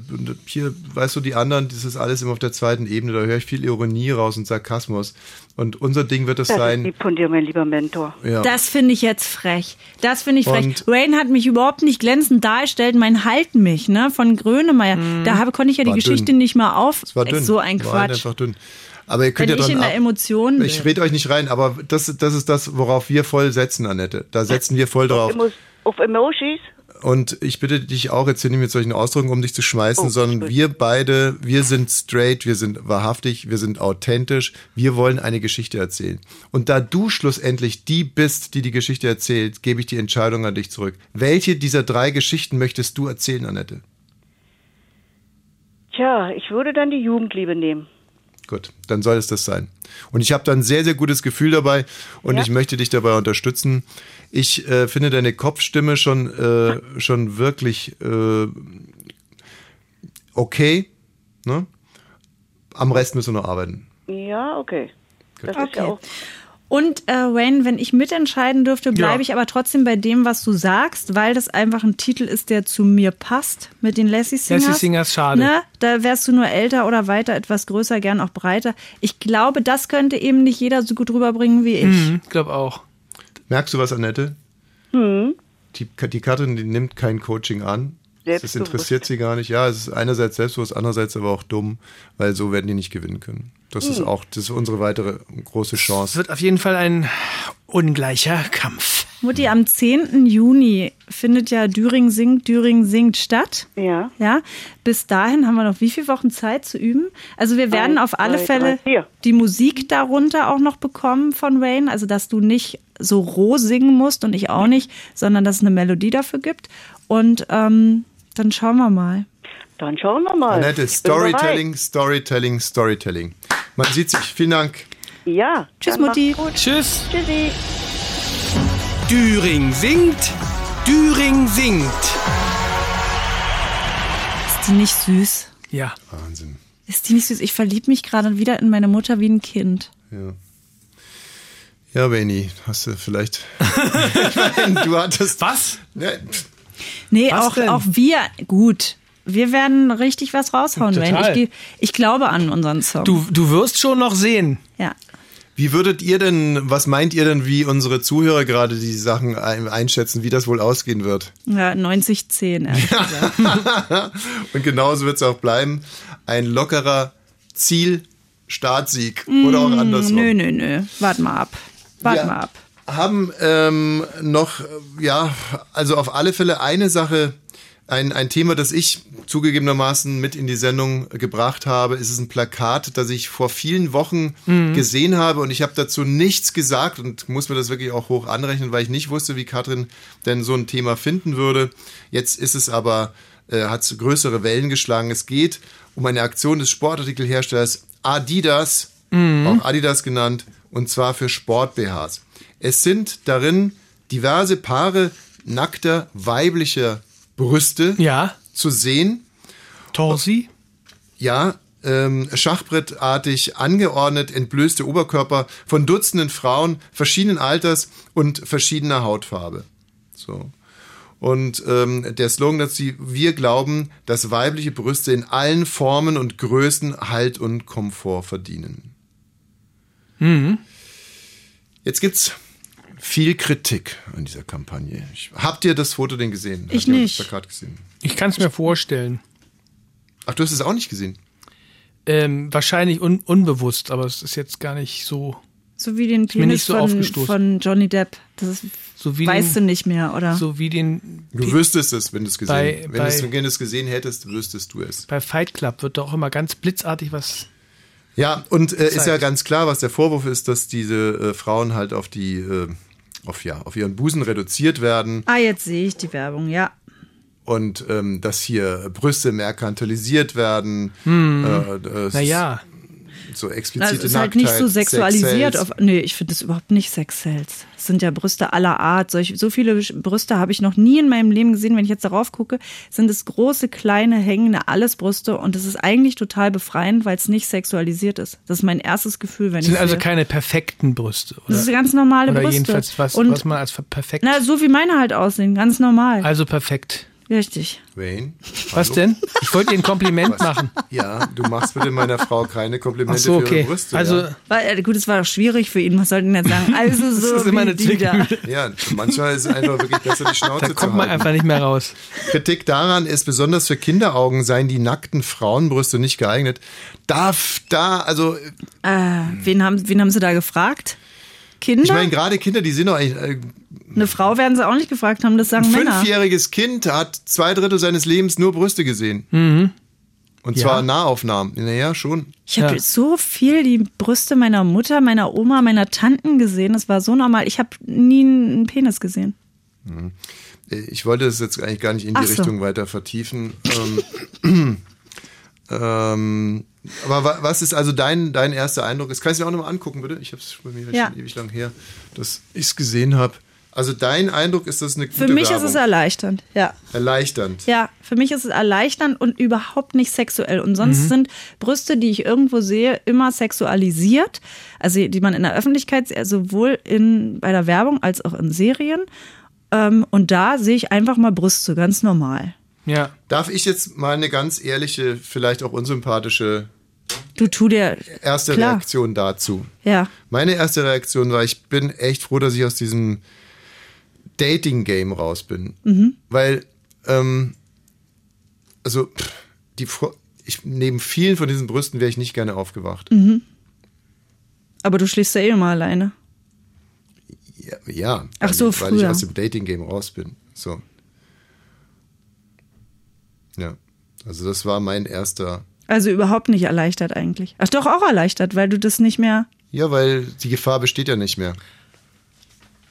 F: hier, weißt du, die anderen, das ist alles immer auf der zweiten Ebene, da höre ich viel Ironie raus und Sarkasmus und unser Ding wird es
L: Das ist
F: sein.
L: lieb von dir, mein lieber Mentor.
F: Ja.
G: Das finde ich jetzt frech. Das finde ich frech.
F: Und-
G: Wayne hat mich überhaupt nicht glänzend dargestellt. Mein Halt mich, ne, von Grönemeyer. Da habe, konnte ich ja die
F: War
G: Geschichte
F: dünn.
G: nicht mal auf.
F: Es war dünn.
G: So ein
F: War
G: Quatsch.
F: einfach dünn. Aber ihr könnt
G: Wenn
F: ja
G: ich in der
F: ab-
G: Emotion bin.
F: Ich rede euch nicht rein, aber das, das ist das, worauf wir voll setzen, Annette. Da setzen wir voll drauf.
L: Emo auf Emojis?
F: Und ich bitte dich auch, jetzt hier nicht mit solchen Ausdrücken um dich zu schmeißen,
L: Oh,
F: sondern wir beide, wir sind straight, wir sind wahrhaftig, wir sind authentisch, wir wollen eine Geschichte erzählen. Und da du schlussendlich die bist, die die Geschichte erzählt, gebe ich die Entscheidung an dich zurück. Welche dieser drei Geschichten möchtest du erzählen, Annette?
L: Tja, ich würde dann die Jugendliebe nehmen.
F: Gut, dann soll es das sein. Und ich habe da ein sehr, sehr gutes Gefühl dabei und
L: Ja.
F: ich möchte dich dabei unterstützen. Ich äh, finde deine Kopfstimme schon, äh, schon wirklich äh, okay. Ne? Am Rest müssen wir noch arbeiten.
L: Ja, okay. Das ist ja
G: Okay.
L: auch.
G: Und äh, Wayne, wenn ich mitentscheiden dürfte, bleibe
H: Ja.
G: ich aber trotzdem bei dem, was du sagst, weil das einfach ein Titel ist, der zu mir passt mit den Lassie Singers.
H: Lassie Singers, schade.
G: Ne? Da wärst du nur älter oder weiter, etwas größer, gern auch breiter. Ich glaube, das könnte eben nicht jeder so gut rüberbringen wie ich.
H: Mhm, glaub auch.
F: Merkst du was, Annette?
L: Hm.
F: Die, die Katrin, die nimmt kein Coaching an. Das interessiert sie gar nicht. Ja, es ist einerseits selbstbewusst, andererseits aber auch dumm, weil so werden die nicht gewinnen können. Das ist
L: Hm.
F: auch, das ist unsere weitere große
H: Es
F: Chance.
H: wird auf jeden Fall ein ungleicher Kampf.
G: Mutti, am 10. Juni findet ja Düring singt, Düring singt statt.
L: Ja.
G: Ja. Bis dahin haben wir noch wie viele Wochen Zeit zu üben? Also wir werden auf alle
L: zwei,
G: Fälle die Musik darunter auch noch bekommen von Wayne. Also dass du nicht so roh singen musst und ich auch nicht, sondern dass es eine Melodie dafür gibt. Und ähm, dann schauen wir mal.
L: Dann schauen wir mal.
F: Annette, Storytelling, Storytelling, Storytelling. Man sieht sich. Vielen Dank.
L: Ja.
G: Tschüss, Mutti.
H: Tschüss.
L: Tschüssi.
H: Düring singt, Düring singt.
G: Ist die nicht süß?
H: Ja.
F: Wahnsinn.
G: Ist die nicht süß? Ich verliebe mich gerade wieder in meine Mutter wie ein Kind.
F: Ja. Ja, Benny, hast du vielleicht. ich meine, du hattest.
H: Was?
F: Ne,
G: Nee,
H: Was
G: auch,
H: denn?
G: auch wir, gut. Wir werden richtig was raushauen,
H: Total.
G: Wayne. Ich, geh- ich glaube an unseren Song.
H: Du, du wirst schon noch sehen.
G: Ja.
F: Wie würdet ihr denn, was meint ihr denn, wie unsere Zuhörer gerade die Sachen ein- einschätzen, wie das wohl ausgehen wird?
G: Ja, 90, 10. ehrlich gesagt.
F: Und genauso wird es auch bleiben. ein lockerer Ziel-Startsieg oder auch
G: Mm,
F: andersrum.
G: Nö, nö, nö. Wart mal ab. Wart
F: Ja.
G: mal ab.
F: Haben ähm, noch, ja, also auf alle Fälle eine Sache, ein, ein Thema, das ich zugegebenermaßen mit in die Sendung gebracht habe. Es ist ein Plakat, das ich vor vielen Wochen
N: Mhm.
F: gesehen habe und ich habe dazu nichts gesagt und muss mir das wirklich auch hoch anrechnen, weil ich nicht wusste, wie Katrin denn so ein Thema finden würde. Jetzt ist es aber, äh, hat es größere Wellen geschlagen. Es geht um eine Aktion des Sportartikelherstellers Adidas,
N: Mhm.
F: auch Adidas genannt, und zwar für Sport-BHs. Es sind darin diverse Paare nackter weiblicher Brüste
H: ja.
F: zu sehen.
H: Torsi?
F: Ja, ähm, schachbrettartig angeordnet, entblößte Oberkörper von Dutzenden Frauen verschiedenen Alters und verschiedener Hautfarbe. So. Und ähm, der Slogan dazu, wir glauben, dass weibliche Brüste in allen Formen und Größen Halt und Komfort verdienen.
H: Mhm.
F: Jetzt gibt's viel Kritik an dieser Kampagne. Ich, habt ihr das Foto denn gesehen? Hat
H: Ich
F: jemand
H: nicht.
F: Das Plakat gesehen?
H: Ich kann es mir vorstellen.
F: Ach, du hast es auch nicht gesehen?
H: Ähm, wahrscheinlich un unbewusst, aber es ist jetzt gar nicht so.
G: So wie den Penis
H: nicht so
G: von,
H: aufgestoßen.
G: von Johnny Depp. Das ist,
H: So wie
G: weißt
H: den-
G: du nicht mehr, oder?
H: So wie den.
F: Du wüsstest es, wenn du es gesehen
H: Bei-
F: wenn,
H: bei-
F: wenn du es gesehen hättest, wüsstest du es.
H: Bei Fight Club wird doch immer ganz blitzartig was.
F: Ja, und äh, ist ja ganz klar, was der Vorwurf ist, dass diese äh, Frauen halt auf die, äh, auf ja, auf ihren Busen reduziert werden
G: Ah, jetzt sehe ich die Werbung, ja.
F: und ähm, dass hier Brüste merkantilisiert werden.
H: Hm.
F: Äh, das- So explizite
G: es ist halt nicht so sexualisiert. Auf, nee, ich finde das überhaupt nicht Sex-Sales. Es sind ja Brüste aller Art. Solch, so viele Brüste habe ich noch nie in meinem Leben gesehen. Wenn ich jetzt darauf gucke, sind es große, kleine, hängende, alles Brüste. Und das ist eigentlich total befreiend, weil es nicht sexualisiert ist. Das ist mein erstes Gefühl, wenn
H: Das sind
G: ich
H: also
G: sehe.
H: keine perfekten Brüste. Oder?
G: Das ist ganz normale
H: oder
G: Brüste.
H: jedenfalls was,
G: Und-
H: was man als perfekt.
G: Na, so wie meine halt aussehen. Ganz normal.
H: Also perfekt.
G: Richtig.
F: Wayne?
H: Was
F: hallo?
H: denn? Ich wollte ihr ein Kompliment
F: Was?
H: machen.
F: Ja, du machst bitte meiner Frau keine Komplimente
H: Ach so,
F: für
H: okay.
F: ihre Brüste.
H: Also-
F: ja.
G: War, äh, gut, es war doch schwierig für ihn. Was sollten wir jetzt sagen? Also so
H: Das ist immer
G: wie
H: eine
G: die da.
F: Ja, manchmal ist es einfach wirklich besser, die Schnauze
H: Da
F: zu
H: kommt man
F: halten.
H: einfach nicht mehr raus.
F: Kritik daran ist, besonders für Kinderaugen seien die nackten Frauenbrüste nicht geeignet. Darf da, also,
G: Äh, wen, haben, wen haben sie da gefragt? Kinder?
F: ich meine, gerade Kinder, die sind doch eigentlich, äh,
G: Eine Frau werden sie auch nicht gefragt haben, das sagen
F: ein
G: Männer.
F: fünfjähriges Kind hat zwei Drittel seines Lebens nur Brüste gesehen.
H: Mhm.
F: Und
H: Ja.
F: zwar Nahaufnahmen. Naja, schon.
G: Ich habe so viel die Brüste meiner Mutter, meiner Oma, meiner Tanten gesehen. Das war so normal. Ich habe nie einen Penis gesehen.
F: Mhm. Ich wollte das jetzt eigentlich gar nicht in die
G: so.
F: Richtung weiter vertiefen. Ähm, ähm, aber wa- was ist also dein, dein erster Eindruck? Das kannst du dir auch nochmal angucken, bitte. Ich habe es bei mir
G: Ja.
F: schon ewig lang her, dass ich es gesehen habe. Also dein Eindruck ist das eine gute
G: Für mich
F: Werbung.
G: ist es erleichternd, ja.
F: erleichternd.
G: Ja, für mich ist es erleichternd und überhaupt nicht sexuell. Und sonst
F: Mhm.
G: sind Brüste, die ich irgendwo sehe, immer sexualisiert. Also die man in der Öffentlichkeit, sieht, sowohl in, bei der Werbung als auch in Serien. Ähm, und da sehe ich einfach mal Brüste, ganz normal.
H: Ja.
F: Darf ich jetzt mal eine ganz ehrliche, vielleicht auch unsympathische
G: Du tu dir.
F: erste
G: Klar.
F: Reaktion dazu?
G: Ja.
F: Meine erste Reaktion war, ich bin echt froh, dass ich aus diesem Dating-Game raus bin.
G: Mhm.
F: Weil, ähm, also, die, ich, neben vielen von diesen Brüsten wäre ich nicht gerne aufgewacht.
G: Mhm. Aber du schläfst ja eh immer alleine.
F: Ja, ja
G: Ach
F: weil,
G: so,
F: weil ich
G: früher.
F: aus dem Dating-Game raus bin. So. Ja, also das war mein erster.
G: Also überhaupt nicht erleichtert eigentlich. Ach doch, auch erleichtert, weil du das nicht mehr.
F: Ja, weil die Gefahr besteht ja nicht mehr.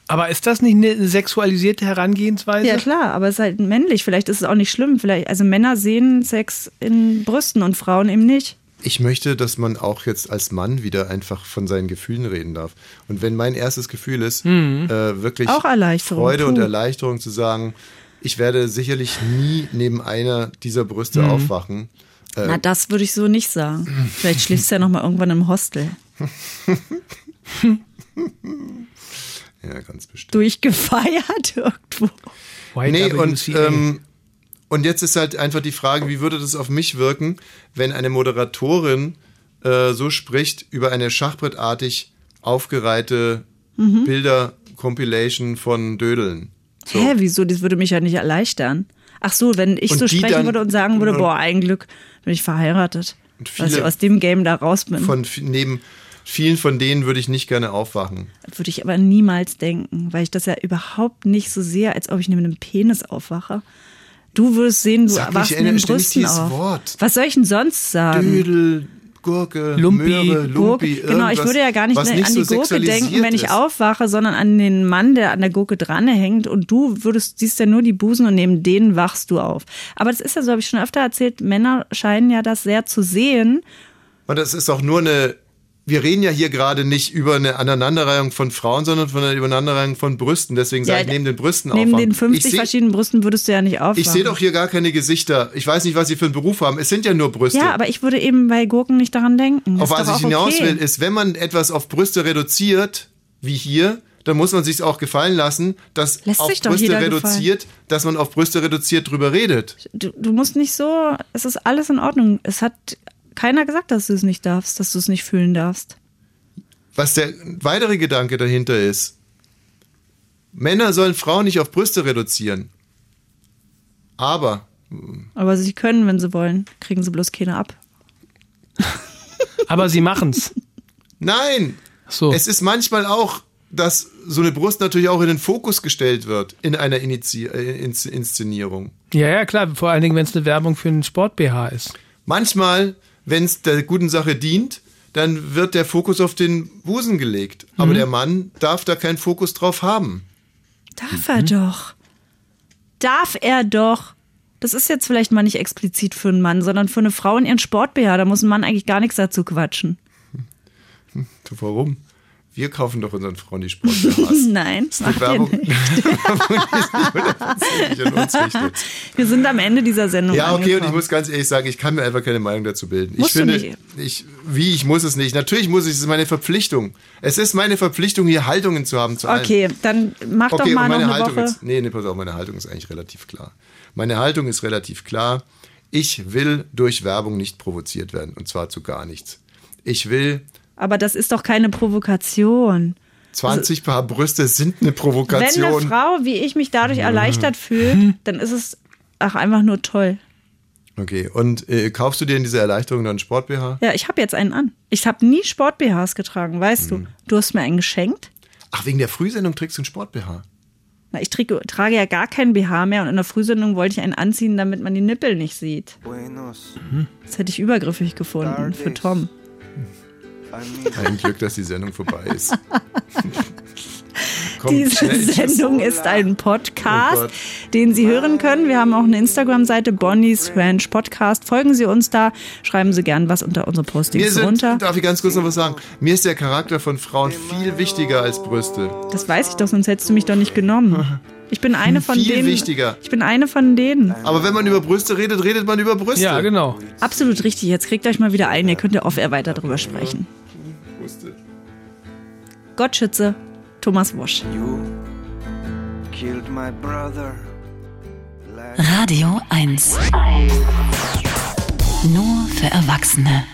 H: Aber ist das nicht eine sexualisierte Herangehensweise?
G: Ja klar, aber es ist halt männlich. Vielleicht ist es auch nicht schlimm. Vielleicht, also Männer sehen Sex in Brüsten und Frauen eben nicht.
F: Ich möchte, dass man auch jetzt als Mann wieder einfach von seinen Gefühlen reden darf. Und wenn mein erstes Gefühl ist,
G: Mhm.
F: äh, wirklich
G: Auch Erleichterung,
F: Freude und
G: puh.
F: Erleichterung zu sagen, ich werde sicherlich nie neben einer dieser Brüste
G: Mhm.
F: aufwachen. Äh,
G: Na, das würde ich so nicht sagen. Vielleicht schläfst du ja noch mal irgendwann im Hostel.
F: ja, ganz bestimmt.
G: Durchgefeiert irgendwo.
F: nee, und, ähm, und jetzt ist halt einfach die Frage, wie würde das auf mich wirken, wenn eine Moderatorin äh, so spricht über eine schachbrettartig aufgereihte
G: Mhm.
F: Bilder-Compilation von Dödeln. So.
G: Hä, wieso? Das würde mich ja nicht erleichtern. Ach so, wenn ich
F: Und
G: so sprechen
F: dann-
G: würde und sagen würde, boah, ein Glück bin ich verheiratet. Dass ich aus dem Game da raus bin.
F: Von neben vielen von denen würde ich nicht gerne aufwachen.
G: Würde ich aber niemals denken, weil ich das ja überhaupt nicht so sehe, als ob ich neben einem Penis aufwache. Du würdest sehen, du
F: Sag
G: wachst
F: nicht,
G: neben
F: ständig
G: Brüsten auf.
F: Wort.
G: Was soll ich denn sonst sagen?
F: Dödel, Gurke,
H: Lumpi.
F: Möhre,
G: Gurke.
F: Lumpi,
G: Genau, ich würde ja gar nicht
F: was
G: an die
F: so
G: Gurke denken, wenn ich
F: ist.
G: aufwache, sondern an den Mann, der an der Gurke dranhängt und du würdest, siehst ja nur die Busen und neben denen wachst du auf. Aber das ist ja so, habe ich schon öfter erzählt, Männer scheinen ja das sehr zu sehen.
F: Und das ist auch nur eine. Wir reden ja hier gerade nicht über eine Aneinanderreihung von Frauen, sondern von einer Übereinanderreihung von Brüsten. Deswegen sage ich
G: Ja,
F: neben den Brüsten
G: Neben
F: aufwachen.
G: den 50
F: ich seh-
G: verschiedenen Brüsten würdest du ja nicht aufwachen.
F: Ich sehe doch hier gar keine Gesichter. Ich weiß nicht, was sie für einen Beruf haben. Es sind ja nur Brüste.
G: Ja, aber ich würde eben bei Gurken nicht daran denken.
F: auf was ich hinaus
G: okay.
F: will, ist, wenn man etwas auf Brüste reduziert, wie hier, dann muss man sich auch gefallen lassen, dass
G: Lässt
F: auf Brüste reduziert, dass man auf Brüste reduziert drüber redet.
G: Du, du musst nicht so, es ist alles in Ordnung. Es hat keiner gesagt, dass du es nicht darfst, dass du es nicht fühlen darfst.
F: Was der weitere Gedanke dahinter ist, Männer sollen Frauen nicht auf Brüste reduzieren. Aber
G: Aber sie können, wenn sie wollen, kriegen sie bloß keine ab.
H: Aber sie machen's.
F: Nein!
H: So.
F: Es ist manchmal auch, dass so eine Brust natürlich auch in den Fokus gestellt wird in einer Inizi äh, Ins Inszenierung.
H: Ja, ja, klar. Vor allen Dingen, wenn es eine Werbung für einen Sport-BH ist.
F: Manchmal, wenn es der guten Sache dient, dann wird der Fokus auf den Busen gelegt. Aber
H: Mhm.
F: der Mann darf da keinen Fokus drauf haben.
G: Darf er doch. Darf er doch. Das ist jetzt vielleicht mal nicht explizit für einen Mann, sondern für eine Frau in ihren Sport-BH. Da muss ein Mann eigentlich gar nichts dazu quatschen.
F: Warum? Wir kaufen doch unseren Frauen die Sport-BHs.
G: Nein,
F: Das ist eine Werbung,
G: nicht. Wir sind am Ende dieser Sendung
F: Ja, okay, und ich
G: angekommen.
F: muss ganz ehrlich sagen, ich kann mir einfach keine Meinung dazu bilden.
G: Musst
F: ich finde,
G: nicht.
F: ich, wie, ich muss es nicht. Natürlich muss ich, es ist meine Verpflichtung. Es ist meine Verpflichtung, hier Haltungen zu haben zu allem.
G: Okay, dann mach
F: okay,
G: doch mal
F: und
G: noch
F: meine
G: eine
F: Haltung
G: Woche.
F: Ist, nee, nee, pass auf, meine Haltung ist eigentlich relativ klar. Meine Haltung ist relativ klar. Ich will durch Werbung nicht provoziert werden. Und zwar zu gar nichts. Ich will
G: Aber das ist doch keine Provokation.
F: 20 Paar Brüste sind eine
G: Wenn
F: Provokation.
G: eine Frau wie ich mich dadurch erleichtert
F: Hm.
G: fühlt, dann ist es ach einfach nur toll.
F: Okay, und äh, kaufst du dir in dieser Erleichterung dann Sport BH?
G: Ja, ich habe jetzt einen an. Ich habe nie Sport-BHs getragen, weißt
F: Hm.
G: du. Du hast mir einen geschenkt.
F: Ach, wegen der Frühsendung trägst du einen Sport BH.
G: Na, ich trage, trage ja gar keinen BH mehr und in der Frühsendung wollte ich einen anziehen, damit man die Nippel nicht sieht. Das hätte ich übergriffig gefunden für Tom.
F: Ein Glück, dass die Sendung vorbei ist. Komm,
G: Diese. Sendung ist ein
F: Oh
G: Podcast, den Sie hören können. Wir haben auch eine Instagram-Seite, Bonnie's Ranch Podcast. Folgen Sie uns da, schreiben Sie gern was unter unsere
F: Mir
G: Postings
F: sind,
G: runter.
F: darf ich ganz kurz noch was sagen? Mir ist der Charakter von Frauen viel wichtiger als Brüste.
G: Das weiß ich doch, sonst hättest du mich doch nicht genommen. Ich bin eine von
F: Viel
G: denen.
F: wichtiger.
G: Ich bin eine von denen.
F: Aber wenn man über Brüste redet, redet man über Brüste.
H: Ja, genau.
G: Absolut richtig. Jetzt kriegt euch mal wieder ein. Ihr könnt ja off-air weiter drüber sprechen. Gott schütze, Thomas Wosch.
N: Killed my brother.
C: Radio 1. Nur für Erwachsene.